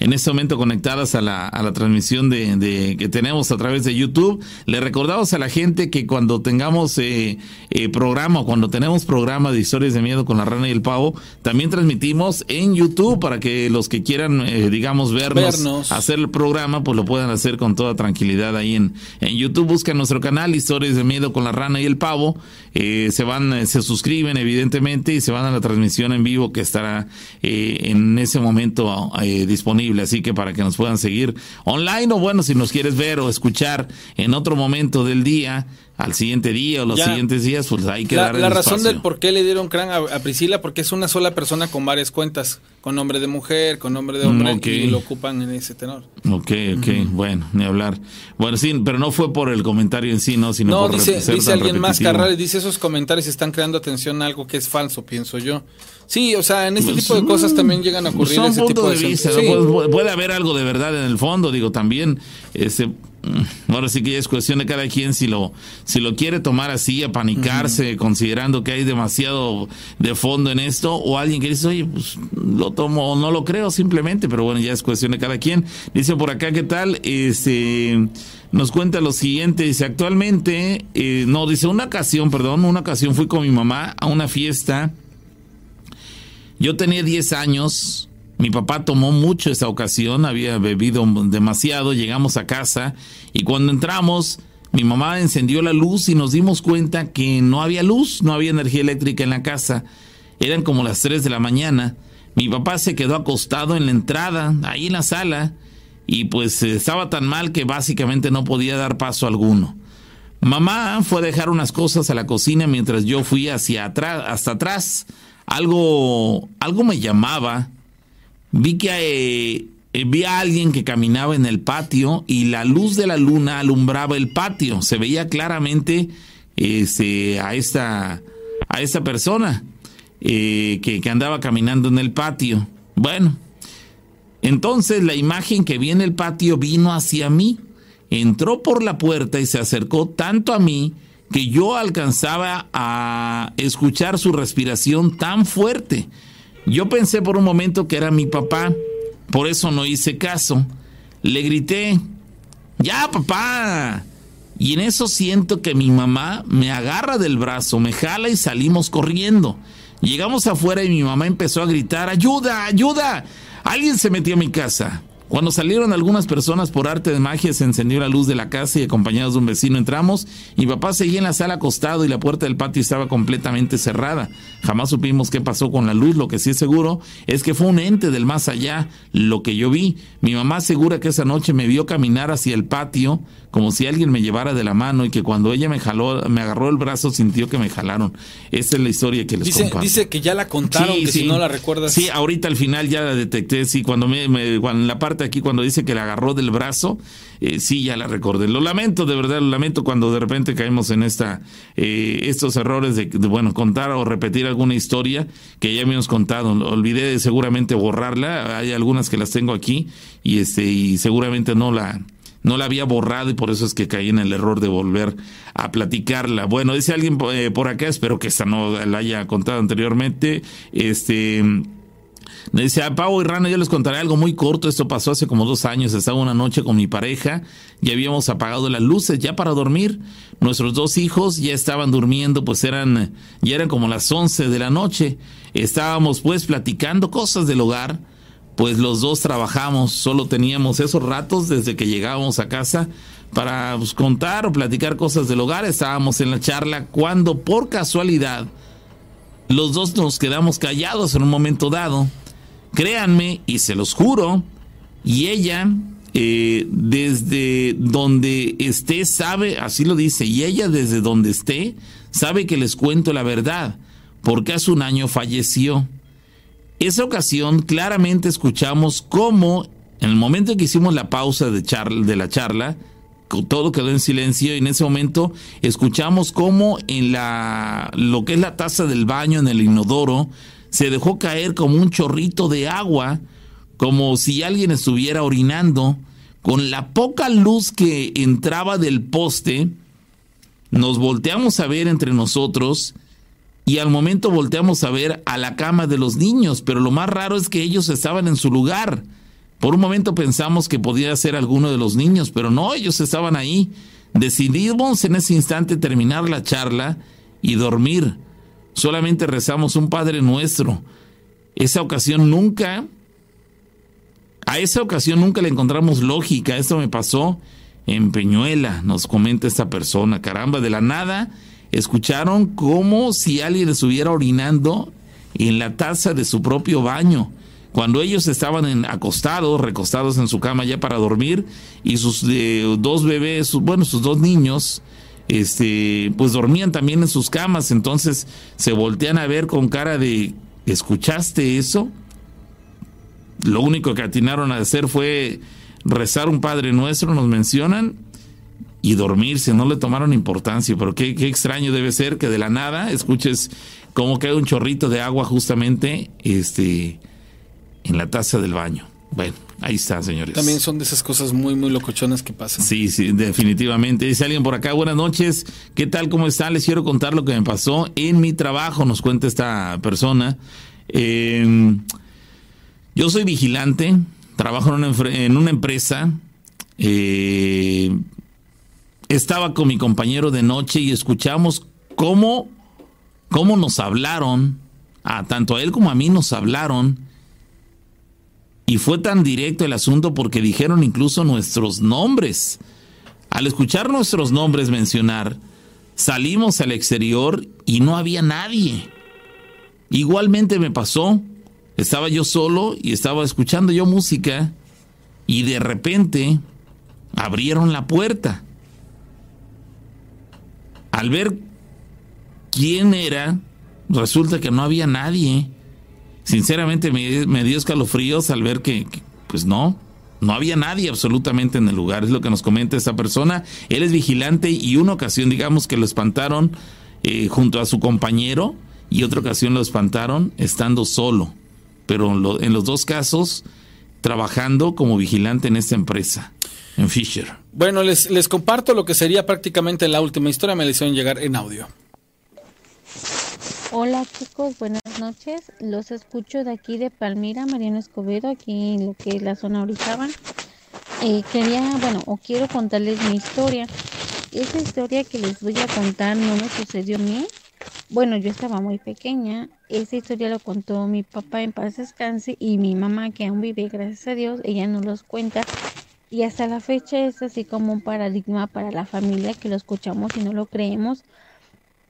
en este momento conectadas a la, a la transmisión de, que tenemos a través de YouTube. Le recordamos a la gente que cuando tengamos eh, eh, programa, cuando tenemos programa de historias de miedo con la rana y el pavo, también transmitimos en YouTube para que los que quieran, eh, digamos, vernos, hacer el programa, pues lo puedan hacer con toda tranquilidad ahí en, en YouTube. Buscan nuestro canal Historias de Miedo con la rana y el pavo. se van, se suscriben evidentemente y se van a la transmisión en vivo que estará en ese momento disponible así que para que nos puedan seguir online o bueno, si nos quieres ver o escuchar en otro momento del día, al siguiente día o los siguientes días, pues hay que la, La razón del por qué le dieron crán a, Priscila, porque es una sola persona con varias cuentas, con nombre de mujer, con nombre de hombre, y lo ocupan en ese tenor. Ok, ok, bueno, ni hablar. Bueno, sí, pero no fue por el comentario en sí, ¿no? Sino no, por dice, dice alguien más, Carrales, dice esos comentarios están creando atención a algo que es falso, pienso yo. Sí, o sea, en este tipo de cosas también llegan a ocurrir son ese tipo de, vista, puede, puede, haber algo de verdad en el fondo, digo, también, Mm, ahora sí que ya es cuestión de cada quien si lo, si lo quiere tomar así, apanicarse, considerando que hay demasiado de fondo en esto, o alguien que dice, oye, pues lo tomo o no lo creo simplemente, pero bueno, ya es cuestión de cada quien. Dice por acá, ¿qué tal? Este nos cuenta lo siguiente, dice, actualmente, eh, no, dice, una ocasión, perdón, una ocasión fui con mi mamá a una fiesta, yo tenía 10 años, mi papá tomó mucho esa ocasión, había bebido demasiado, llegamos a casa y cuando entramos, mi mamá encendió la luz y nos dimos cuenta que no había luz, no había energía eléctrica en la casa. Eran como las 3 de la mañana. Mi papá se quedó acostado en la entrada, ahí en la sala, y pues estaba tan mal que básicamente no podía dar paso alguno. Mamá fue a dejar unas cosas a la cocina mientras yo fui hacia atrás, hasta atrás. Algo, algo me llamaba vi que eh, eh, vi a alguien que caminaba en el patio y la luz de la luna alumbraba el patio. Se veía claramente este, a, esta, a esta persona eh, que, que andaba caminando en el patio. Bueno, entonces la imagen que vi en el patio vino hacia mí, entró por la puerta y se acercó tanto a mí que yo alcanzaba a escuchar su respiración tan fuerte yo pensé por un momento que era mi papá, por eso no hice caso. Le grité, ya papá. Y en eso siento que mi mamá me agarra del brazo, me jala y salimos corriendo. Llegamos afuera y mi mamá empezó a gritar, ayuda, ayuda. Alguien se metió a mi casa. Cuando salieron algunas personas por arte de magia, se encendió la luz de la casa y acompañados de un vecino entramos. Mi papá seguía en la sala acostado y la puerta del patio estaba completamente cerrada. Jamás supimos qué pasó con la luz. Lo que sí es seguro es que fue un ente del más allá lo que yo vi. Mi mamá asegura que esa noche me vio caminar hacia el patio como si alguien me llevara de la mano y que cuando ella me jaló, me agarró el brazo, sintió que me jalaron. Esa es la historia que les dice, comparto. Dice que ya la contaron, que si no la recuerdas. Sí, ahorita al final ya la detecté, sí, cuando me, en la parte aquí cuando dice que la agarró del brazo, eh, sí, ya la recordé. Lo lamento, de verdad, lo lamento cuando de repente caemos en esta, eh, estos errores de, bueno, contar o repetir alguna historia que ya me hemos contado. Olvidé seguramente borrarla, hay algunas que las tengo aquí y este, y seguramente no la, no la había borrado y por eso es que caí en el error de volver a platicarla. Bueno, dice alguien eh, por acá, espero que esta no la haya contado anteriormente. Este. Me dice, a Pavo y Rana, yo les contaré algo muy corto. Esto pasó hace como dos años. Estaba una noche con mi pareja y habíamos apagado las luces ya para dormir. Nuestros dos hijos ya estaban durmiendo, pues eran, ya eran como las once de la noche. Estábamos pues platicando cosas del hogar pues los dos trabajamos, solo teníamos esos ratos desde que llegábamos a casa para pues, contar o platicar cosas del hogar. Estábamos en la charla cuando por casualidad los dos nos quedamos callados en un momento dado. Créanme, y se los juro, y ella eh, desde donde esté sabe, así lo dice, y ella desde donde esté sabe que les cuento la verdad, porque hace un año falleció esa ocasión claramente escuchamos cómo en el momento en que hicimos la pausa de, de la charla, todo quedó en silencio y en ese momento escuchamos cómo en la lo que es la taza del baño en el inodoro se dejó caer como un chorrito de agua, como si alguien estuviera orinando, con la poca luz que entraba del poste, nos volteamos a ver entre nosotros y al momento volteamos a ver a la cama de los niños, pero lo más raro es que ellos estaban en su lugar. Por un momento pensamos que podía ser alguno de los niños, pero no, ellos estaban ahí. Decidimos en ese instante terminar la charla y dormir. Solamente rezamos un Padre nuestro. Esa ocasión nunca, a esa ocasión nunca le encontramos lógica. Esto me pasó en Peñuela, nos comenta esta persona. Caramba, de la nada escucharon como si alguien estuviera orinando en la taza de su propio baño. Cuando ellos estaban acostados, recostados en su cama ya para dormir, y sus eh, dos bebés, bueno, sus dos niños, este, pues dormían también en sus camas, entonces se voltean a ver con cara de, ¿escuchaste eso? Lo único que atinaron a hacer fue rezar un Padre Nuestro, nos mencionan, y dormirse, no le tomaron importancia, pero qué, qué extraño debe ser que de la nada escuches que hay un chorrito de agua justamente este, en la taza del baño. Bueno, ahí está, señores. También son de esas cosas muy, muy locochonas que pasan. Sí, sí, definitivamente. Dice alguien por acá, buenas noches. ¿Qué tal? ¿Cómo está? Les quiero contar lo que me pasó en mi trabajo, nos cuenta esta persona. Eh, yo soy vigilante, trabajo en una, en una empresa. Eh, estaba con mi compañero de noche y escuchamos cómo, cómo nos hablaron, a tanto a él como a mí nos hablaron, y fue tan directo el asunto porque dijeron incluso nuestros nombres. Al escuchar nuestros nombres mencionar, salimos al exterior y no había nadie. Igualmente me pasó, estaba yo solo y estaba escuchando yo música y de repente abrieron la puerta al ver quién era, resulta que no había nadie. Sinceramente me, dio escalofríos al ver que, pues no, no había nadie absolutamente en el lugar. Es lo que nos comenta esta persona. Él es vigilante y una ocasión, digamos, que lo espantaron eh, junto a su compañero y otra ocasión lo espantaron estando solo. Pero en los dos casos, trabajando como vigilante en esta empresa, en Fisher. Bueno, les, les comparto lo que sería prácticamente la última historia, me la hicieron llegar en audio. Hola chicos, buenas noches. Los escucho de aquí de Palmira, Mariano Escobedo, aquí en lo que es la zona Orizaban. Eh, quería, bueno, o quiero contarles mi historia. Esa historia que les voy a contar no me sucedió a mí. Bueno, yo estaba muy pequeña. Esa historia lo contó mi papá en paz descanse y mi mamá que aún vive, gracias a Dios. Ella no los cuenta y hasta la fecha es así como un paradigma para la familia que lo escuchamos y no lo creemos.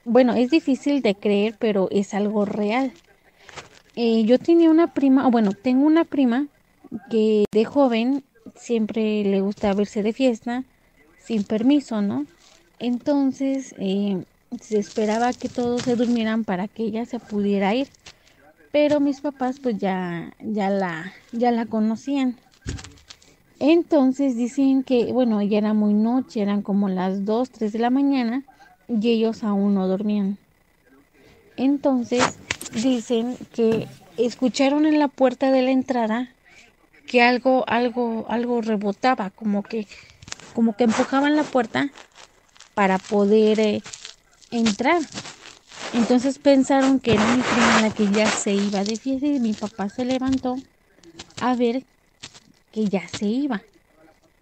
Bueno, es difícil de creer, pero es algo real. Eh, yo tenía una prima, o bueno, tengo una prima que de joven siempre le gusta verse de fiesta sin permiso, ¿no? Entonces eh, se esperaba que todos se durmieran para que ella se pudiera ir, pero mis papás pues ya ya la ya la conocían. Entonces dicen que, bueno, ya era muy noche, eran como las 2, 3 de la mañana y ellos aún no dormían. Entonces dicen que escucharon en la puerta de la entrada que algo, algo, algo rebotaba, como que, como que empujaban la puerta para poder eh, entrar. Entonces pensaron que era mi prima la que ya se iba de fiesta y mi papá se levantó a ver que ya se iba.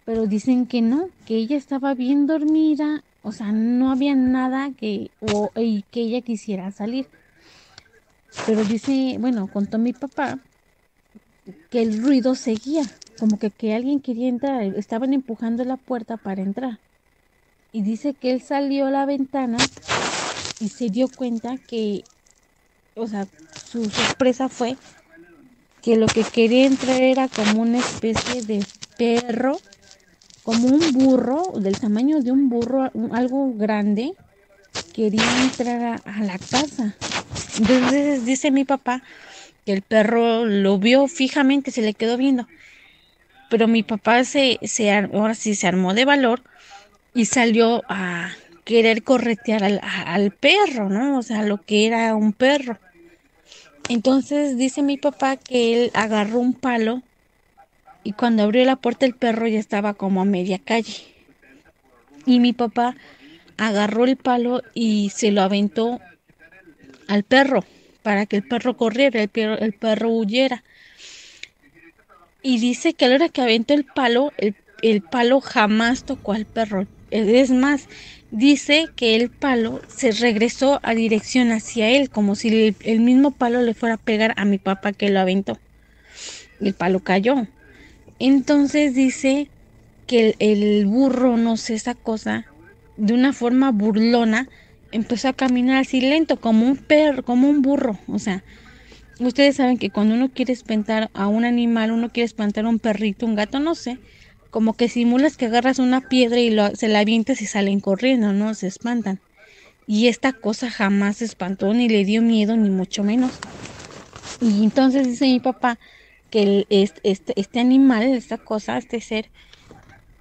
Pero dicen que no, que ella estaba bien dormida, o sea, no había nada que, o, que ella quisiera salir. Pero dice, bueno, contó mi papá que el ruido seguía, como que, que alguien quería entrar, estaban empujando la puerta para entrar. Y dice que él salió a la ventana y se dio cuenta que, o sea, su sorpresa fue que lo que quería entrar era como una especie de perro, como un burro, del tamaño de un burro, algo grande, quería entrar a, la casa. Entonces dice mi papá que el perro lo vio fijamente, se le quedó viendo. Pero mi papá se, se ahora sí se armó de valor y salió a querer corretear al, al perro, ¿no? O sea, lo que era un perro. Entonces dice mi papá que él agarró un palo y cuando abrió la puerta el perro ya estaba como a media calle. Y mi papá agarró el palo y se lo aventó al perro para que el perro corriera, el perro, el perro huyera. Y dice que a la hora que aventó el palo, el, el palo jamás tocó al perro. Es más, dice que el palo se regresó a dirección hacia él, como si el, mismo palo le fuera a pegar a mi papá que lo aventó. El palo cayó. Entonces dice que el, el burro, no sé, esa cosa, de una forma burlona, empezó a caminar así lento, como un perro, como un burro. O sea, ustedes saben que cuando uno quiere espantar a un animal, uno quiere espantar a un perrito, un gato, no sé, como que simulas que agarras una piedra y lo, se la avientas y salen corriendo, ¿no? Se espantan. Y esta cosa jamás se espantó, ni le dio miedo, ni mucho menos. Y entonces dice mi papá que este, este, este animal, esta cosa, este ser,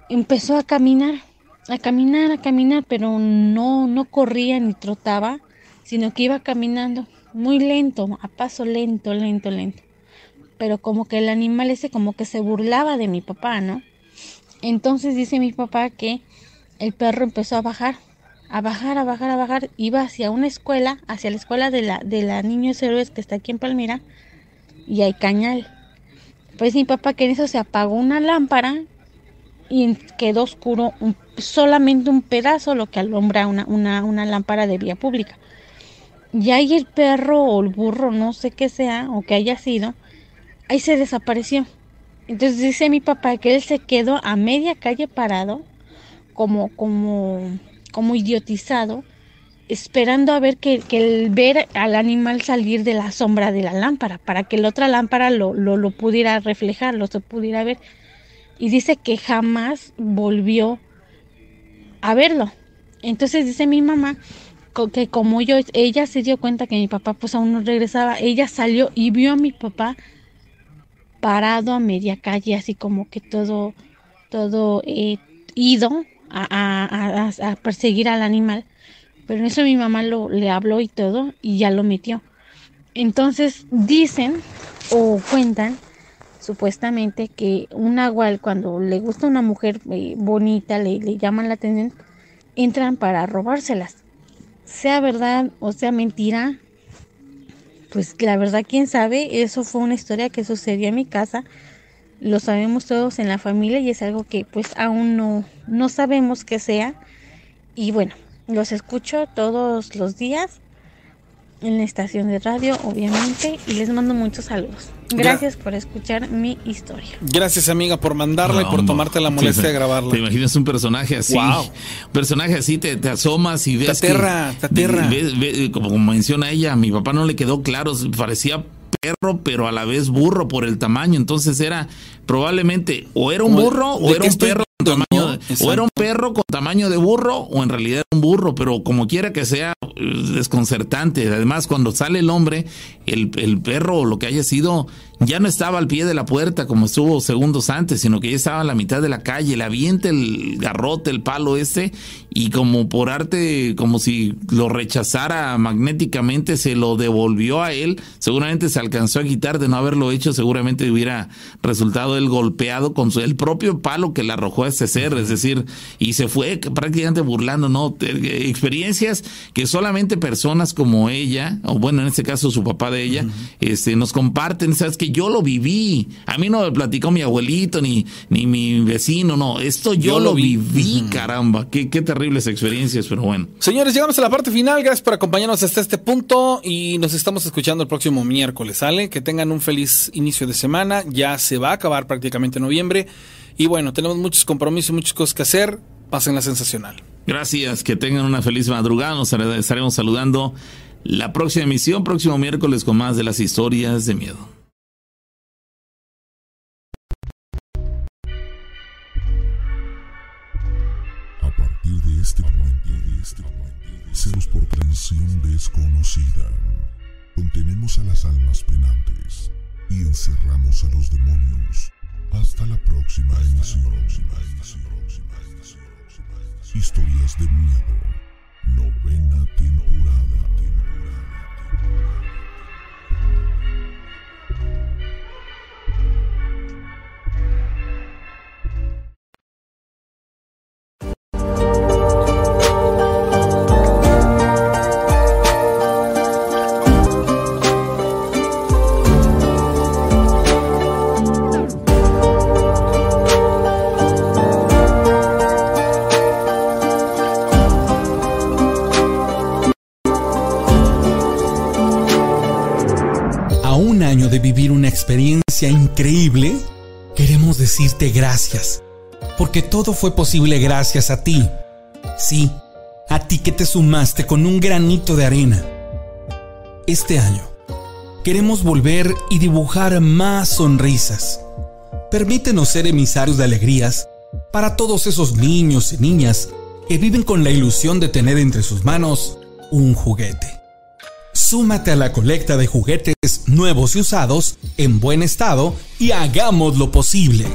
empezó a caminar, a caminar, a caminar, pero no, no corría ni trotaba, sino que iba caminando muy lento, a paso lento, lento, lento. Pero como que el animal ese como que se burlaba de mi papá, ¿no? Entonces dice mi papá que el perro empezó a bajar, a bajar, a bajar, a bajar, iba hacia una escuela, hacia la escuela de la, de la Niños Héroes que está aquí en Palmira, y hay cañal. Pues mi papá que en eso se apagó una lámpara y quedó oscuro solamente un pedazo, lo que alumbra una, una, una lámpara de vía pública. Y ahí el perro o el burro, no sé qué sea o que haya sido, ahí se desapareció. Entonces dice mi papá que él se quedó a media calle parado, como, como, como idiotizado, esperando a ver que, que el ver al animal salir de la sombra de la lámpara, para que la otra lámpara lo, lo, lo pudiera reflejar, lo se pudiera ver. Y dice que jamás volvió a verlo. Entonces dice mi mamá que como yo, ella se dio cuenta que mi papá pues aún no regresaba, ella salió y vio a mi papá parado a media calle, así como que todo, todo eh, ido a, a, perseguir al animal. Pero en eso mi mamá lo, le habló y todo y ya lo metió. Entonces dicen o cuentan supuestamente que un nahual cuando le gusta una mujer eh, bonita, le, le llaman la atención, entran para robárselas. Sea verdad o sea mentira, pues la verdad, quién sabe, eso fue una historia que sucedió en mi casa, lo sabemos todos en la familia y es algo que pues aún no, no sabemos qué sea. Y bueno, los escucho todos los días en la estación de radio, obviamente, y les mando muchos saludos. Gracias por escuchar mi historia. Gracias, amiga, por mandarla y por tomarte la molestia de grabarla. Te imaginas un personaje así. Wow. Un personaje así, te, te asomas y ves. Te aterra, que- te aterra. ves- ves- como menciona ella, a mi papá no le quedó claro, parecía perro, pero a la vez burro por el tamaño. Entonces era probablemente o era un burro ¿de o era un estoy perro tamaño no? de, o era un perro con tamaño de burro o en realidad era un burro, pero como quiera que sea eh, desconcertante. Además, cuando sale el hombre, el, el perro o lo que haya sido ya no estaba al pie de la puerta como estuvo segundos antes, sino que ya estaba a la mitad de la calle, le avienta el garrote, el palo este, y como por arte, como si lo rechazara magnéticamente, se lo devolvió a él, seguramente se alcanzó a quitar de no haberlo hecho, seguramente hubiera resultado él golpeado con su, el propio palo que le arrojó a este ser, es decir, y se fue prácticamente burlando, ¿no? Experiencias que solamente personas como ella, o bueno, en este caso su papá de ella, este, nos comparten, sabes que yo lo viví, a mí no me platicó mi abuelito ni, ni mi vecino, no, esto yo, Yo lo lo vi. viví, caramba, qué, qué terribles experiencias, pero bueno. Señores, llegamos a la parte final. Gracias por acompañarnos hasta este punto y nos estamos escuchando el próximo miércoles, ¿sale? Que tengan un feliz inicio de semana. Ya se va a acabar prácticamente noviembre. Y bueno, tenemos muchos compromisos, muchas cosas que hacer. Pásenla sensacional. Gracias, que tengan una feliz madrugada. Nos estaremos saludando la próxima emisión, próximo miércoles, con más de las historias de miedo. Desconocida. Contenemos a las almas penantes y encerramos a los demonios. Hasta la próxima emisión. Historias de miedo. Novena temporada. Increíble, queremos decirte gracias, porque todo fue posible gracias a ti. Sí, a ti que te sumaste con un granito de arena. Este año, queremos volver y dibujar más sonrisas. Permítenos ser emisarios de alegrías para todos esos niños y niñas que viven con la ilusión de tener entre sus manos un juguete. Súmate a la colecta de juguetes nuevos y usados en buen estado y hagamos lo posible.